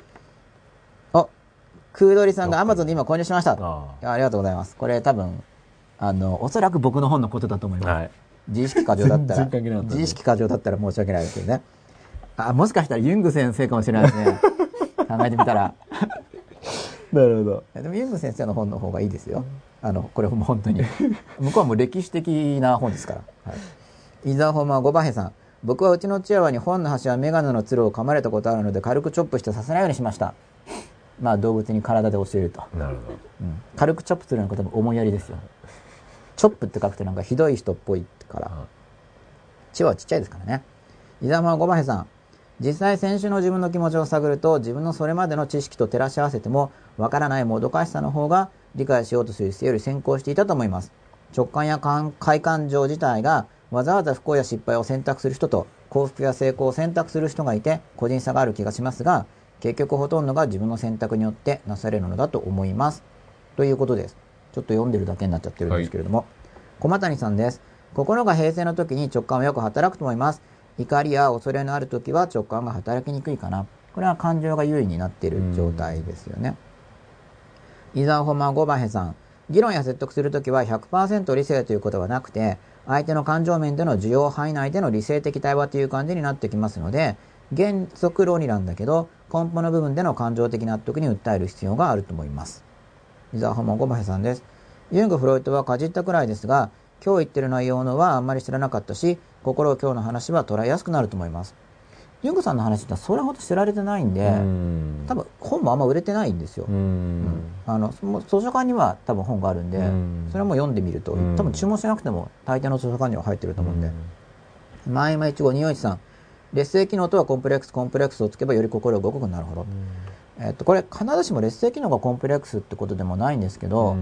クードリさんがアマゾンで今購入しました。あありがとうございます。これ多分、あの、おそらく僕の本のことだと思います。はい、自意識過剰だったら、自意識過剰だったら申し訳ないですけどね。あ、もしかしたらユング先生かもしれないですね。考えてみたら。なるほど。でもユング先生の本の方がいいですよ。あの、これも本当に。向こうはもう歴史的な本ですから。はい、伊沢ホーマー・ゴバヘさん。僕はうちのチワワに本の端はメガネのつるを噛まれたことあるので軽くチョップしてさせないようにしました。まあ、動物に体で教えると。なるほど、うん、軽くチョップするようなことも思いやりですよ。チョップって書くとなんかひどい人っぽいから、血はちっちゃいですからね。伊沢五馬さん。実際選手の自分の気持ちを探ると自分のそれまでの知識と照らし合わせてもわからないもどかしさの方が理解しようとする姿勢より先行していたと思います。直感や快感情自体がわざわざ不幸や失敗を選択する人と幸福や成功を選択する人がいて個人差がある気がしますが結局ほとんどが自分の選択によってなされるのだと思います。ということです。ちょっと読んでるだけになっちゃってるんですけれども。はい、駒谷さんです。心が平静の時に直感はよく働くと思います。怒りや恐れのある時は直感が働きにくいかな。これは感情が優位になっている状態ですよね。伊沢ホマゴバヘさん。議論や説得するときは100%理性ということはなくて、相手の感情面での需要範囲内での理性的対話という感じになってきますので、原則論理なんだけど、根本の部分での感情的納得に訴える必要があると思います。伊沢ハモンゴマヘさんです。ユング・フロイトはかじったくらいですが、今日言ってる内容のはあんまり知らなかったし、心を今日の話は捉えやすくなると思います。ユングさんの話ってそれほど知られてないんで、ん多分本もあんま売れてないんですよ。うん、あの図書館には多分本があるんで、それも読んでみると、多分注文しなくても大抵の図書館には入ってると思うんで。前今一号二四一さん、劣勢機能とはコンプレックス、コンプレックスをつけばより心が動く。なるほど。えっと、これ必ずしも劣勢機能がコンプレックスってことでもないんですけど、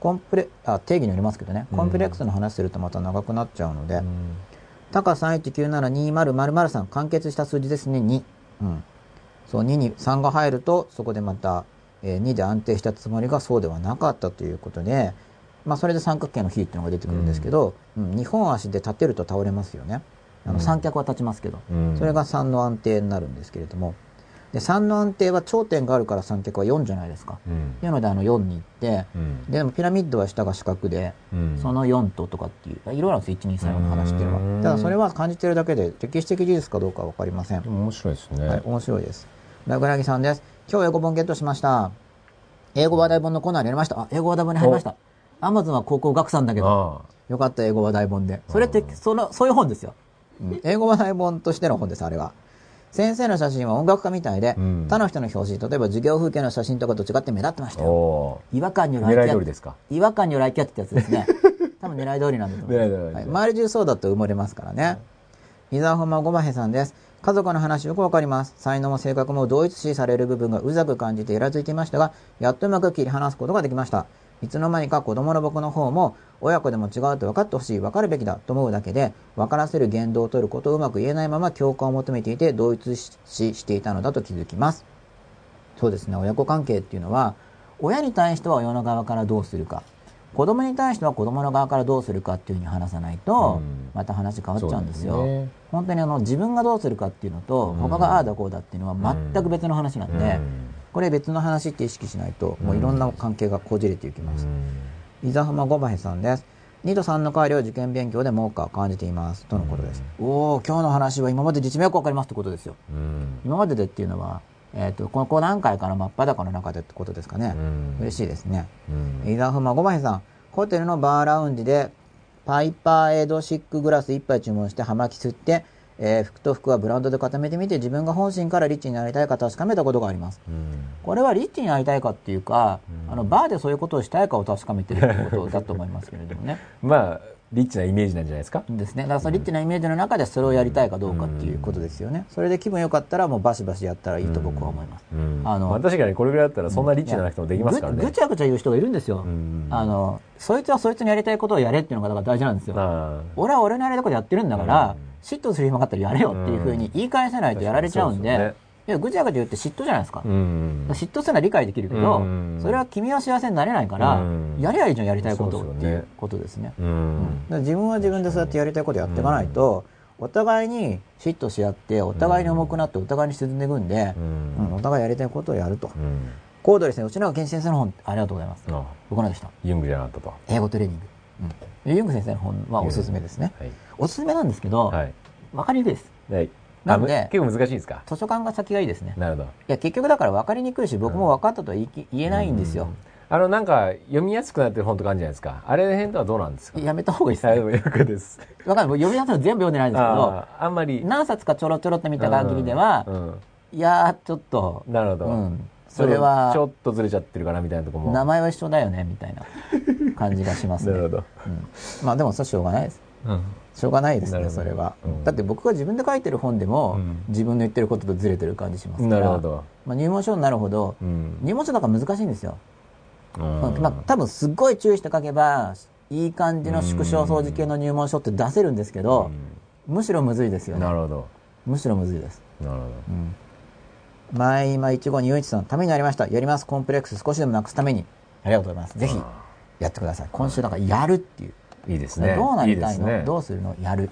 コンプレあ定義によりますけどね、コンプレックスの話するとまた長くなっちゃうので、タカ31972003完結した数字ですね、2。うん。そう、2に3が入ると、そこでまた、えー、2で安定したつもりがそうではなかったということで、まあ、それで三角形の比っていうのが出てくるんですけど、うん、2本足で立てると倒れますよね。あの三脚は立ちますけど、それが3の安定になるんですけれども、で3の安定は頂点があるから三脚は4じゃないですか。うん、いうのであの4に行って、うん、でもピラミッドは下が四角で、うん、その4ととかっていういろいろなんです123の話っていうのはただそれは感じてるだけで歴史的事実かどうかは分かりません。面白いですね、はい、面白いです。ラグラギさんです。今日英語本ゲットしました。英語話題本のコーナーにやりました。あ英語話題本に入りました。アマゾンは高校学さんだけどよかった英語話題本で。それってそのそういう本ですよ、英語話題本としての本ですあれは先生の写真は音楽家みたいで、うん、他の人の表紙、例えば授業風景の写真とかと違って目立ってましたよ。違和感による愛キャット。違和感による愛キャットってやつですね。多分狙い通りなんだと思います。はい、周り中そうだと埋もれますからね。伊沢本間ごまへさんです。家族の話よくわかります。才能も性格も同一視される部分がうざく感じてイラついていましたが、やっとうまく切り離すことができました。いつの間にか子供の僕の方も、親子でも違うと分かってほしい、分かるべきだと思うだけで、分からせる言動を取ることをうまく言えないまま共感を求めていて、同一視していたのだと気づきます。そうですね、親子関係っていうのは、親に対しては親の側からどうするか、子供に対しては子供の側からどうするかっていうふうに話さないと、また話変わっちゃうんですよ。すね、本当にあの自分がどうするかっていうのと、他がああだこうだっていうのは全く別の話なんで、これ別の話って意識しないと、もういろんな関係がこじれていきます。伊沢浜五馬さんです。2と3の代わりを受験勉強で目下感じています。とのことです。おお今日の話は今まで実名よくわかりますってことですよ。今まででっていうのは、えっ、ー、と、この5段階から真っ裸の中でってことですかね。嬉しいですね。伊沢浜五馬さん、ホテルのバーラウンジで、パイパーエドシックグラス1杯注文して葉巻吸って、えー、服と服はブランドで固めてみて自分が本心からリッチになりたいか確かめたことがあります、うん、これはリッチになりたいかっていうか、うん、あのバーでそういうことをしたいかを確かめてるってことだと思いますけれどもね。まあリッチなイメージなんじゃないですか？ですね。だからそのリッチなイメージの中でそれをやりたいかどうかっていうことですよね、それで気分良かったらもうバシバシやったらいいと僕は思います、あの、まあ、確かにこれぐらいだったらそんなリッチじゃなくてもできますからね。ぐちゃぐちゃ言う人がいるんですよ、あのそいつはそいつにやりたいことをやれっていうのがだから大事なんですよ。俺は俺のやりたいことやってるんだから、嫉妬する暇があったらやれよっていうふうに言い返せないとやられちゃうんで、いや、ぐちゃぐちゃ言って嫉妬じゃないですか。嫉妬するのは理解できるけど、それは君は幸せになれないから、やりゃいいじゃん、やりたいことっていうことですね。自分は自分でそうやってやりたいことやっていかないと、お互いに嫉妬し合って、お互いに重くなって、お互いに沈んでいくんで、お互いやりたいことをやると。コードですね、内永健先生の本、ありがとうございます。僕のでした。ユングじゃなかったと。英語トレーニング。ユング先生の本はおすすめですね。おすすめなんですけど、わかりにくいです。はいなんで、結構難しいですか？図書館が先がいいですね。なるほど。いや、結局だから分かりにくいし、僕も分かったとは言えないんですよ。あの、なんか、読みやすくなってる本とかあるんじゃないですか？あれ辺とはどうなんですか？やめた方がいいですね。よくです。わかる。読みやすいの全部読んでないんですけど、あんまり。何冊かちょろちょろって見た限りでは、いやちょっと。なるほど。うん。それは。ちょっとずれちゃってるかなみたいなとこも。名前は一緒だよね、みたいな感じがしますね。なるほど。うん。まあでも、それしょうがないです。うん。しょうがないですね、それは、うん、だって僕が自分で書いてる本でも、うん、自分の言ってることとずれてる感じしますから。なるほど。まあ、入門書になるほど、うん、入門書だから難しいんですよ。まあ、多分すっごい注意して書けば、いい感じの縮小掃除系の入門書って出せるんですけど、むしろむずいですよね。なるほど。むしろむずいです。なるほど。うん前今一号にゆういちさん、ためになりました。やります。コンプレックス少しでもなくすために。ありがとうございます。ぜひ、やってください。今週だからやるっていう。いいですね。どうなりたいの、ね、どうするの？やる。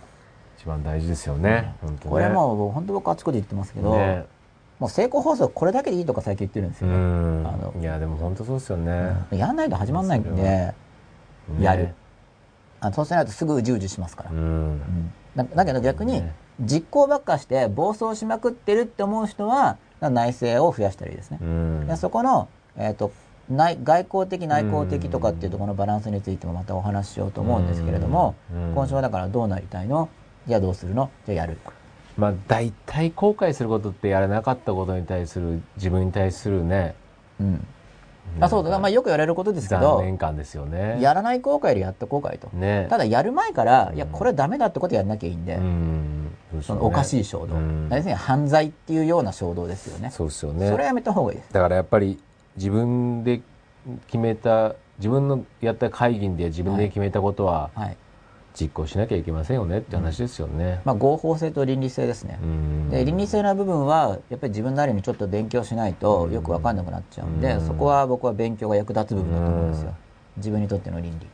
一番大事ですよね。うん、ねこれもう本当僕あちこち言ってますけど、ね、もう成功放送これだけでいいとか最近言ってるんですよね。あのいやでも本当そうですよね。うん、やんないと始まんないんで、やる。あそうしないとすぐうじうじしますから。うんだだけど逆に、実行ばっかして暴走しまくってるって思う人は内政を増やしたらいいですね。そこの、えーと、内外交的内向的とかっていうところのバランスについてもまたお話ししようと思うんですけれども、今週はだからどうなりたいの？じゃあどうするの？じゃあやる。まあ大体後悔することってやらなかったことに対する自分に対するね、うん、あそうだ、まあ、よく言われることですけど残念感ですよね。やらない後悔よりやった後悔と、ね、ただやる前から、いやこれダメだってことやらなきゃいいんで、うん。そのおかしい衝動、要するに犯罪っていうような衝動ですよね。そうですよね。それやめた方がいいです。だからやっぱり自分で決めた自分のやった会議で自分で決めたことは、はい、はい実行しなきゃいけませんよねって話ですよね。まあ、合法性と倫理性ですね。で倫理性な部分はやっぱり自分なりにちょっと勉強しないとよく分かんなくなっちゃうんでそこは僕は勉強が役立つ部分だと思うんですよ。自分にとっての倫理。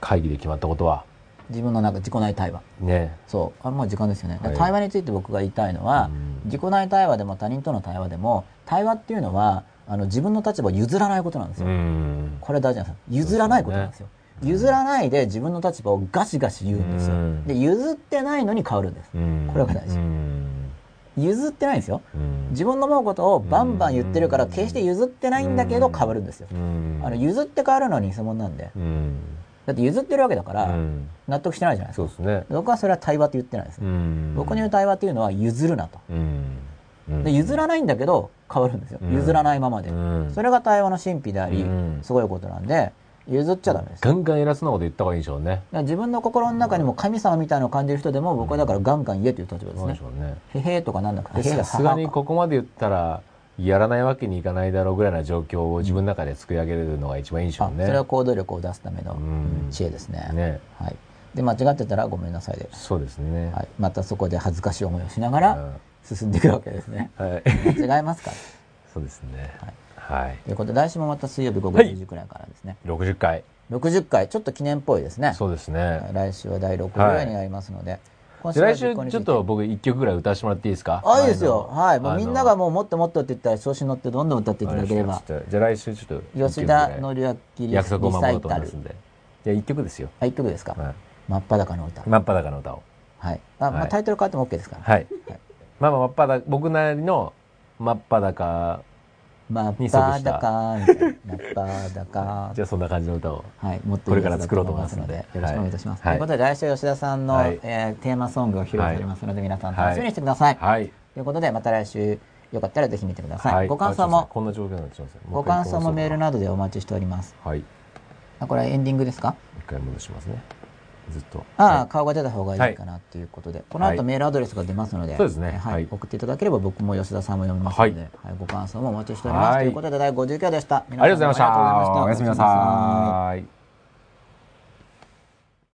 会議で決まったことは自分のなんか自己内対話。ね。そう。あもう時間ですよね、はい、対話について僕が言いたいのは、うん、自己内対話でも他人との対話でも対話っていうのはあの自分の立場を譲らないことなんですよ、うん、これ大事なんですよ。譲らないことなんですよ、ね、譲らないで自分の立場をガシガシ言うんですよ、うん、で譲ってないのに変わるんです、これが大事、譲ってないんですよ、自分の思うことをバンバン言ってるから決して譲ってないんだけど変わるんですよ、あの譲って変わるのは偽物なんで、だって譲ってるわけだから、納得してないじゃないですか。そうですね。僕はそれは対話って言ってないです。僕に言う対話っていうのは譲るなと。で譲らないんだけど変わるんですよ。譲らないままで。それが対話の神秘であり、すごいことなんで、譲っちゃダメです。ガンガン偉そうなこと言った方がいいでしょうね。自分の心の中にも神様みたいなのを感じる人でも、僕はだからガンガン言えという立場ですね。へへとかなんだか。さすがにここまで言ったら、やらないわけにいかないだろうぐらいな状況を自分の中で作り上げるのが一番いいでしょうね。それは行動力を出すための知恵ですね。ねはい。で、間違ってたらごめんなさいで。そうですね。はい。またそこで恥ずかしい思いをしながら進んでいくわけですね。はい。間違いますか？そうですね。はい。はい。ということで、来週もまた水曜日午後10時くらいからですね。はい、60回。60回。ちょっと記念っぽいですね。そうですね。来週は第6回になりますので。はい来週ちょっと僕一曲ぐらい歌わせてもらっていいですか？あいいですよ。はいもうみんながもうもっともっとって言ったら調子に乗ってどんどん歌っていただければ。じゃあ来週ちょっと吉田紀明約束を守ろうと思いますんでじゃあ一曲で。すよあ一曲ですか、真っ裸の歌。真っ裸の歌を。はい。あ、まあ、タイトル変わっても OK ですから。はい、まあまあ真っ裸僕なりの真っ裸真っ裸みたいな。真っ裸。じゃあそんな感じの歌を、はい、もっとこれから作ろうと思いますので、よろしくお願いいたします。ということで、来週吉田さんの、はえテーマソングを披露されますので、皆さん楽しみにしてください。はい。ということで、また来週、よかったらぜひ見てください。ご感想も、こんな状況になってますご感想もメールなどでお待ちしております。はい。あ、これエンディングですか？一回戻しますね。ずっと。ああ、顔が出た方がいいかなっていうことで、この後メールアドレスが出ますので、そうですね。はい。送っていただければ僕も吉田さんも読みますので、はい。ご感想もお待ちしております。ということで第59話でした。ありがとうございました。おやすみなさい。